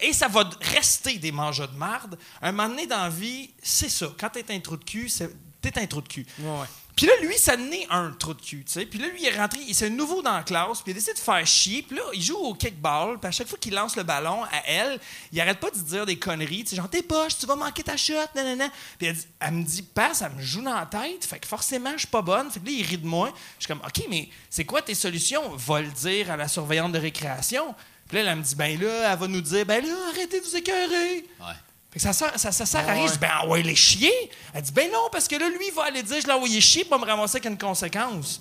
Et ça va rester des mangeurs de marde. Un moment donné dans la vie, c'est ça. Quand t'es un trou de cul, c'est- t'es un trou de cul. Ouais. Puis là, lui, ça n'est un trou de cul, tu sais. Puis là, lui, il est rentré, il c'est nouveau dans la classe, puis il a décidé de faire chier. Puis là, il joue au kickball, puis à chaque fois qu'il lance le ballon à elle, il arrête pas de dire des conneries, tu sais, genre, t'es poche, tu vas manquer ta shot, nanana. Puis elle, elle me dit, passe, ça me joue dans la tête, fait que forcément, je suis pas bonne. Fait que là, il rit de moi. Je suis comme, OK, mais c'est quoi tes solutions? Va le dire à la surveillante de récréation. Puis là, elle me dit, ben là, elle va nous dire, ben là, arrêtez de vous écœurer. Ouais. Ça, sert- ça, ça sert à rien. Je dis, ben, les chier. Elle dit, ben non, parce que là, lui, il va aller dire, je l'ai envoyé chier pour me ramasser avec une conséquence.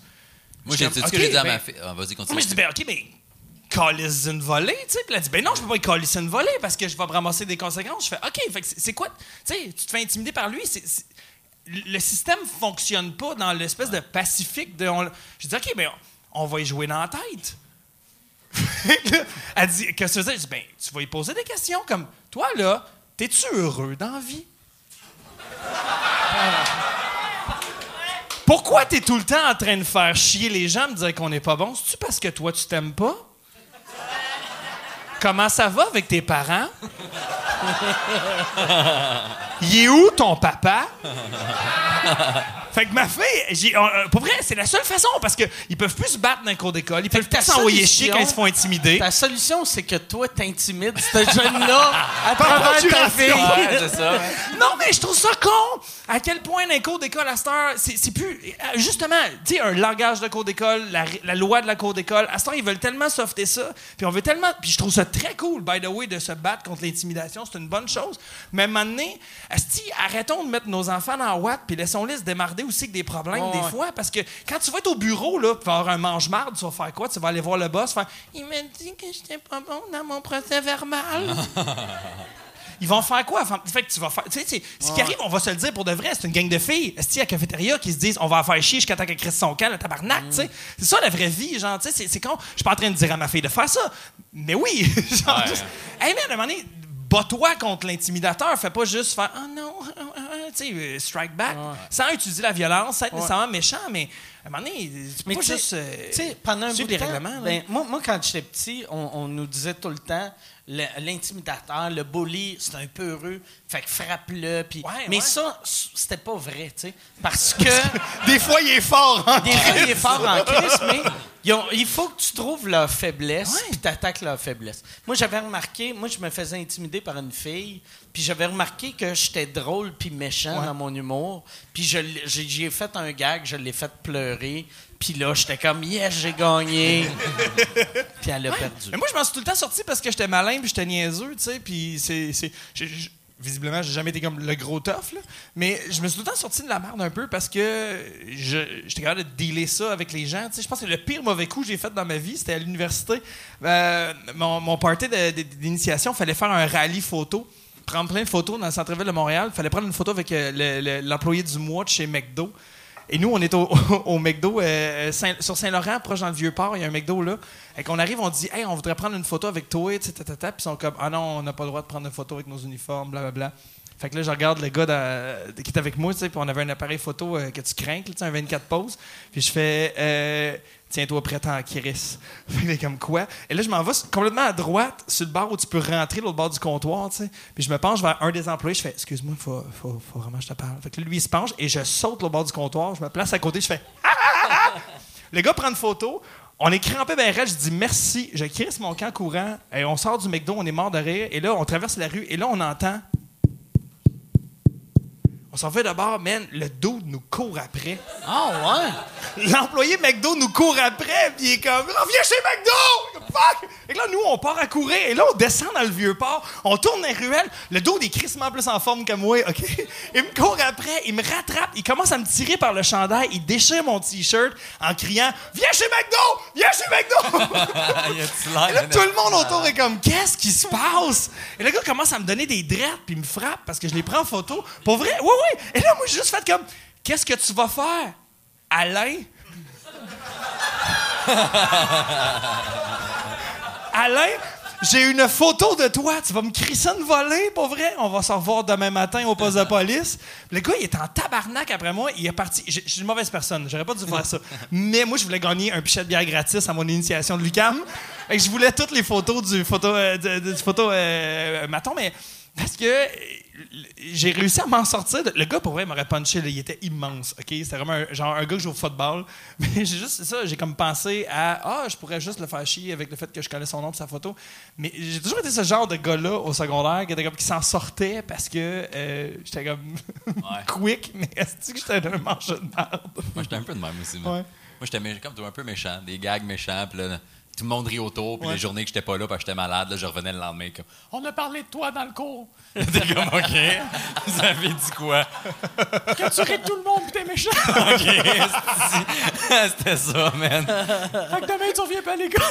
Moi, j'ai dit ce que j'ai dit à ben- ma fille. Ah, Vas-y, continue. Moi, je dis, ben, OK, mais calisse une volée, tu sais. Puis elle dit, ben non, je peux pas calisser une volée parce que je vais me ramasser des conséquences. Je fais, OK, fait que c'est quoi, tu sais, tu te fais intimider par lui. c'est- le système fonctionne pas dans l'espèce de pacifique de. on- je dis, OK, mais on, on va y jouer dans la tête. [LAUGHS] Elle dit, qu'est-ce que tu veux dire? Je dis, ben, tu vas y poser des questions comme, toi, là, t'es-tu heureux dans la vie? Pourquoi t'es tout le temps en train de faire chier les gens, me dire qu'on n'est pas bon? C'est-tu parce que toi, tu t'aimes pas? Comment ça va avec tes parents? Il est où ton papa? Fait que ma fille, j'ai, on- euh, pour vrai, c'est la seule façon parce qu'ils peuvent plus se battre dans un cours d'école. Ils peuvent plus s'envoyer chier quand ils se font intimider. Ta solution, c'est que toi, t'intimides ce jeune-là à travers ta fille. Ouais, c'est ça. Non, mais je trouve ça con! À quel point, dans les cours d'école, à cette heure, c'est c'est plus. euh, Justement, tu sais, un langage de cours d'école, la, la loi de la cour d'école, à cette heure, ils veulent tellement softer ça. Puis on veut tellement. Puis je trouve ça très cool, by the way, de se battre contre l'intimidation. C'est une bonne chose. Mais à un moment donné, arrêtons de mettre nos enfants dans la Watt, puis laissons-les se aussi avec des problèmes, Ouais, des fois. Parce que quand tu vas être au bureau, là, pour avoir un mange-marde, tu vas faire quoi? Tu vas aller voir le boss, faire Il m'a dit que j'étais pas bon dans mon procès verbal. [LAUGHS] Ils vont faire quoi? Fait que tu vas faire. Tu sais, c'est- ce qui arrive, on va se le dire pour de vrai, c'est une gang de filles, esti, à la cafétéria, qui se disent on va en faire chier jusqu'à temps qu'elle crisse son camp, le tabarnak, tu sais. C'est ça la vraie vie, genre, tu sais, c'est- con. Je suis pas en train de dire à ma fille de faire ça, mais oui. [LAUGHS] genre, Ouais. juste- Hey, man, à un moment donné, bats-toi contre l'intimidateur, fais pas juste faire oh non, euh, euh, tu sais, euh, strike back, sans utiliser la violence, sans être nécessairement méchant, mais à un moment donné, tu peux Mais pas juste. euh, tu sais, pendant un bout de temps, règlements. ben, moi, moi, quand j'étais petit, on, on nous disait tout le temps l'intimidateur, le bully, c'est un peu heureux, fait que frappe-le. puis- Ouais, mais ouais. ça, c'était pas vrai, tu sais. Parce que des fois, il est fort, hein? des fois, il est fort en crise, mais ils ont- il faut que tu trouves leur faiblesse Ouais. puis t'attaques leur faiblesse. Moi, j'avais remarqué, moi, je me faisais intimider par une fille, puis j'avais remarqué que j'étais drôle puis méchant Ouais. dans mon humour, puis je l'ai- j'ai j'ai fait un gag, je l'ai fait pleurer, puis là, j'étais comme « Yes, j'ai gagné! [LAUGHS] » Puis elle a perdu. Mais moi, je m'en suis tout le temps sorti parce que j'étais malin puis j'étais niaiseux, tu sais. Puis c'est. Visiblement, j'ai jamais été comme le gros tough. Mais je me suis tout le temps sorti de la merde un peu parce que j'étais capable de dealer ça avec les gens. Je pense que le pire mauvais coup que j'ai fait dans ma vie, c'était à l'université. Euh, mon, mon party d'initiation, il fallait faire un rallye photo. Prendre plein de photos dans le centre-ville de Montréal. Il fallait prendre une photo avec euh, le- le- l'employé du mois de chez McDo. Et nous, on est au, [LAUGHS] McDo euh, Saint- sur Saint-Laurent, proche dans le Vieux-Port. Il y a un McDo là. Et qu'on arrive, on dit Hey, on voudrait prendre une photo avec toi. ta. Puis ils sont comme Ah non, on n'a pas le droit de prendre une photo avec nos uniformes, blablabla. Fait que là, je regarde le gars qui est avec moi, tu sais, puis on avait un appareil photo euh, que tu crains, un 24 poses. Puis je fais euh, Tiens-toi prêt en Chris. [LAUGHS] Fait comme quoi? Et là, je m'en vais complètement à droite, sur le bar où tu peux rentrer, l'autre bord du comptoir, tu sais. Puis je me penche vers un des employés, je fais Excuse-moi, faut, faut, faut vraiment que je te parle. Fait que lui, il se penche et je saute l'autre bord du comptoir, je me place à côté, je fais Ah, ah, ah, ah! Le gars prend une photo. On est crampé ben raide, je dis merci, je crisse mon camp courant, et on sort du McDo, on est mort de rire, et là, on traverse la rue, et là, on entend. On s'en fait d'abord, man, le dos nous court après. Ah, ouais? L'employé McDo nous court après, puis il est comme Reviens chez McDo! Fuck! Et là, nous, on part à courir, et là, on descend dans le vieux port, on tourne les ruelles, le dos est crissement plus en forme que moi, OK? [LAUGHS] Il me court après, il me rattrape, il commence à me tirer par le chandail, il déchire mon T-shirt en criant Viens chez McDo! Viens chez McDo! [LAUGHS] Et là, tout le monde autour est comme, qu'est-ce qui se passe? Et le gars commence à me donner des drettes, puis il me frappe parce que je les prends en photo. Pour vrai, Et là, moi, j'ai juste fait comme, qu'est-ce que tu vas faire? Alain? [LAUGHS] Alain, j'ai une photo de toi. Tu vas me crisser une volée, pour vrai? On va se revoir demain matin au poste de police. Le gars, il est en tabarnak après moi. Il est parti. Je suis une mauvaise personne. J'aurais pas dû faire ça. Mais moi, je voulais gagner un pichet de bière gratis à mon initiation de l'UCAM. Et je voulais toutes les photos du photo, euh, du photo euh, maton, mais parce que j'ai réussi à m'en sortir. Le gars, pour vrai, il m'aurait punché. là. Il était immense. OK? C'était vraiment un, genre un gars que joue au football. [LAUGHS] Mais j'ai juste c'est ça. J'ai comme pensé à Ah, je pourrais juste le faire chier avec le fait que je connais son nom et sa photo. Mais j'ai toujours été ce genre de gars-là au secondaire qui, était comme, qui s'en sortait parce que euh, j'étais comme [LAUGHS] quick, mais est-ce que j'étais un mangeur de merde? Moi, j'étais un peu de même aussi. Moi, Ouais. Moi, j'étais comme toi, un peu méchant. Des gags méchants. Puis là, tout le monde rit autour. Puis Ouais. les journées que j'étais pas là, parce que j'étais malade, là, je revenais le lendemain. Comme, on a parlé de toi dans le cours. [LAUGHS] T'es comme, OK. Vous avez dit quoi? que tu ris de tout le monde, puis t'es méchant. [LAUGHS] OK. [LAUGHS] C'était ça, man. fait que demain, tu reviens pas à l'école.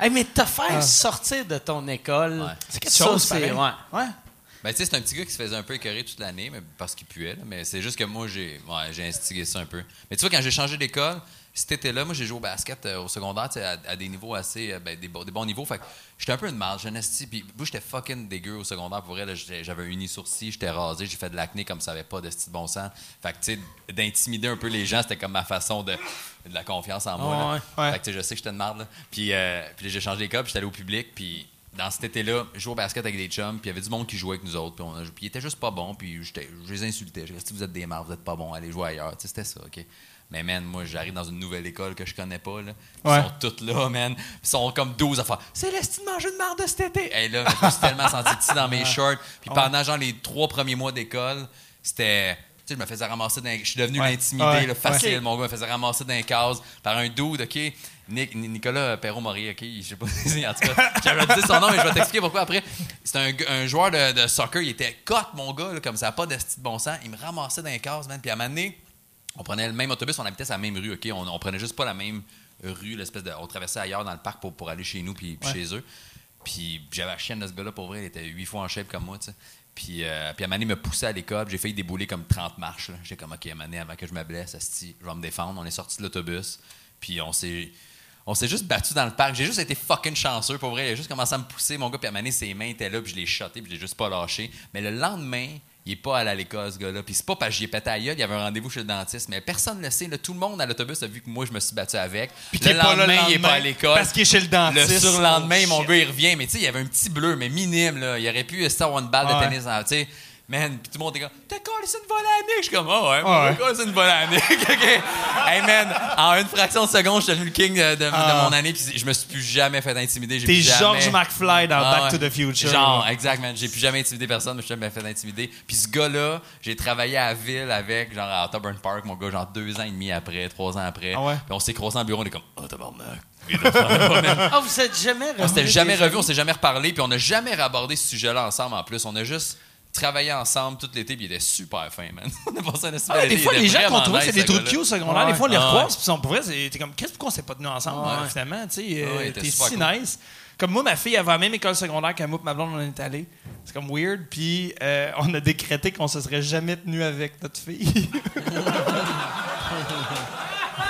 Hey, mais te faire sortir de ton école, Ouais. C'est quelque ça, chose, c'est- pareil. ouais. Ouais. Ben, tu sais, c'est un petit gars qui se faisait un peu écœurer toute l'année, mais parce qu'il puait, là. Mais c'est juste que moi, j'ai ouais, j'ai instigé ça un peu. Mais tu vois, quand j'ai changé d'école, cet été-là, moi, j'ai joué au basket euh, au secondaire, à, à des niveaux assez. euh, ben, des, bo- des bons niveaux. Fait que j'étais un peu une un esti, Puis moi, j'étais fucking dégueu au secondaire. Pour vrai, j'avais un uni-sourcil, j'étais rasé, j'ai fait de l'acné comme ça avait pas de style bon sens. Fait que, tu sais, d'intimider un peu les gens, c'était comme ma façon de. de la confiance en moi. Ouais, ouais. Fait que, tu sais, je sais que j'étais une marde. Là. Puis, euh, puis j'ai changé d'école, puis j'étais allé au public, puis dans cet été-là, je jouais au basket avec des chums, puis il y avait du monde qui jouait avec nous autres, puis, on a- puis ils étaient juste pas bons, puis j'étais- je les insultais. Je disais, si vous êtes des mardes, vous êtes pas bons, allez jouer ailleurs. Tu sais, c'était ça, OK? Mais man, moi, j'arrive dans une nouvelle école que je connais pas, là. Ils Ouais. sont toutes là, man. Ils sont comme 12 à faire C'est l'estime de manger de marde de cet été. Et là, je me suis tellement senti petit dans mes shorts. Puis pendant, genre, les trois premiers mois d'école, c'était. Tu sais, je me faisais ramasser dans. Je suis devenu Ouais. l'intimidé, Ouais. là, facile. Ouais. Mon gars me faisait ramasser dans les cases par un dude, OK? Nic- Nicolas Perrault-Maurier, OK? Je sais pas [LAUGHS] en tout cas, j'avais dit son nom, mais je vais t'expliquer pourquoi après. C'est un, joueur de, de soccer, il était cote, mon gars, là, comme ça, pas de bon sens. Il me ramassait dans les cases, man. Puis à un moment donné, on prenait le même autobus, on habitait sur la même rue, OK? On, on prenait juste pas la même rue, l'espèce de. On traversait ailleurs dans le parc pour, pour aller chez nous puis, chez eux. Puis j'avais la chienne de ce gars-là, pour vrai, il était huit fois en shape comme moi, tu sais. Puis, euh, puis à me poussait à l'école, j'ai failli débouler comme 30 marches. là. J'étais comme, OK, donné, avant que je me blesse, je vais me défendre. On est sorti de l'autobus, puis on s'est. On s'est juste battu dans le parc. J'ai juste été fucking chanceux, pour vrai. Il a juste commencé à me pousser, mon gars, puis à ses mains étaient là, puis je l'ai shoté, puis je l'ai juste pas lâché. Mais le lendemain, il est pas allé à l'école, ce gars-là. Puis c'est pas parce que j'y ai pété à gueule, il y avait un rendez-vous chez le dentiste. Mais personne ne le sait. là. Tout le monde à l'autobus a vu que moi, je me suis battu avec. Puis le lendemain, le il est pas à lendemain, l'école. parce qu'il est chez le dentiste. Le surlendemain, Oh, mon shit. gars, il revient. Mais tu sais, il y avait un petit bleu, mais minime. Là. Il aurait pu avoir une balle de Ouais. tennis. en- Tu sais, man, puis tout le monde était comme, t'as collé, c'est une volée à Nick. Je suis comme, oh ouais, Ouais. moi, c'est une volée à Nick. OK. Hey man, en une fraction de seconde, j'étais devenu le king de, de- de Ah. mon année. Puis je me suis plus jamais fait intimider. T'es jamais- George McFly dans Ah Back to the Future. Genre, exact, man. J'ai plus jamais intimidé personne, mais je suis jamais fait intimider. Puis ce gars-là, j'ai travaillé à la ville avec, genre à Auburn Park, mon gars, genre deux ans et demi après, trois ans après. Ah ouais? Puis on s'est croisés en bureau, on est comme, oh tabarnak. [LAUGHS] Ah, vous êtes jamais On s'était jamais revu, on s'est jamais reparlé, puis on n'a jamais abordé ce sujet-là ensemble en plus. On a juste travaillé ensemble tout l'été, puis il était super fin, man. [LAUGHS] On a passé un esti Ah, des fois, les gens qu'on trouvait, c'est des trous de cul au secondaire. Des fois, on les recroise, puis sont pour vrai, c'est- t'es comme, qu'est-ce pourquoi on s'est pas tenus ensemble, hein, finalement, tu sais, euh, t'es si nice. Comme moi, ma fille avait la même école secondaire qu'à moi, ma blonde, on est allé. C'est comme weird, puis euh, on a décrété qu'on se serait jamais tenu avec notre fille. [LAUGHS]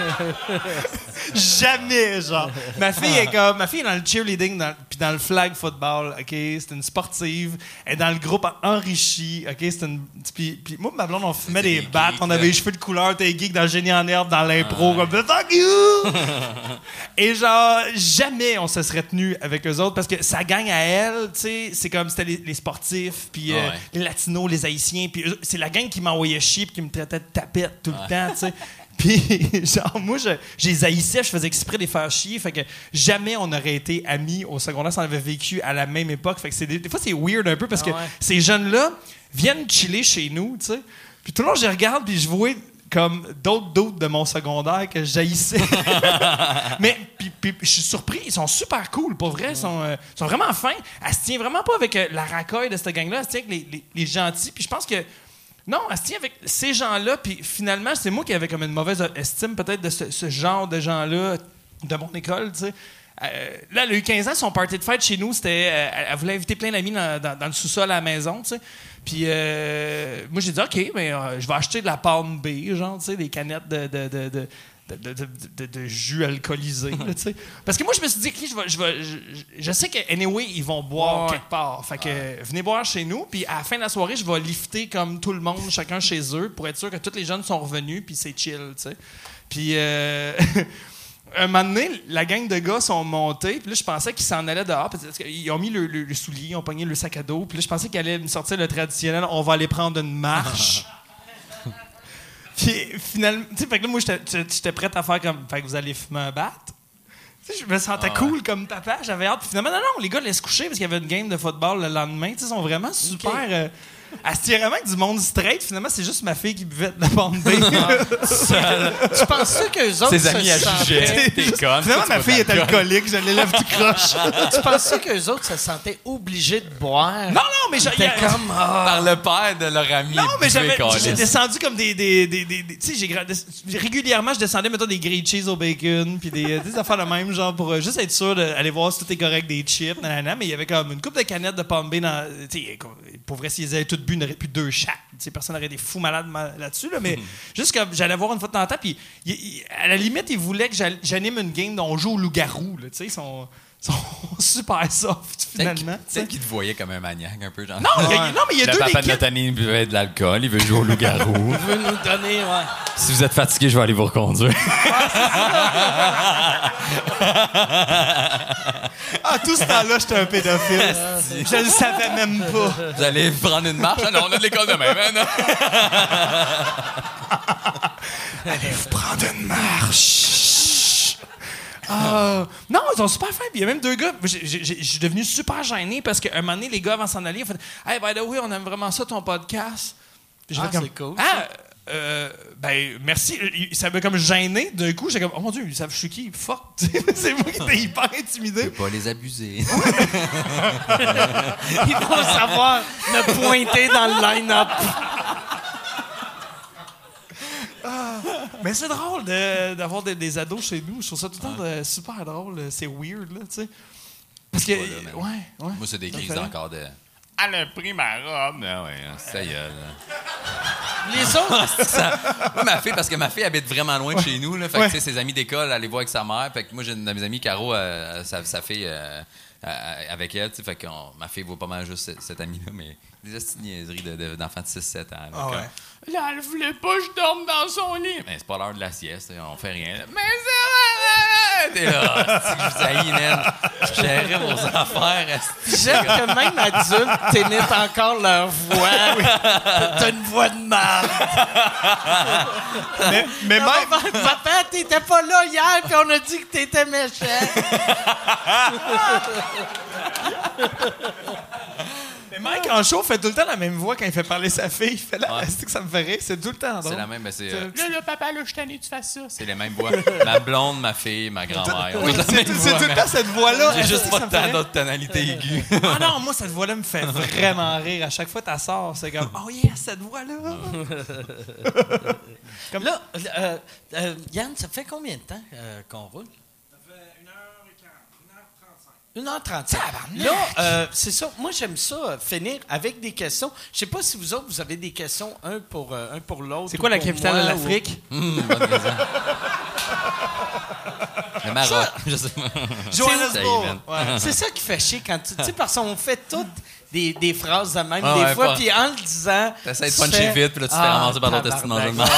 [LAUGHS] Jamais, genre. Ma fille est comme. Ma fille est dans le cheerleading dans- puis dans le flag football, OK? C'est une sportive. Elle est dans le groupe enrichi, OK? C'est une. Puis, puis moi, ma blonde, on fumait des des battes. On avait les cheveux de couleur. T'es geek dans le génie en herbe, dans l'impro, comme fuck you! [LAUGHS] Et genre, jamais on se serait tenu avec eux autres parce que ça gagne à elle, tu sais. C'est comme c'était les, les sportifs, puis euh, Ouais. les latinos, les haïtiens, puis c'est la gang qui m'envoyait chier puis qui me traitait de tapette tout le temps, tu sais. [LAUGHS] Puis, [LAUGHS] genre, moi, je, je les haïssais, je faisais exprès de les faire chier. Fait que jamais on aurait été amis au secondaire si on avait vécu à la même époque. Fait que c'est des, des fois, c'est weird un peu parce que Ah ouais. ces jeunes-là viennent chiller chez nous, tu sais. Puis tout le long, je les regarde, puis je vois comme d'autres doutes de mon secondaire que j'haïssais. [LAUGHS] Mais puis, puis, je suis surpris, ils sont super cool, pour vrai. Ils sont, euh, ils sont vraiment fins. Elle se tient vraiment pas avec euh, la racaille de cette gang-là. Elle se tient avec les, les- les gentils. Puis je pense que. Non, elle se tient avec ces gens-là. Puis finalement, c'est moi qui avais comme une mauvaise estime peut-être de ce, genre de gens-là de mon école, tu sais. Euh, là, elle a eu 15 ans, son party de fête chez nous, c'était. euh, elle, voulait inviter plein d'amis dans, dans- le sous-sol à la maison, tu sais. Puis euh, moi, j'ai dit, OK, mais euh, je vais acheter de la Palm B, genre, tu sais, des canettes de, de, de de, jus alcoolisé, là. Parce que moi, je me suis dit, je, vais- je, vais- je, sais que, anyway, ils vont boire Ouais. quelque part. Fait que, venez boire chez nous, puis à la fin de la soirée, je vais lifter comme tout le monde, chacun chez eux, pour être sûr que tous les jeunes sont revenus, puis c'est chill, tu sais. Puis, euh, [LAUGHS] un moment donné, la gang de gars sont montés, puis là, je pensais qu'ils s'en allaient dehors, parce qu'ils ont mis le, le- le soulier, ils ont pogné le sac à dos, puis là, je pensais qu'ils allaient me sortir le traditionnel, on va aller prendre une marche. [LAUGHS] puis finalement, tu sais, fait que là, moi, j'étais- prête à faire comme, fait que vous allez fumer un bat. Tu sais, je me sentais Ah ouais. cool comme papa, j'avais hâte. Puis finalement, non, non, les gars laissent coucher parce qu'il y avait une game de football le lendemain. Tu sais, ils sont vraiment super. euh, elle se vraiment avec du monde straight. Finalement, c'est juste ma fille qui buvait de la bande B. [LAUGHS] Tu penses qu'eux autres Ses amis se à sentaient... juger. T'es conne. Finalement, ma fille est alcoolique. je l'élève tout croche. tu pensais qu'eux autres se sentaient obligés de boire? non, non, mais j'ai. T'es comme... ah. Par le père de leur ami. Non, mais j'avais, j'ai descendu comme des. des, des, des- des- tu sais, j'ai gra- des- régulièrement, je descendais, mettons, des grilled cheese au bacon, puis des, des affaires de même, genre, pour euh, juste être sûr d'aller voir si tout est correct, des chips, nanana. Mais il y avait comme une coupe de canettes de pomme B dans. Tu sais, comme- pour vrai, s'ils avaient toutes bu, plus deux chaque. Sais, personne n'aurait des fous malades ma- là-dessus, là, mais [LAUGHS] juste comme j'allais voir une fois de temps en temps, puis à la limite, ils voulaient que j'anime une game dont on joue au loup-garou, là, tu sais, ils sont, sont [LAUGHS] super soft, finalement. tu sais. peut-être qu'il te voyait comme un maniaque, un peu. Genre. Non, il y a- non, mais il y a le deux papa des de année buvait de l'alcool, il veut jouer au loup-garou. [LAUGHS] veut nous donner... Ouais. si vous êtes fatigué, je vais aller vous reconduire. Ah, tout ce temps-là, j'étais un pédophile. Je le savais même pas. vous allez prendre une marche? Ah non, on a de l'école de même. hein, non? Prendre une marche. Ah, non, ils sont super fins. Puis il y a même deux gars. Je suis devenu super gêné parce qu'à un moment donné, les gars, avant s'en aller, ils ont fait Hey, by the way, on aime vraiment ça, ton podcast. Ah, c'est cool, Ah, euh, ben, merci. Il- Ça m'a comme gêné. D'un coup, j'ai comme, oh mon Dieu, ils savent je suis qui? Fuck. [LAUGHS] c'est moi qui étais hyper intimidé. Pas les abuser. [LAUGHS] Ils [LAUGHS] vont savoir me pointer dans le line-up. Mais c'est drôle de- d'avoir des, des ados chez nous. Je trouve ça tout le temps euh, super drôle. C'est weird, là, tu sais. Parce que. Ouais, ouais. Moi, c'est des crises encore de. Elle a pris ma robe. Ah ouais, ça y est. là. Les autres, [LAUGHS] Ça- Moi, ma fille, parce que ma fille habite vraiment loin de chez nous, là, fait que, Ouais. tu sais, ses amis d'école, elle les voit avec sa mère. Fait que moi, j'ai une de mes amies, Caro, euh, sa, sa fille euh, euh, avec elle. tu sais, Fait que on- ma fille voit pas mal juste cette, cette amie-là, mais des niaiseries de- de- d'enfants de, 6-7 ans. là, Ah comme, ouais. Là, elle voulait pas que je dorme dans son lit. Mais c'est pas l'heure de la sieste, on fait rien. Mais c'est. T'es là, [LAUGHS] c'est que je vous haïs, man. Je gérais vos affaires. j'aime que même adulte, t'émites encore leur voix. T'as une voix de marde. Mais, mais même. Papa, t'étais pas là hier, puis on a dit que t'étais méchant. [LAUGHS] Mais Mike en show fait tout le temps la même voix quand il fait parler sa fille. Il fait là, Ouais. c'est que ça me fait rire, c'est tout le temps. C'est la même, mais c'est. euh, là, là, papa, là, je tanné, tu fasses ça. C'est les mêmes voix. ma blonde, ma fille, ma grand-mère. Oui, c'est même tout, voix, c'est tout le temps cette voix-là. J'ai juste que pas rire? d'autres tonalités aiguës. Ah non, moi, cette voix-là me fait vraiment rire. À chaque fois que tu sors, c'est comme Oh yes, cette voix-là. [LAUGHS] Là, euh, euh, Yann, ça fait combien de temps euh, qu'on roule? Ça fait 1h40, 1h35. 1h35. Là, euh, c'est ça. Moi, j'aime ça, euh, finir avec des questions. Je sais pas si vous autres, vous avez des questions, un pour, euh, un pour l'autre. C'est quoi la capitale moi, de l'Afrique? [LAUGHS] Hum. [LAUGHS] Le Maroc, je sais pas. Johannesburg. C'est ça qui fait chier quand tu. Tu sais, parce qu'on fait toutes des, des phrases de même, Ah des ouais, fois, puis en le disant. T'essaies de puncher fais, vite, puis là, tu Ah, par esti de tabarnak, mangement. ouais.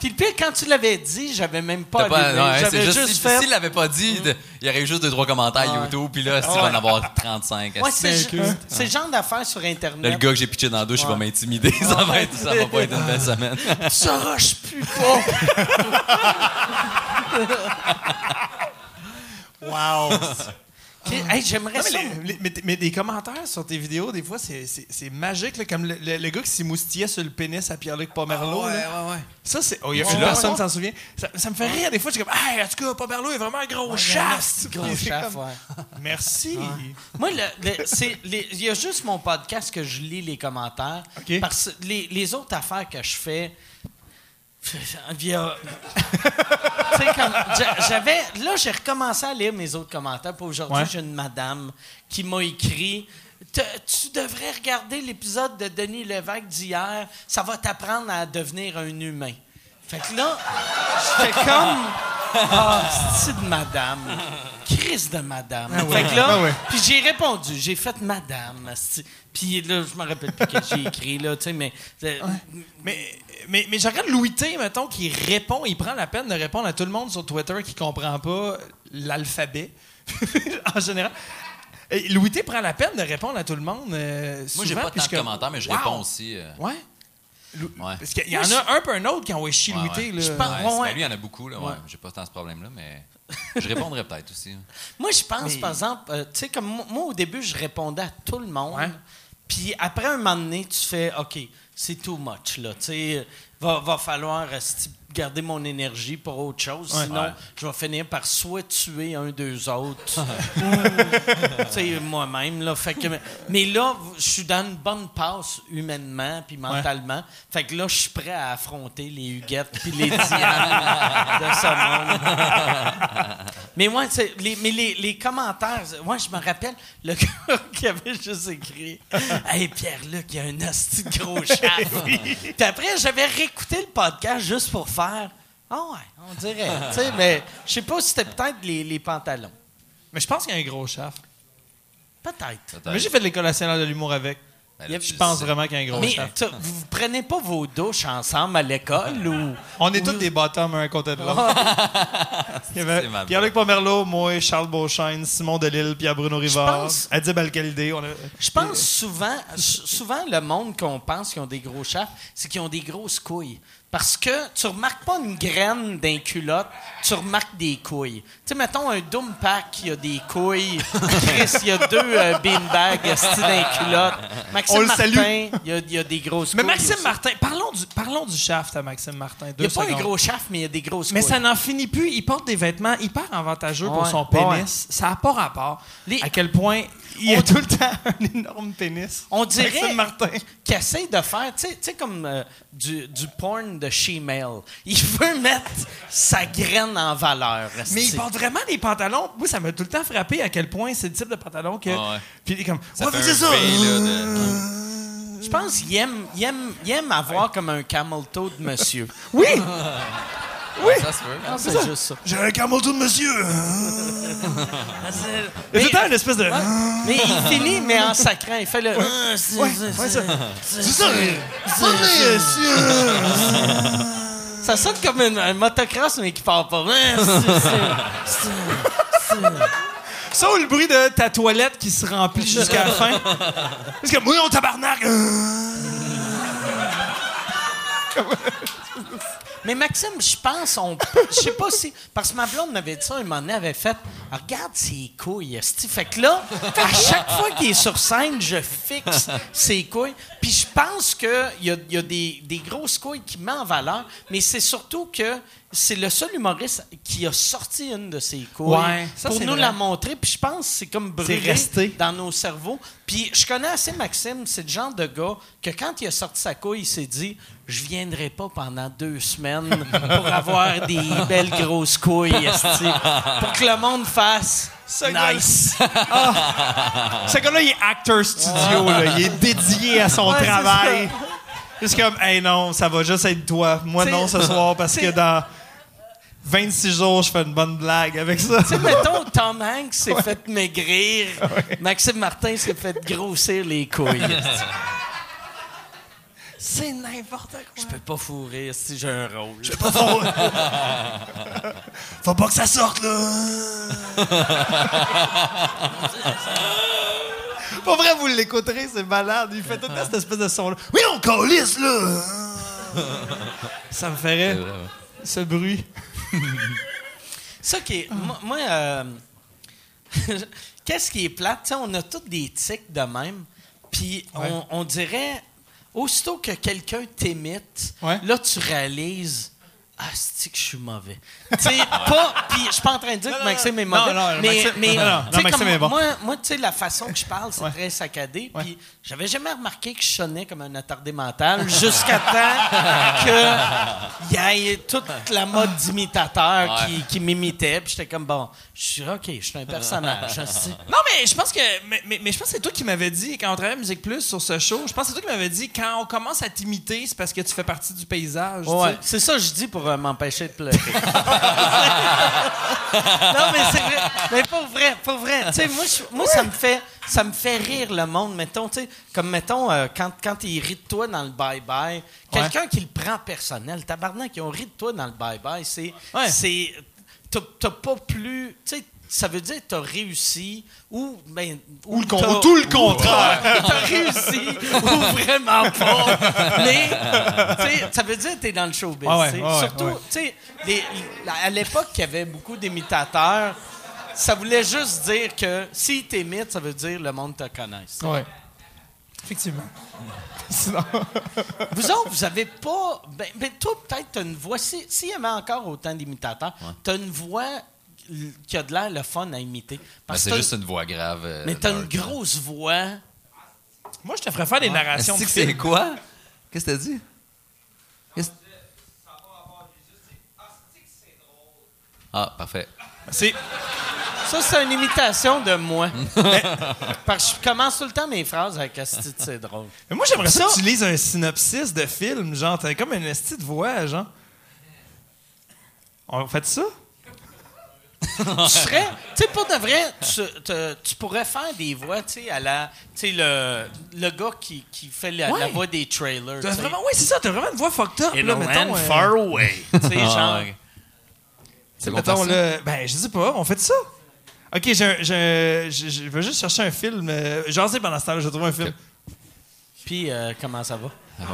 Puis le pire, quand tu l'avais dit, j'avais même pas pas- ouais, J'avais c'est juste, juste, si- fait. S'il l'avait pas dit, de- il y aurait eu juste deux, trois commentaires YouTube, puis là, s'il va en avoir 35. Ouais, esti. c'est le genre d'affaires sur Là, le Internet. gars que j'ai pitché dans la douche, il va m'intimider. [LAUGHS] Ça, va être- ça va pas être une belle semaine. [LAUGHS] Sauras, je pue pas. [LAUGHS] wow. Ok, hey, J'aimerais Non, ça. mais, les- les- mais, mais des commentaires sur tes vidéos, des fois, c'est- magique. là, comme le, le- le gars qui s'est moustillé sur le pénis à Pierre-Luc Pomerleau. là. ouais, ouais. Ça, c'est. Oh, il y a Ouais, une ouais, personne ouais. s'en souvient. Ça, ça me fait rire. Des fois, je suis comme, hey, en tout cas, Pomerleau est vraiment un gros chasse. Gros [LAUGHS] chef, ouais. Merci. Moi, le- le- c'est les- il y a juste mon podcast que je lis les commentaires. OK. Parce que les, les autres affaires que je fais. Via. tu sais, comme. j'a- J'avais. Là, j'ai recommencé à lire mes autres commentaires. Puis aujourd'hui, Ouais. j'ai une madame qui m'a écrit. Tu devrais regarder l'épisode de Denis Lévesque d'hier. Ça va t'apprendre à devenir un humain. Fait que là, j'étais comme. Ah, c'est de madame. Crise de madame. Fait que là, Ah ouais. puis j'ai répondu. J'ai fait madame. Puis là, je me rappelle plus que j'ai écrit, là, tu sais, mais. euh, Mais, mais, mais je regarde Louis T, mettons, qui répond, il prend la peine de répondre à tout le monde sur Twitter qui comprend pas l'alphabet, [LAUGHS] en général. Et Louis T prend la peine de répondre à tout le monde. euh, Moi, j'ai souvent, pas tant de comme, commentaires, mais je wow. réponds aussi. euh, Ouais. Lou- Ouais. Parce qu'il y en a un peu un autre qui envoie chier Ouais, Louis ouais. T. Là. Je pense- Ouais, lui, il y en a beaucoup. Là, ouais. Ouais. J'ai pas tant ce problème-là, mais je répondrai peut-être aussi. hein. Moi, je pense, Mais- par exemple, euh, tu sais, comme moi, au début, je répondais à tout le monde. Puis après un moment donné, tu fais, OK, c'est too much, là. Tu sais, va, va falloir euh, garder mon énergie pour autre chose. Ouais. Sinon, Ouais. je vais finir par soit tuer un d'eux autres ou, [LAUGHS] tu sais, moi-même, là. Fait que, mais là, je suis dans une bonne passe humainement puis mentalement. Fait que là, je suis prêt à affronter les Huguettes puis les Diane de ce monde. [LAUGHS] Mais moi, les, mais les, les commentaires, moi, je me rappelle le [LAUGHS] gars qui avait juste écrit Hey, Pierre-Luc, il y a un asti gros chat. Puis après, j'avais réécouté le podcast juste pour faire Ah ouais, on dirait. [LAUGHS] Tu sais, mais je sais pas si c'était peut-être les, les pantalons. Mais je pense qu'il y a un gros chef. Peut-être. Mais j'ai fait de l'école nationale de l'humour avec. Ben là, Je pense vraiment qu'il y a un gros Mais vous prenez pas vos douches ensemble à l'école ou. On est tous des bottoms un côté de l'autre. [LAUGHS] Pierre-Luc Pomerleau, moi, Charles Beauchesne, Simon Delille, Pierre-Bruno Rivard, pense- Adib Al-Khalidé. On a... Je pense souvent, souvent le monde qu'on pense qu'ils ont des gros chefs, c'est qu'ils ont des grosses couilles. Parce que tu remarques pas une graine d'un culotte, tu remarques des couilles. Tu sais, mettons un Doom Pack qui a des couilles. Chris, il y a deux euh, beanbags d'un culotte. Maxime On le Martin, salue. il y a, il y a des grosses Mais couilles. Maxime aussi. Martin, parlons du, parlons du shaft à Maxime Martin. Il n'y a pas un gros chef, mais il y a des grosses Mais couilles. ça n'en finit plus. Il porte des vêtements hyper avantageux pour son ouais. pénis. Ça n'a pas rapport. Les- À quel point il a tout le temps [LAUGHS] un énorme pénis. On dirait qu'il essaie de faire, tu sais- tu sais, comme euh, du, du porn de she-mail. Il veut mettre sa graine en valeur. Mais il porte vraiment des pantalons. Moi, ça m'a tout le temps frappé à quel point c'est le type de pantalon que. Ah ouais. Puis il est comme. Ça ouais, fait un ça. V, là, de- Je pense qu'il aime, il aime, il aime avoir comme un camel toe de monsieur. Oui! [LAUGHS] Ça se peut. hein. C'est juste ça. J'ai un camel de monsieur. Mais, C'est tout le temps une espèce de. mais il finit, mais en sacrant. Il fait le. Ah, c'est- Ouais, c'est- ouais, ça. c'est- ça. sonne comme une- un motocross, mais qui part pas. Ah, Ça ou le bruit de ta toilette qui se remplit jusqu'à la fin? Parce que moi, on tabarnak. [LAUGHS] Mais Maxime, je pense, on, je sais pas si, parce que ma blonde m'avait dit ça, un moment avait fait, regarde ses couilles, esti. Fait que là, à chaque fois qu'il est sur scène, je fixe ses couilles. Puis je pense qu'il y a, y a des, des grosses couilles qui met en valeur, mais c'est surtout que c'est le seul humoriste qui a sorti une de ses couilles Ouais, ça, pour c'est nous vrai. la montrer. Puis je pense que c'est comme brûlé resté. dans nos cerveaux. Puis je connais assez Maxime, c'est le genre de gars que quand il a sorti sa couille, il s'est dit je viendrai pas pendant deux semaines pour avoir des belles grosses couilles, esti. pour que le monde fasse gars- nice. [LAUGHS] Ce gars-là, il est acteur studio. là. Il est dédié à son Ouais, c'est travail. Juste comme, hey non, ça va juste être toi. Moi, non, ce soir, parce que dans 26 jours, je fais une bonne blague avec ça. Tu sais, mettons, Tom Hanks s'est fait maigrir. Maxime Martin s'est fait grossir les couilles. C'est n'importe quoi. Je peux pas fourrer si j'ai un rôle. Faut pas que ça sorte, là. Pour vrai, vous l'écouterez, c'est malade. Il fait tout le temps cette espèce de son-là. Oui, on calisse, là. ça me ferait ce bruit. [LAUGHS] Ça qui est. Moi, moi, euh, [LAUGHS] qu'est-ce qui est plate? On a tous des tics de même. Puis on, on dirait, aussitôt que quelqu'un t'imite, Ouais. là, tu réalises. Ah, c'est que je suis mauvais? tu sais, [LAUGHS] pas. Puis je suis pas en train de dire que Maxime est mauvais. non, non, mais, Maxime- mais, non, Maxime comme est bon. Moi, moi tu sais, la façon que je parle, c'est Ouais. très saccadé. Ouais. Puis j'avais jamais remarqué que je sonnais comme un attardé mental jusqu'à temps qu'il y ait toute la mode d'imitateur Ouais. qui, qui m'imitait. Puis j'étais comme, bon, je suis OK, je suis un personnage. Non, mais je pense que. Mais, mais- mais je pense que c'est toi qui m'avais dit, quand on travaillait à Musique Plus sur ce show, je pense que c'est toi qui m'avais dit, quand on commence à t'imiter, c'est parce que tu fais partie du paysage. Ouais, c'est ça que je dis pour euh, m'empêcher de pleurer. [LAUGHS] non, mais c'est vrai. Mais pour vrai, pour vrai. Tu sais, moi, je- moi ça, me fait, ça me fait rire le monde, mettons, tu sais, comme mettons, euh, quand, quand ils rient de toi dans le bye-bye, quelqu'un qui le prend personnel, tabarnak, ils ont ri de toi dans le bye-bye, c'est. Ouais. t'as pas plus. Tu sais, ça veut dire que t'as réussi ou. Ben, Ou le con- t'as- ou tout le contraire. t'as- T'as réussi ou vraiment pas. Mais, tu sais, ça veut dire que t'es dans le showbiz. Ouais, tu ouais, Surtout, ouais. tu sais, les- à l'époque, il y avait beaucoup d'imitateurs. Ça voulait juste dire que s'ils t'imitent, ça veut dire le monde te connaisse. Ouais. Effectivement. [LAUGHS] Sinon. Vous autres, vous avez pas. Ben, ben, toi, peut-être, t'as une voix. si- S'il y avait encore autant d'imitateurs, t'as une voix qui a de l'air le fun à imiter. Ben, Parce c'est juste une voix grave. euh, Mais t'as une grosse voix. Moi, je te ferais faire des narrations de Est-ce que c'est quoi? Qu'est-ce que t'as dit? Qu'est-ce- Ah, parfait. C'est. Ça, c'est une imitation de moi. [LAUGHS] Parce que je commence tout le temps mes phrases avec Asti, c'est drôle. Mais moi, j'aimerais ça Ça- que tu lises un synopsis de film, genre, t'as comme une esti de voix, genre. On fait ça? [LAUGHS] tu serais, tu sais, pour de vrai, tu, te- tu pourrais faire des voix, tu sais, à la, tu sais, le, le gars qui, qui fait la, Ouais. la voix des trailers. T'as vraiment, oui, c'est ça, t'as vraiment une voix fucked up, In là, a mettons. land euh, far away. [LAUGHS] Tu sais, Ah, genre. C'est bon, mettons, là, ben, je sais pas, on fait ça? Ok, je je veux juste chercher un film. Euh, J'en sais pendant ce temps-là, je vais trouver un film. Puis, euh, comment ça va? [LAUGHS]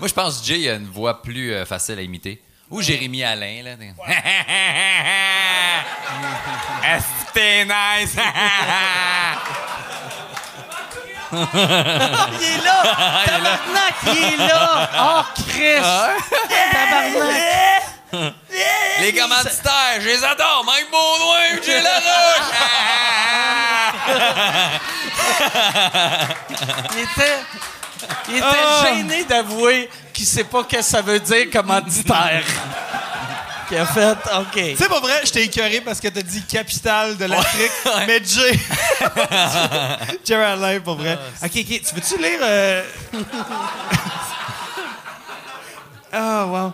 Moi, je pense que Jay a une voix plus euh, facile à imiter. Ou Jérémy Alain, là. [LAUGHS] Est-ce que t'es nice? [LAUGHS] il est là! Tabarnak, il est là! [LAUGHS] Oh, Chris! Tabarnak! Les commanditaires, je les adore. Mike Baudouin, Jay Laroche. Il était, il était Ah. gêné d'avouer qu'il sait pas ce que ça veut dire commanditaire. Qui a fait, OK. C'est pas vrai, je t'ai écœuré parce que t'as dit capitale de l'Afrique, [LAUGHS] mais Jay. [LAUGHS] Alain, pour vrai. ok, ok, tu veux-tu lire. euh, [LAUGHS] Ah, wow.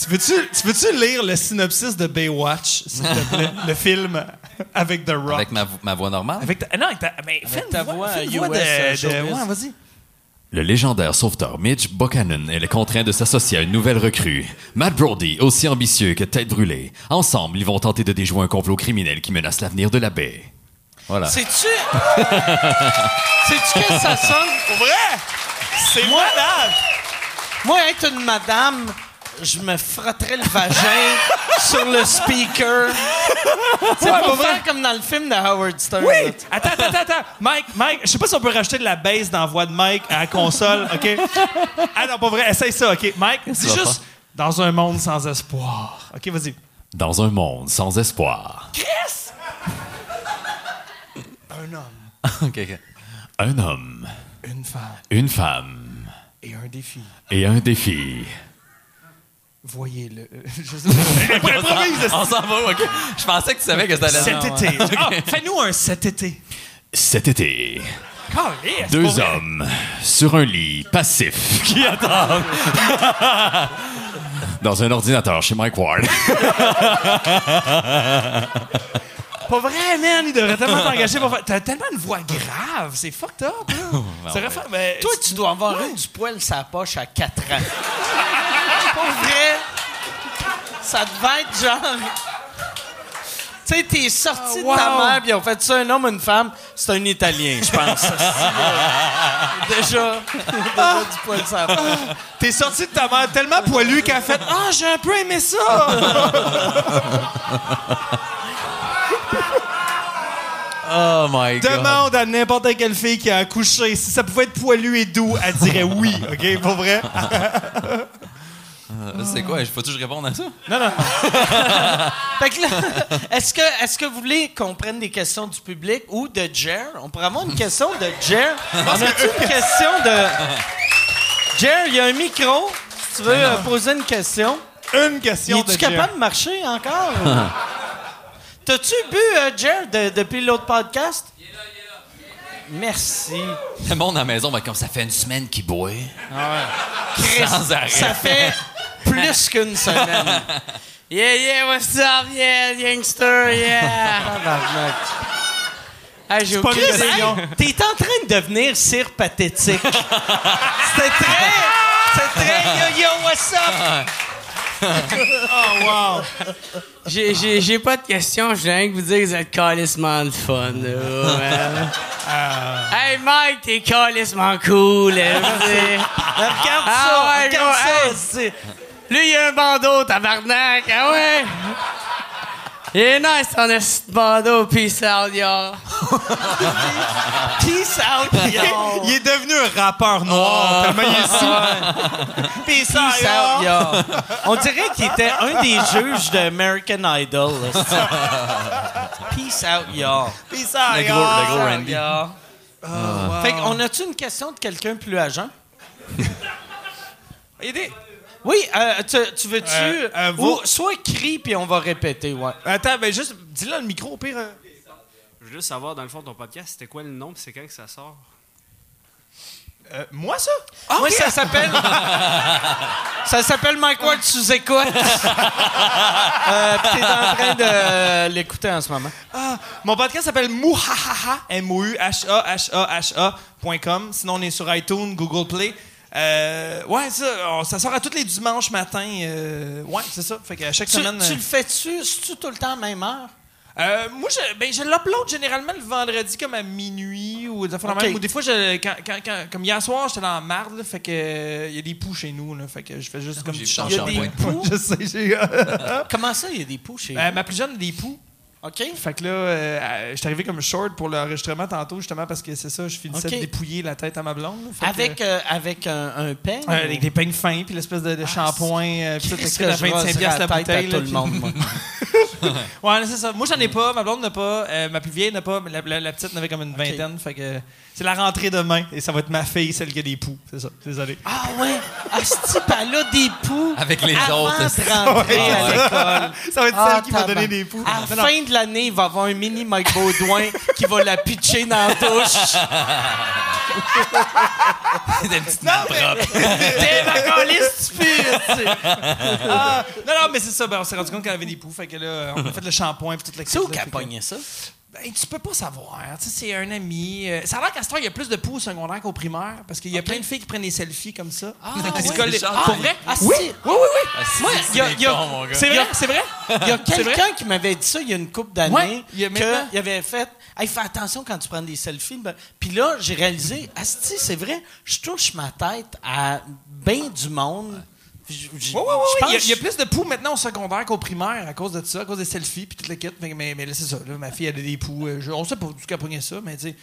Tu veux-tu, tu veux-tu lire le synopsis de Baywatch, s'il te plaît? le film avec The Rock. Avec ma, ma voix normale? Avec ta, non, avec ta, mais une ta voix, voix voix de, euh, de- showbiz. ouais, vas-y. Le légendaire sauveteur Mitch Buchanan est contraint de s'associer à une nouvelle recrue, Matt Brody, aussi ambitieux que tête brûlée. Ensemble, ils vont tenter de déjouer un complot criminel qui menace l'avenir de la baie. Voilà. Sais-tu? [LAUGHS] Sais-tu que ça sonne? Pour vrai? C'est Moi- malade! Moi, être une madame je me frotterais le vagin [LAUGHS] sur le speaker. Sais, pour faire comme dans le film de Howard Stern. Oui! Attends, attends, attends. Mike, Mike, je sais pas si on peut rajouter de la baisse dans la voix de Mike à la console, [LAUGHS] OK? Ah non, pas vrai. Essaye ça, OK? Mike, c'est juste dans un monde sans espoir. OK, vas-y. Dans un monde sans espoir. [LAUGHS] Un homme, OK, OK. Un homme, une femme une femme et un défi. et un défi. Voyez-le. [LAUGHS] Je sais [LAUGHS] pas. Improvise, On s'en va, OK? Je pensais que tu savais que c'était Cet été. Ah, Fais-nous un cet été. Cet été, deux vrai. hommes sur un lit passif [LAUGHS] qui attendent dans un ordinateur chez Mike Ward. Pas vrai, man. Il devrait tellement t'engager pour faire. T'as tellement une voix grave. C'est fucked up, là. Ça aurait fait- ben, Toi, tu dois avoir eu du poil la poche à 4 ans. [LAUGHS] Pour vrai, ça devait être genre... Tu sais, t'es sorti de ta wow. mère, puis ils ont fait ça, un homme, une femme. C'est un Italien, je pense. ça, [LAUGHS] c'est, déjà, déjà du poil la poche. T'es sorti de ta mère tellement poilu qu'elle a fait Ah, j'ai un peu aimé ça! [LAUGHS] Oh my God. Demande à n'importe quelle fille qui a accouché si ça pouvait être poilu et doux, elle dirait oui, OK? Pour vrai? Euh, C'est quoi? Faut-tu que je réponde à ça? Non, non. [LAUGHS] Fait que là, est-ce que, est-ce que vous voulez qu'on prenne des questions du public ou de Jer? On pourrait avoir une question de Jer. On a-tu une question de... Jer, il y a un micro. Si tu veux euh, poser une question. Une question de Es-tu Jer. capable de marcher encore? [LAUGHS] T'as-tu bu, euh, Jer, de- depuis l'autre podcast? Merci. Le monde à la maison, ben, comme ça fait une semaine qu'il boit. Chris, Sans arrêt. ça fait plus [LAUGHS] qu'une semaine. Yeah, yeah, what's up, yeah, youngster, yeah. Tabarnak. Hey, j'ai pas aucune idée. T'es en train de devenir cire pathétique. [LAUGHS] C'était très. C'était très yo yo, what's up? [LAUGHS] Oh, wow. J'ai- J'ai j'ai pas de questions, je viens que vous dire que vous êtes calissement de fun. là, man. Hey Mike, t'es calissement cool. là, dire. Regarde Ah ça, ouais, regarde ça. hey. Lui, il a un bandeau, tabarnak. Ah ouais? Il est nice, ton esti de bandeau. Peace out, y'all. [LAUGHS] Peace out, yo. Il est devenu un rappeur noir, tellement il est sous. [LAUGHS] Peace out, yo. [LAUGHS] On dirait qu'il était un des juges de American Idol. là, Peace out, yo. Peace out, Le gros, le gros Randy. yo. Fait qu'on a-tu une question de quelqu'un plus agent? Aidez. Oui, euh, tu, tu veux-tu. Euh, euh, ou soit crie puis on va répéter, ouais. Attends, ben juste, dis-le dans le micro, au pire. euh. Je veux juste savoir, dans le fond, ton podcast, c'était quoi le nom puis c'est quand que ça sort? Euh, moi, ça? Moi, ça s'appelle. [LAUGHS] ça s'appelle Mike Ward sous écoute. [LAUGHS] euh, t'es en train de l'écouter en ce moment. Ah, mon podcast s'appelle Mouhahaha, M-O-U-H-A-H-A.com. Sinon, on est sur iTunes, Google Play. Euh, ouais, ça, on- ça sort à tous les dimanches matin. euh, ouais, c'est ça. Fait qu'à chaque Tu, semaine. tu euh, le fais-tu? tu tout le temps à la même heure? euh, moi, je, ben, je l'upload généralement le vendredi comme à minuit ou des affaires de Ok. même. Ou des fois, je, quand, quand- quand- comme hier soir, j'étais dans la marde, là, fait que euh, il y a des poux chez nous, là, fait que je fais juste comme j'ai du vu ton changement. Il y a des shampoing. poux? je sais, j'ai. Comment ça, il y a des poux chez Euh, ma plus jeune a des poux. OK? Fait que là, euh, je suis arrivé comme short pour l'enregistrement tantôt, justement, parce que c'est ça, je finissais Ok. de dépouiller la tête à ma blonde. que, Avec, euh, avec un, un peigne? euh, avec des peignes fins, puis l'espèce de, de shampoing, euh, puis tout, que je 25 raserais piastres la la tête bouteille. à là, tout le monde, moi. [LAUGHS] Ouais, c'est ça. Moi, j'en ai pas, ma blonde n'a pas, ma plus vieille n'a pas, mais la, la- la petite n'avait comme une vingtaine. Fait que c'est la rentrée demain, et ça va être ma fille, celle qui a des poux. C'est ça, désolé. Ah ouais? Ah, ce type, elle a des poux. Avec les avant autres, de c'est- rentrer Ouais, à ouais. l'école. Ça va être Ah, celle qui va donner des poux. À Non, la non. fin de l'année, il va avoir un mini Mike Baudouin [LAUGHS] qui va la pitcher dans la touche. [LAUGHS] Des petites nappes propres. T'es ma sais. Ah, non, non, mais c'est ça. Ben, on s'est rendu compte qu'elle avait des poux. Fait que là, on a fait le shampoing, puis toute la C'est où là, qu'elle pognait ça? Ben, tu peux pas savoir. Tu sais, c'est un ami. euh, ça a l'air qu'à ce temps, il y a plus de poux au secondaire qu'au primaire. Parce qu'il y a plein de filles qui prennent des selfies comme ça. Ah, collent les- Ah, Pour vrai? Ah, oui, si. oui, oui, oui. Ah, si, Moi, c'est a- vrai, c'est vrai? Il y a [LAUGHS] quelqu'un qui m'avait dit ça il y a une couple d'années. Ouais, il y a maintenant. qu'il avait fait Hey, fais attention quand tu prends des selfies. Ben, Puis là, j'ai réalisé Asti, c'est vrai, je touche ma tête à bien du monde Je- je- Oui, oui, je oui. pense Il y, a, il y a que plus de poux maintenant au secondaire qu'au primaire à cause de ça, à cause des selfies puis toute la kit. Mais, mais, mais là, c'est ça. Là, ma fille, elle a des poux. euh, je- on sait pas d'où qu'elle pogné ça, mais tu sais,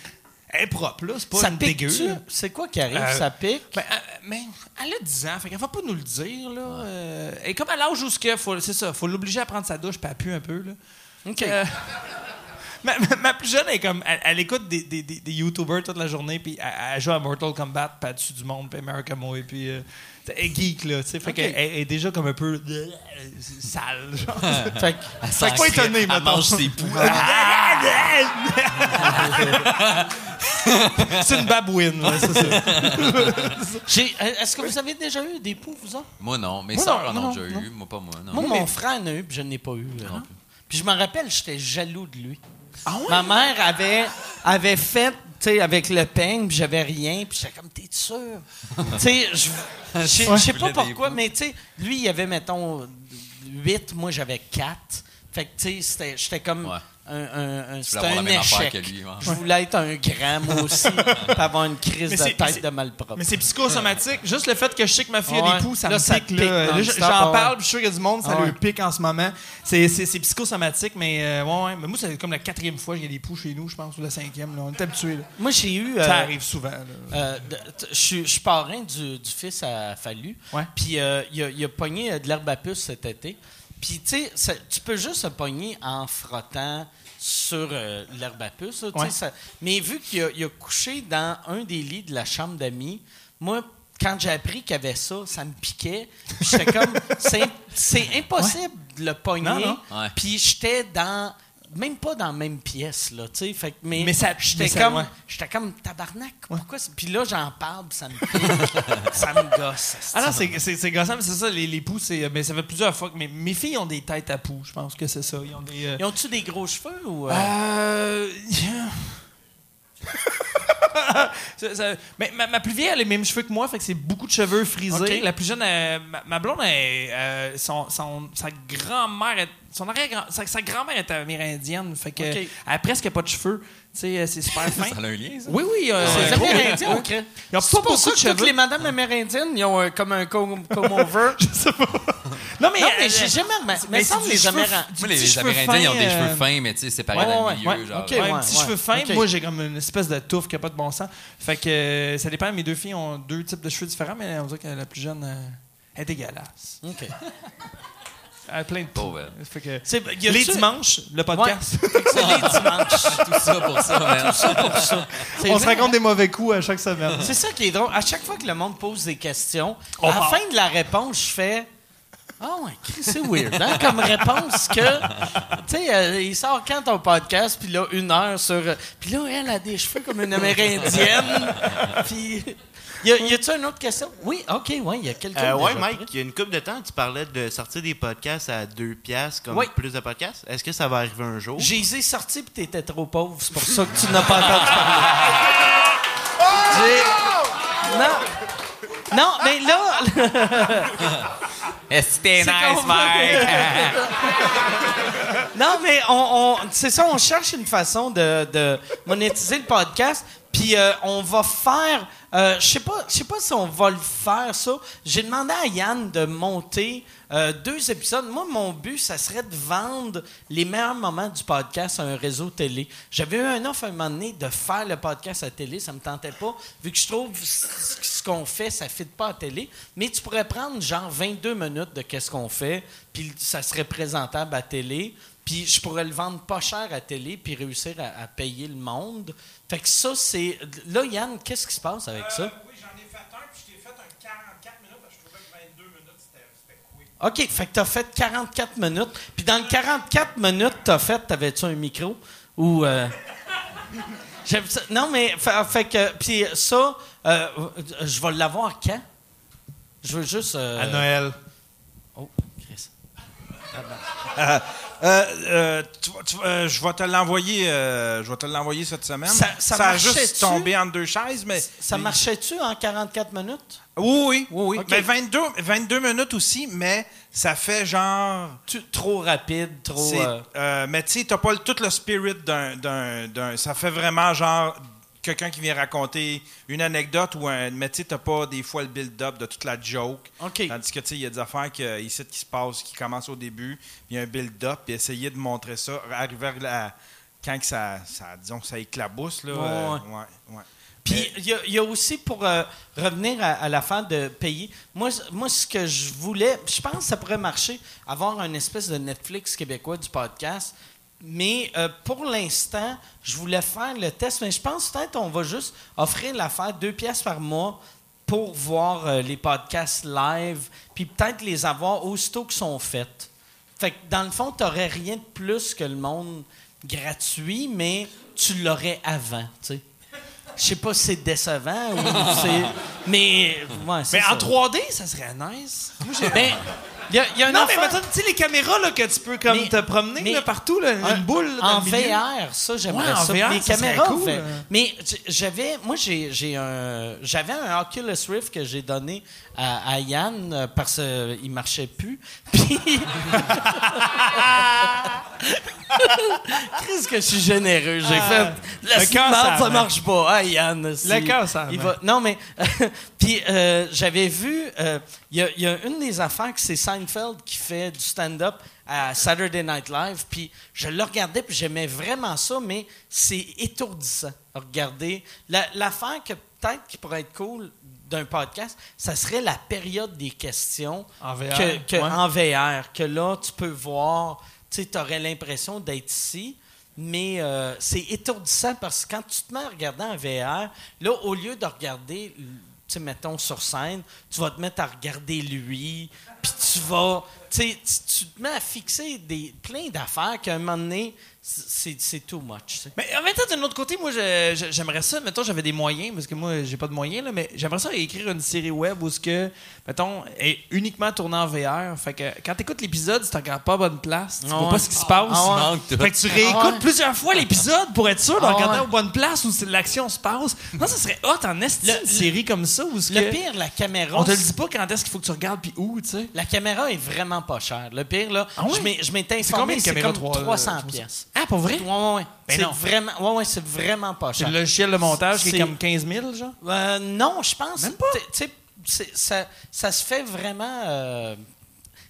elle est propre, là. C'est pas ça une pique dégueu. C'est quoi qui arrive? Euh, ça pique? Ben, euh, mais elle a 10 ans, fait qu'elle va pas nous le dire, là. Euh, et comme à l'âge où c'est ça, faut l'obliger à prendre sa douche puis elle pue un peu, là. OK. Euh, [LAUGHS] ma, ma- ma plus jeune, elle, est comme, elle, elle écoute des, des, des, des YouTubers toute la journée, puis elle, elle joue à Mortal Kombat, puis elle tue du monde, puis America Moi, puis euh, elle est geek, là, tu sais. Fait Ok. qu'elle elle est déjà comme un peu euh, sale, genre. [LAUGHS] fait que- Fait que pas étonné, Elle mettons. mange ses [LAUGHS] poux. c'est une babouine, c'est ça. [LAUGHS] J'ai- Est-ce que vous avez déjà eu des poux, vous autres? Moi, non. Mes non, en non, ont déjà non. eu. Moi, pas moi. Non. Moi, mon frère en a eu, puis je n'ai pas eu. euh, Non plus. Puis je me rappelle, j'étais jaloux de lui. Ah ouais? Ma mère avait, avait fait, sais, avec le peigne, puis j'avais rien, puis j'étais comme, t'es sûr? [LAUGHS] tu sais, je je sais- pas pourquoi, mais tu sais, lui, il avait, mettons, 8, moi, j'avais 4. Fait que, tu sais, j'étais comme Ouais. Un, un, un- c'était échec. que lui, ouais. Je voulais être un grand, moi aussi, [LAUGHS] puis avoir une crise de tête de malpropre. Mais c'est psychosomatique. Juste le fait que je sais que ma fille a Ouais. des poux, ça Là, me ça pique. pique là. Là, non-stop, J'en ouais. parle, puis je suis sûr qu'il y a du monde, ça ouais. le pique en ce moment. C'est psychosomatique, mais euh, ouais, ouais. Mais moi, c'est comme la quatrième fois qu'il y a des poux chez nous, je pense, ou la cinquième. Là. On est habitués. là. Moi, j'ai eu... Ça euh, arrive souvent. Euh, je suis- parrain du, du fils à Fallu. Ouais. Puis euh, il, a, il a pogné de l'herbe à puce cet été. Puis tu sais, tu peux juste se pogner en frottant sur euh, l'herbe à puce. là, Ouais. ça- mais vu qu'il a, couché dans un des lits de la chambre d'amis, moi, quand j'ai appris qu'il y avait ça, ça me piquait. Puis J'étais comme, [LAUGHS] c'est impossible de le pogner. Non, non. Ouais. Puis j'étais dans même pas dans la même pièce là, tu sais, fait que- mais, Mais ça- j'étais comme ouais. j'étais comme tabarnak, pourquoi Puis là j'en parle, ça me [LAUGHS] ça me gosse. Ah non, c'est- c'est c'est gossant, mais c'est ça, les, les poux, c'est. Mais ça fait plusieurs fois que mes, mes filles ont des têtes à poux, je pense que c'est ça. Ils ont des. euh, Ils ont-tu des gros cheveux ou euh, Euh. [LAUGHS] Ça- ça- mais ma, ma plus vieille, elle a les mêmes cheveux que moi, fait que c'est beaucoup de cheveux frisés. La plus jeune, euh, ma, ma blonde, elle, son, son- sa grand-mère, est- son arrière sa, sa grand-mère est amérindienne, fait que Ok. elle a presque pas de cheveux. Tu sais, euh, c'est super [LAUGHS] fin. Ça a un lien, ça? Oui, oui. euh, c'est euh, oui. ok. Ils ont C'est pas pour ça de que toutes les madames amérindiennes, ils ont euh, comme un com- come-over. [LAUGHS] Non, mais, non, euh, mais j'ai jamais remarqué. Mais mais ça, c'est les cheveu- Amérindiens. Moi, les, les Amérindiens, ils ont des cheveux euh, fins, mais tu sais, séparés ouais, dans le milieu. ouais, genre. Ouais, un petit fins. Ok. Moi, j'ai comme une espèce de touffe qui n'a pas de bon sens. Fait que euh, ça dépend. Mes deux filles ont deux types de cheveux différents, mais on dirait que la plus jeune euh, est dégueulasse. Ok. [LAUGHS] Elle a plein de. Pauvre. Fait que, y les dimanches, le podcast. [LAUGHS] C'est les dimanches. Tout ça pour ça, man. ça pour ça. C'est on se raconte des mauvais coups à chaque semaine. C'est ça qui est drôle. À chaque fois que le monde pose des questions, On à la fin de la réponse, je fais Ah ouais, Chris, c'est weird, hein, comme réponse que. Tu sais, euh, il sort quand ton podcast, puis là, une heure sur. euh, Puis là, elle a des cheveux comme une amérindienne. puis. Y, a, y a-tu une autre question? Oui, OK, oui, il y a quelqu'un. Euh, ouais, déjà Mike, il y a une couple de temps, tu parlais de sortir des podcasts à deux piastres, comme Oui. plus de podcasts. Est-ce que ça va arriver un jour? J'ai les ai sortis, puis t'étais trop pauvre. C'est pour ça que tu n'as pas entendu parler. [LAUGHS] J'ai- Non. Non, mais là. [LAUGHS] Est-ce que t'es nice, Mike? [LAUGHS] Non, mais on, on- c'est ça, on cherche une façon de, de monétiser le podcast. Puis euh, on va faire, euh, je sais pas, je sais pas si on va le faire ça. J'ai demandé à Yann de monter euh, deux épisodes. Moi, mon but, ça serait de vendre les meilleurs moments du podcast à un réseau télé. J'avais eu un offre à un moment donné de faire le podcast à télé, ça me tentait pas, vu que je trouve ce qu'on fait, ça fit pas à télé. Mais tu pourrais prendre genre 22 minutes de qu'est-ce qu'on fait, puis ça serait présentable à télé. Puis je pourrais le vendre pas cher à télé puis réussir à payer le monde. Fait que ça, c'est. Là, Yann, qu'est-ce qui se passe avec ça? Oui, j'en ai fait un, puis je t'ai fait un 44 minutes, parce que je trouvais que 22 minutes, c'était quick. OK, fait que t'as fait 44 minutes. Puis dans le 44 minutes, t'as fait, t'avais-tu un micro? Ou. euh. [LAUGHS] Non, mais. Fait, fait que. Puis ça, euh, je vais l'avoir quand? Je veux juste. euh, À Noël. Euh, euh, tu tu euh, je vais te l'envoyer. je vais te l'envoyer cette semaine. Ça- ça a marchait-tu? juste tombé entre deux chaises, mais Ça mais- marchait-tu en 44 minutes? Oui, oui, oui, oui. Ok. Mais 22, 22 minutes aussi, mais ça fait genre. Tu- trop rapide, trop. mais tu sais, t'as pas le- tout le spirit d'un- Ça fait vraiment genre quelqu'un qui vient raconter une anecdote ou un. Mais tu sais, t'as pas des fois le build-up de toute la joke. OK. Tandis que, tu sais, il y a des affaires qui, euh, ici qui se passent, qui commencent au début, puis il y a un build-up, puis essayer de montrer ça, arriver à la- quand que ça, ça, disons que ça éclabousse, là. Ouais, euh, ouais. ouais, ouais. Puis il y, a- il y a aussi pour euh, revenir à, à l'affaire de payer. Moi, moi, ce que je voulais, je pense que ça pourrait marcher, avoir une espèce de Netflix québécois du podcast. Mais euh, pour l'instant, je voulais faire le test, mais je pense peut-être on va juste offrir l'affaire deux pièces par mois pour voir euh, les podcasts live, puis peut-être les avoir aussitôt qu'ils sont faits. Fait que dans le fond, tu n'aurais rien de plus que le monde gratuit, mais tu l'aurais avant, tu sais. Je sais pas si c'est décevant ou [LAUGHS] c'est. Mais. Ouais, Mais ça. en 3D, ça serait nice. Moi, j'ai. Ben, y a, y a un non, mais affaire- maintenant, tu sais, les caméras là, que tu peux comme Mais- te promener mais- là, partout, là, une boule là, dans en le. VR, ça j'aimerais Ouais, en ça. VR, les ça caméras, cool, fait- mais j'avais, moi j'ai, j'ai un, j'avais un Oculus Rift que j'ai donné à, à Yann euh, parce qu'il marchait plus. [LAUGHS] Puis, [LAUGHS] [LAUGHS] qu'est-ce que je suis généreux, j'ai fait. La le cœur, ça marche pas. Ah Yann, si- Le cœur, ça il va. va- Non mais, [LAUGHS] puis euh, j'avais vu, euh, il y, a- il y a une des affaires que c'est Seinfeld qui fait du stand-up à Saturday Night Live, puis je le regardais, puis j'aimais vraiment ça, mais c'est étourdissant à regarder. La- L'affaire que peut-être qui pourrait être cool d'un podcast, ça serait la période des questions En VR, que, que- ouais. en VR, que là, tu peux voir, tu aurais l'impression d'être ici, mais euh, c'est étourdissant parce que quand tu te mets à regarder en VR, là, au lieu de regarder, tu mettons sur scène, tu vas te mettre à regarder lui, puis tu vas, tu te mets à fixer des, plein d'affaires qu'à un moment donné, c'est too much. tu. Mais en même temps, d'un autre côté, moi, j'aimerais ça. Mettons, j'avais des moyens, parce que moi, j'ai pas de moyens, là, mais j'aimerais ça écrire une série web où ce que, mettons, est uniquement tournée en VR. Fait que quand t'écoutes l'épisode, tu te regardes pas à bonne place, tu Ah vois ouais. pas ce qui se passe. Ah ouais. manque tout. Fait que tu réécoutes Ah ouais. plusieurs fois l'épisode pour être sûr de Ah regarder aux bonnes places où l'action se passe. Non, ça serait hot en esti Le- une série comme ça où ce Le que- pire, la caméra. on te le dit pas quand est-ce qu'il faut que tu regardes puis où, tu sais. La caméra est vraiment pas chère. Le pire, là, Ah je m'étais C'est combien informé, une caméra, comme trois- 300 euh, pièces. Ah, pour vrai? Ouais, ouais. Ben c'est vraiment, ouais, ouais, c'est vraiment pas C'est cher. le logiciel de montage qui est C'est- comme 15 000, genre? Euh, non, je pense. Même pas? tu sais, c'est- ça, ça se fait vraiment. euh,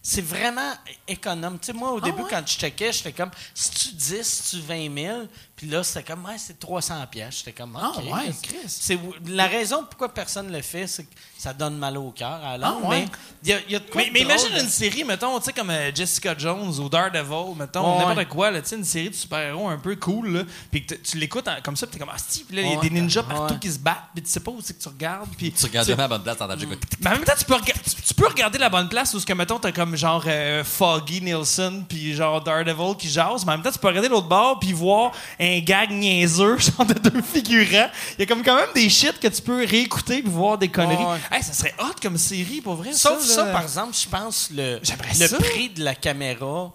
c'est vraiment économe. Tu sais, moi, au Ah début, ouais? quand je checkais, j'étais comme, si tu 10, si tu 20 000, puis là, c'était comme, ouais, c'est 300 pièces. J'étais comme, Ah ouais, Chris. C'est la raison pourquoi personne le fait, c'est que ça donne mal au cœur à Ah ouais? mais il y a, il y a de quoi Mais, de mais drôle imagine une série, mettons, tu sais, comme euh, Jessica Jones ou Daredevil, mettons, Ouais, n'importe ouais. quoi, là, tu sais, une série de super-héros un peu cool, là, puis que tu l'écoutes comme ça, puis t'es comme, ah, si, puis là, il y a des ninjas partout qui se battent, puis tu sais pas où c'est que tu regardes, puis... Tu regardes jamais la bonne place dans ta. Mais en même temps, tu peux, rega- tu, tu peux regarder la bonne place où, ce que, mettons, t'as comme genre euh, Foggy Nielsen, puis genre Daredevil qui jase, mais en même temps, tu peux regarder l'autre bord, puis voir un gag niaiseux, [LAUGHS] genre de deux figurants. Il y a comme quand même des shit que tu peux réécouter, puis voir des conneries. Ouais. Hey, ça serait hot comme série, pour vrai, Sauf ça, par exemple, je pense le, le ça. prix de la caméra,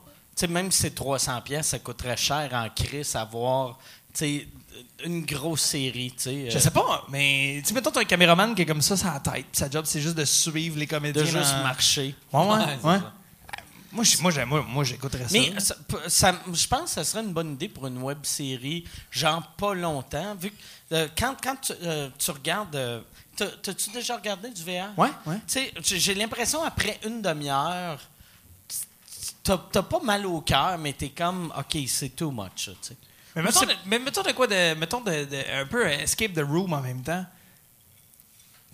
même si c'est 300 pièces, ça coûterait cher en crise à voir, tu sais, une grosse série, tu sais. Je euh, sais pas, mais tu mettons, t'as un caméraman qui est comme ça, sa tête, sa job, c'est juste de suivre les comédiens. de juste marcher. Ouais, ouais, Ouais, ouais. Moi, je- moi, moi, moi, j'écouterais ça. Mais ça- ça- je pense que ça serait une bonne idée pour une web série, genre pas longtemps, vu que euh, quand, quand tu, euh, tu regardes. euh, t'as- T'as-tu déjà regardé du VR? Ouais, ouais. Tu sais, j'ai- l'impression après une demi-heure, t'as t'as pas mal au cœur, mais t'es comme, OK, c'est too much. Mais mettons, de, mais mettons de quoi de. Mettons de, de- un peu escape the room en même temps.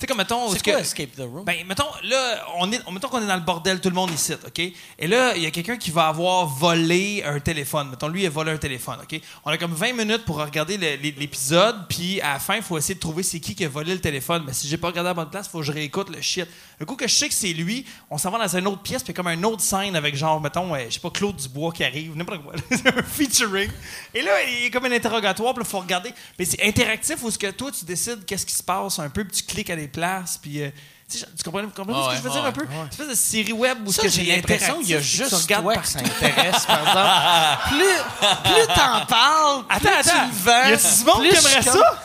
Sais, comme mettons. C'est quoi que- Escape the Room? Ben, mettons, là, on est, mettons qu'on est dans le bordel, tout le monde ici, OK? Et là, il y a quelqu'un qui va avoir volé un téléphone. Mettons, lui, il a volé un téléphone, OK? On a comme 20 minutes pour regarder l'épisode, puis à la fin, il faut essayer de trouver c'est qui qui a volé le téléphone. Mais si j'ai pas regardé à la bonne place, il faut que je réécoute le shit. Le coup que je sais que c'est lui, on s'en va dans une autre pièce, puis comme une autre scène avec genre, mettons, euh, je sais pas, Claude Dubois qui arrive, n'importe quoi. [LAUGHS] C'est un featuring. Et là, il y a comme un interrogatoire, puis il faut regarder. Mais c'est interactif où ce que toi, tu décides qu'est-ce qui se passe un peu, puis tu cliques à des places, puis. euh, tu comprends, tu comprends ce que ouais, je veux dire un ouais, peu? Une espèce de série web où ce Ça, que j'ai l'impression qu'il y a juste regardes toi partout? que ça intéresse, par exemple. [LAUGHS] plus, plus t'en parles, plus Attends, tu attends. le vends. Y a-tu du monde qui aimerait ça?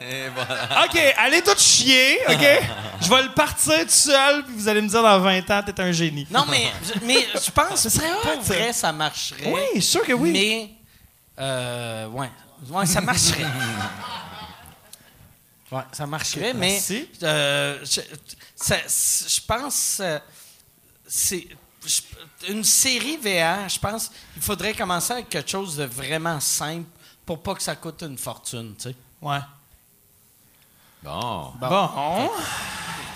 Et voilà. OK, allez tous chier, OK? je vais le partir tout seul, puis vous allez me dire dans 20 ans, t'es un génie. Non, mais, je- mais je pense que serait hot, vrai, ça marcherait. Oui, sûr que oui. Mais, euh, ouais. Ouais, ça marcherait. [LAUGHS] Ouais, ça marcherait, mais Merci. euh, je, ça- je pense euh, c'est je- une série VR. Je pense il faudrait commencer avec quelque chose de vraiment simple pour pas que ça coûte une fortune, tu sais. Ouais. Bon. Bon.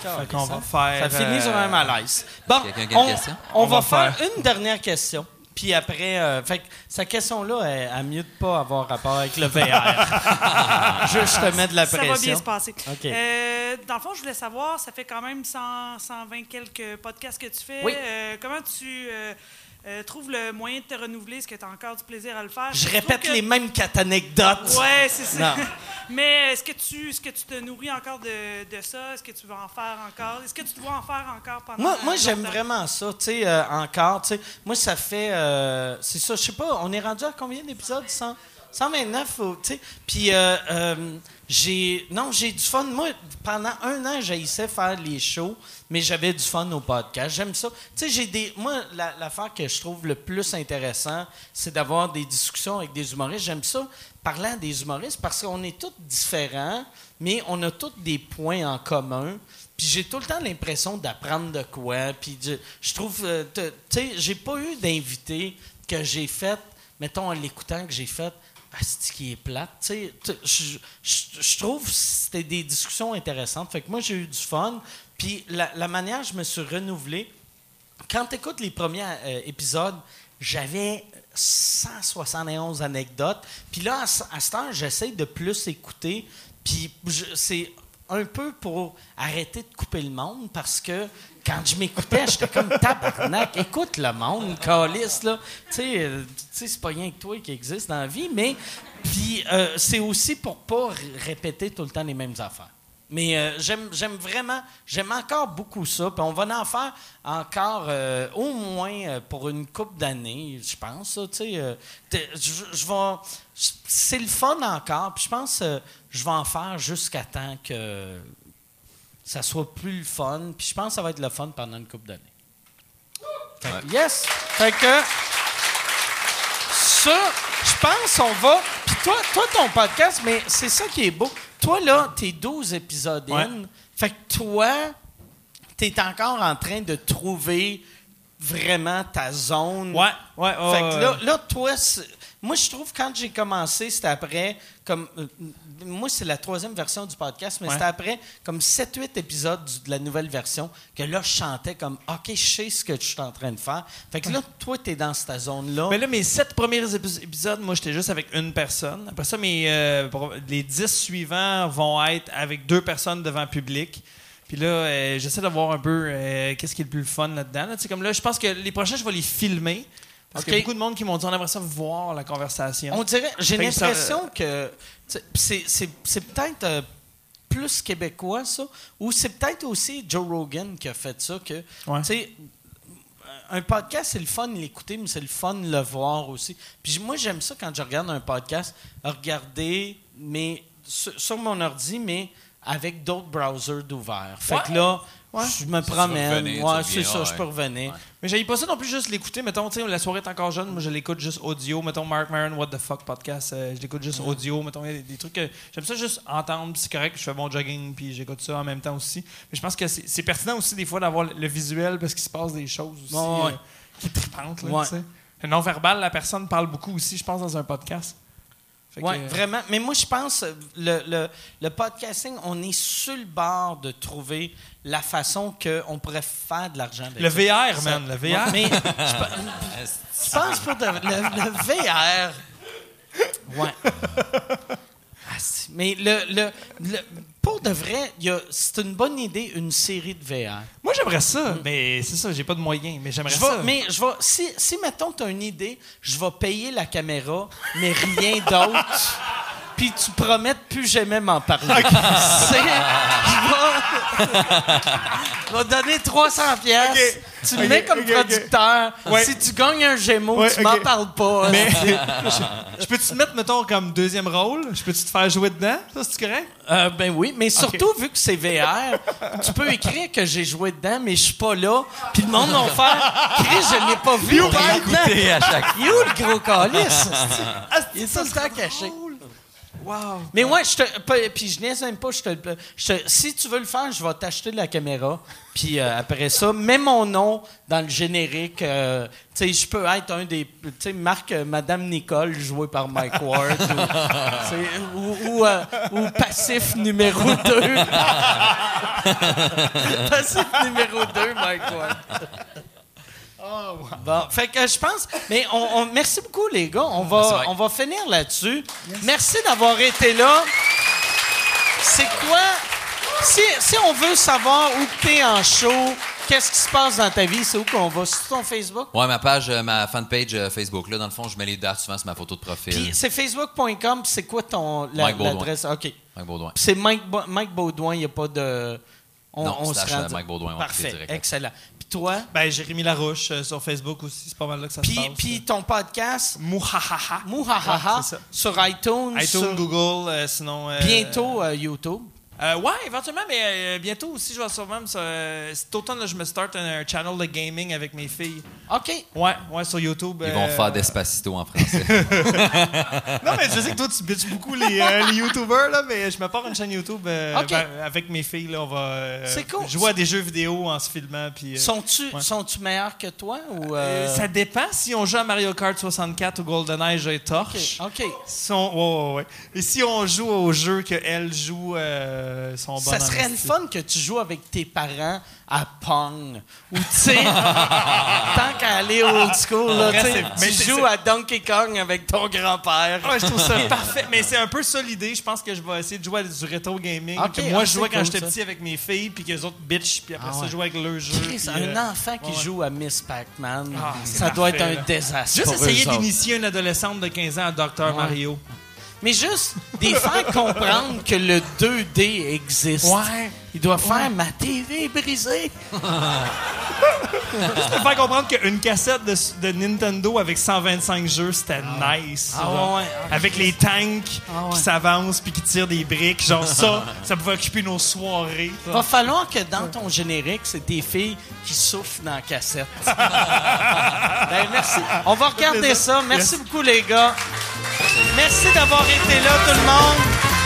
Fait qu'on va faire. Ça finit sur euh, un malaise. Bon, Quelqu'un qui a une on, question? on On va, va faire, une dernière question. Puis après, euh, fait que sa question-là, elle, elle mieux de pas avoir rapport avec le VR. [LAUGHS] Juste te mettre de la Ça pression. va bien se passer. Euh, dans le fond, je voulais savoir, ça fait quand même 100, 120 quelques podcasts que tu fais. Oui. Euh, comment tu euh, euh, trouves le moyen de te renouveler? Est-ce que tu as encore du plaisir à le faire? Je trouve répète que- les mêmes quatre anecdotes. Ouais, c'est ça. [LAUGHS] Mais est-ce que tu est-ce que tu te nourris encore de, de ça? Est-ce que tu vas en faire encore? Est-ce que tu dois en faire encore pendant Moi, moi euh, j'aime vraiment ça, tu sais, euh, encore. Moi, ça fait, euh, c'est ça, je sais pas, on est rendu à combien d'épisodes? 100 129, ou, tu sais. Puis, euh, euh, j'ai, non, j'ai du fun. Moi, pendant un an, j'haïssais faire les shows, mais j'avais du fun au podcast. J'aime ça. Tu sais, j'ai des, moi, la- l'affaire que je trouve le plus intéressant, c'est d'avoir des discussions avec des humoristes. J'aime ça, parlant des humoristes, parce qu'on est tous différents, mais on a tous des points en commun. Puis j'ai tout le temps l'impression d'apprendre de quoi. Puis je, trouve, euh, tu sais, j'ai pas eu d'invité que j'ai fait, mettons en l'écoutant que j'ai fait, Asti qui est plate. Je, trouve que c'était des discussions intéressantes. Fait que moi j'ai eu du fun. Puis la, la manière je me suis renouvelé, quand tu écoutes les premiers euh, épisodes, j'avais 171 anecdotes. Puis là, à, ce- à cette heure, j'essaie de plus écouter. Puis c'est un peu pour arrêter de couper le monde parce que quand je m'écoutais, j'étais comme tabarnak. Écoute le monde, calice, là. Tu sais, euh, tu sais, c'est pas rien que toi qui existe dans la vie, mais puis euh, c'est aussi pour pas répéter tout le temps les mêmes affaires. Mais euh, j'aime, vraiment, j'aime encore beaucoup ça. Puis on va en faire encore au moins pour une couple d'années, je pense. euh, c'est le fun encore. Puis je pense euh, je vais en faire jusqu'à temps que ça soit plus le fun. Puis je pense que ça va être le fun pendant une couple d'années. Yes. Fait que ça, je pense on va. Puis toi, toi, ton podcast, mais c'est ça qui est beau. Toi, là, t'es 12 épisodes in. Fait que toi, t'es encore en train de trouver vraiment ta zone. Ouais, ouais, ouais. Fait que là, là, toi, moi, je trouve quand j'ai commencé, c'était après, comme. Moi, c'est la troisième version du podcast, mais Ouais. c'était après, comme 7-8 épisodes du- de la nouvelle version, que là, je chantais comme, OK, je sais ce que je suis en train de faire. Fait que là, toi, t'es dans cette zone-là. Mais là, mes sept premiers épis- épisodes, moi, j'étais juste avec une personne. Après ça, mes, euh, les dix suivants vont être avec deux personnes devant public. Puis là, euh, j'essaie de voir un peu euh, qu'est-ce qui est le plus fun là-dedans. là. Comme là, je pense que les prochains, je vais les filmer. Parce qu'il y a beaucoup de monde qui m'ont dit on aimerait ça voir la conversation. On dirait, j'ai que l'impression que tu sais, c'est- peut-être euh, plus québécois, ça, ou c'est peut-être aussi Joe Rogan qui a fait ça, que, Ouais. un podcast, c'est le fun de l'écouter, mais c'est le fun de le voir aussi. Puis moi, j'aime ça quand je regarde un podcast, regarder, mais sur, sur mon ordi, mais avec d'autres browsers d'ouvert. Fait que là, je me promène. revenir, Ouais, c'est ça, ouais. je peux revenir. Mais j'aille pas ça non plus juste l'écouter. Mettons, tu sais, la soirée est encore jeune. Moi, je l'écoute juste audio. Mettons, Mark Maron, What the Fuck podcast. euh, je l'écoute juste audio. Mettons, il y a des, des trucs que j'aime ça juste entendre. C'est correct. Je fais mon jogging puis j'écoute ça en même temps aussi. Mais je pense que c'est pertinent aussi des fois d'avoir le, le visuel parce qu'il se passe des choses aussi euh, qui tripantent. Là, Ouais. tu sais. Le non-verbal, la personne parle beaucoup aussi, je pense, dans un podcast. Oui, euh, vraiment. Mais moi, je pense le, le, le podcasting, on est sur le bord de trouver la façon qu'on pourrait faire de l'argent Le ça. VR, man. Le VR. Mais je, [LAUGHS] pe- je pense pour de- le, le VR. Ouais. [LAUGHS] Ah, Mais le, le- pour de vrai, c'est une bonne idée, une série de VR. Moi, j'aimerais ça. Mais c'est ça, j'ai pas de moyens. Mais j'aimerais ça. mais je vais, si, si, mettons, tu as une idée, je vais payer la caméra, mais rien d'autre. [LAUGHS] Puis tu promets de plus jamais m'en parler. [LAUGHS] C'est- Je vais, [LAUGHS] vais donner 300 pièces. Tu me mets comme producteur. Ouais. Si tu gagnes un Gémeaux, Ouais, tu m'en parles pas. [LAUGHS] Mais je peux-tu te mettre, mettons, comme deuxième rôle? Je peux-tu te faire jouer dedans? Ça, c'est correct? Euh, ben oui, mais surtout, vu que c'est VR, tu peux écrire que j'ai joué dedans, mais je suis pas là. Puis le monde va faire Chris, je l'ai pas vu. Écouter à chaque Il est où le gros calice? Il est tout le temps caché. Wow. Mais ouais, je te, puis je pas. Si tu veux le faire, je vais t'acheter de la caméra. Puis euh, après ça, mets mon nom dans le générique. euh, tu sais, je peux être un des. Tu sais, Marc euh, Madame Nicole, joué par Mike Ward. ou, ou, ou Passif numéro 2. [LAUGHS] passif numéro 2, Mike Ward. Bon, fait que je pense. Mais on, on- merci beaucoup, les gars. On va, on va finir là-dessus. Merci d'avoir été là. C'est quoi. Si, si on veut savoir où tu es en show, qu'est-ce qui se passe dans ta vie, c'est où qu'on va? Sur ton Facebook? Ouais, ma page, euh, ma fanpage euh, Facebook. Là, dans le fond, je mets les dates souvent sur ma photo de profil. Puis c'est facebook.com, puis c'est quoi ton la- l'adresse? OK. Mike Baudouin. c'est Mike, Mike Baudouin, il n'y a pas de. On, Non, on se rend- euh, Mike Baudouin, Parfait, direct. excellent. Toi? Ben, Jérémy Larouche euh, sur Facebook aussi, c'est pas mal là que ça se Puis, passe. puis ton podcast, Mouhahaha. Mouhahaha, Ouais, c'est ça. sur iTunes, iTunes, sur- Google, euh, sinon. euh, bientôt euh, YouTube. Euh, ouais, éventuellement, mais euh, bientôt aussi, je vais sûrement. me- euh, cet automne, là, je me start un, un channel de gaming avec mes filles. OK. Ouais, ouais, sur YouTube. Ils vont euh, faire Despacito en français. [LAUGHS] Non, mais je sais que toi, tu bitches beaucoup les, euh, les YouTubers, là, mais je me pars une chaîne YouTube euh, ben, avec mes filles. Là, on va euh, C'est cool. jouer à des jeux vidéo en se filmant. Puis, euh, Sont-tu ouais. sont-tu meilleurs que toi ou euh, euh, ça dépend si on joue à Mario Kart 64 ou GoldenEye, j'ai torche. OK. Si on, ouais, ouais, ouais. Et si on joue au jeu qu'elle joue, euh, sont Ça serait le fun que tu joues avec tes parents à Pong. Ou, tu sais, [LAUGHS] tant qu'à aller old school, là, vrai, tu sais, c'est- mais tu c'est- joues c'est- à Donkey Kong avec ton grand-père. Ouais, je trouve ça [LAUGHS] parfait. Mais c'est un peu ça l'idée. Je pense que je vais essayer de jouer à du rétro gaming. Ok, que moi, ah, je jouais c'est quand cool, j'étais petit avec mes filles, puis que les autres bitch, puis après Ah ça, ouais. jouer avec le jeu. Puis, un euh, enfant qui ouais. joue à Miss Pac-Man, Ah, c'est ça doit être un là. désastre. Juste pour essayer d'initier une adolescente de 15 ans à Dr. Mario. Mais juste des [LAUGHS] faire comprendre que le 2D existe. Ouais. Il doit faire ma TV est brisée. [LAUGHS] Juste de faire comprendre qu'une cassette de, de Nintendo avec 125 jeux, c'était nice. Ah genre. ouais, ah, avec les tanks Ah ouais. qui s'avancent puis qui tirent des briques. Genre [LAUGHS] ça, ça pouvait occuper nos soirées. Va falloir que dans ton générique, c'est des filles qui souffrent dans la cassette. [LAUGHS] ben, merci. On va regarder ça. Merci beaucoup, les gars. Merci d'avoir été là, tout le monde.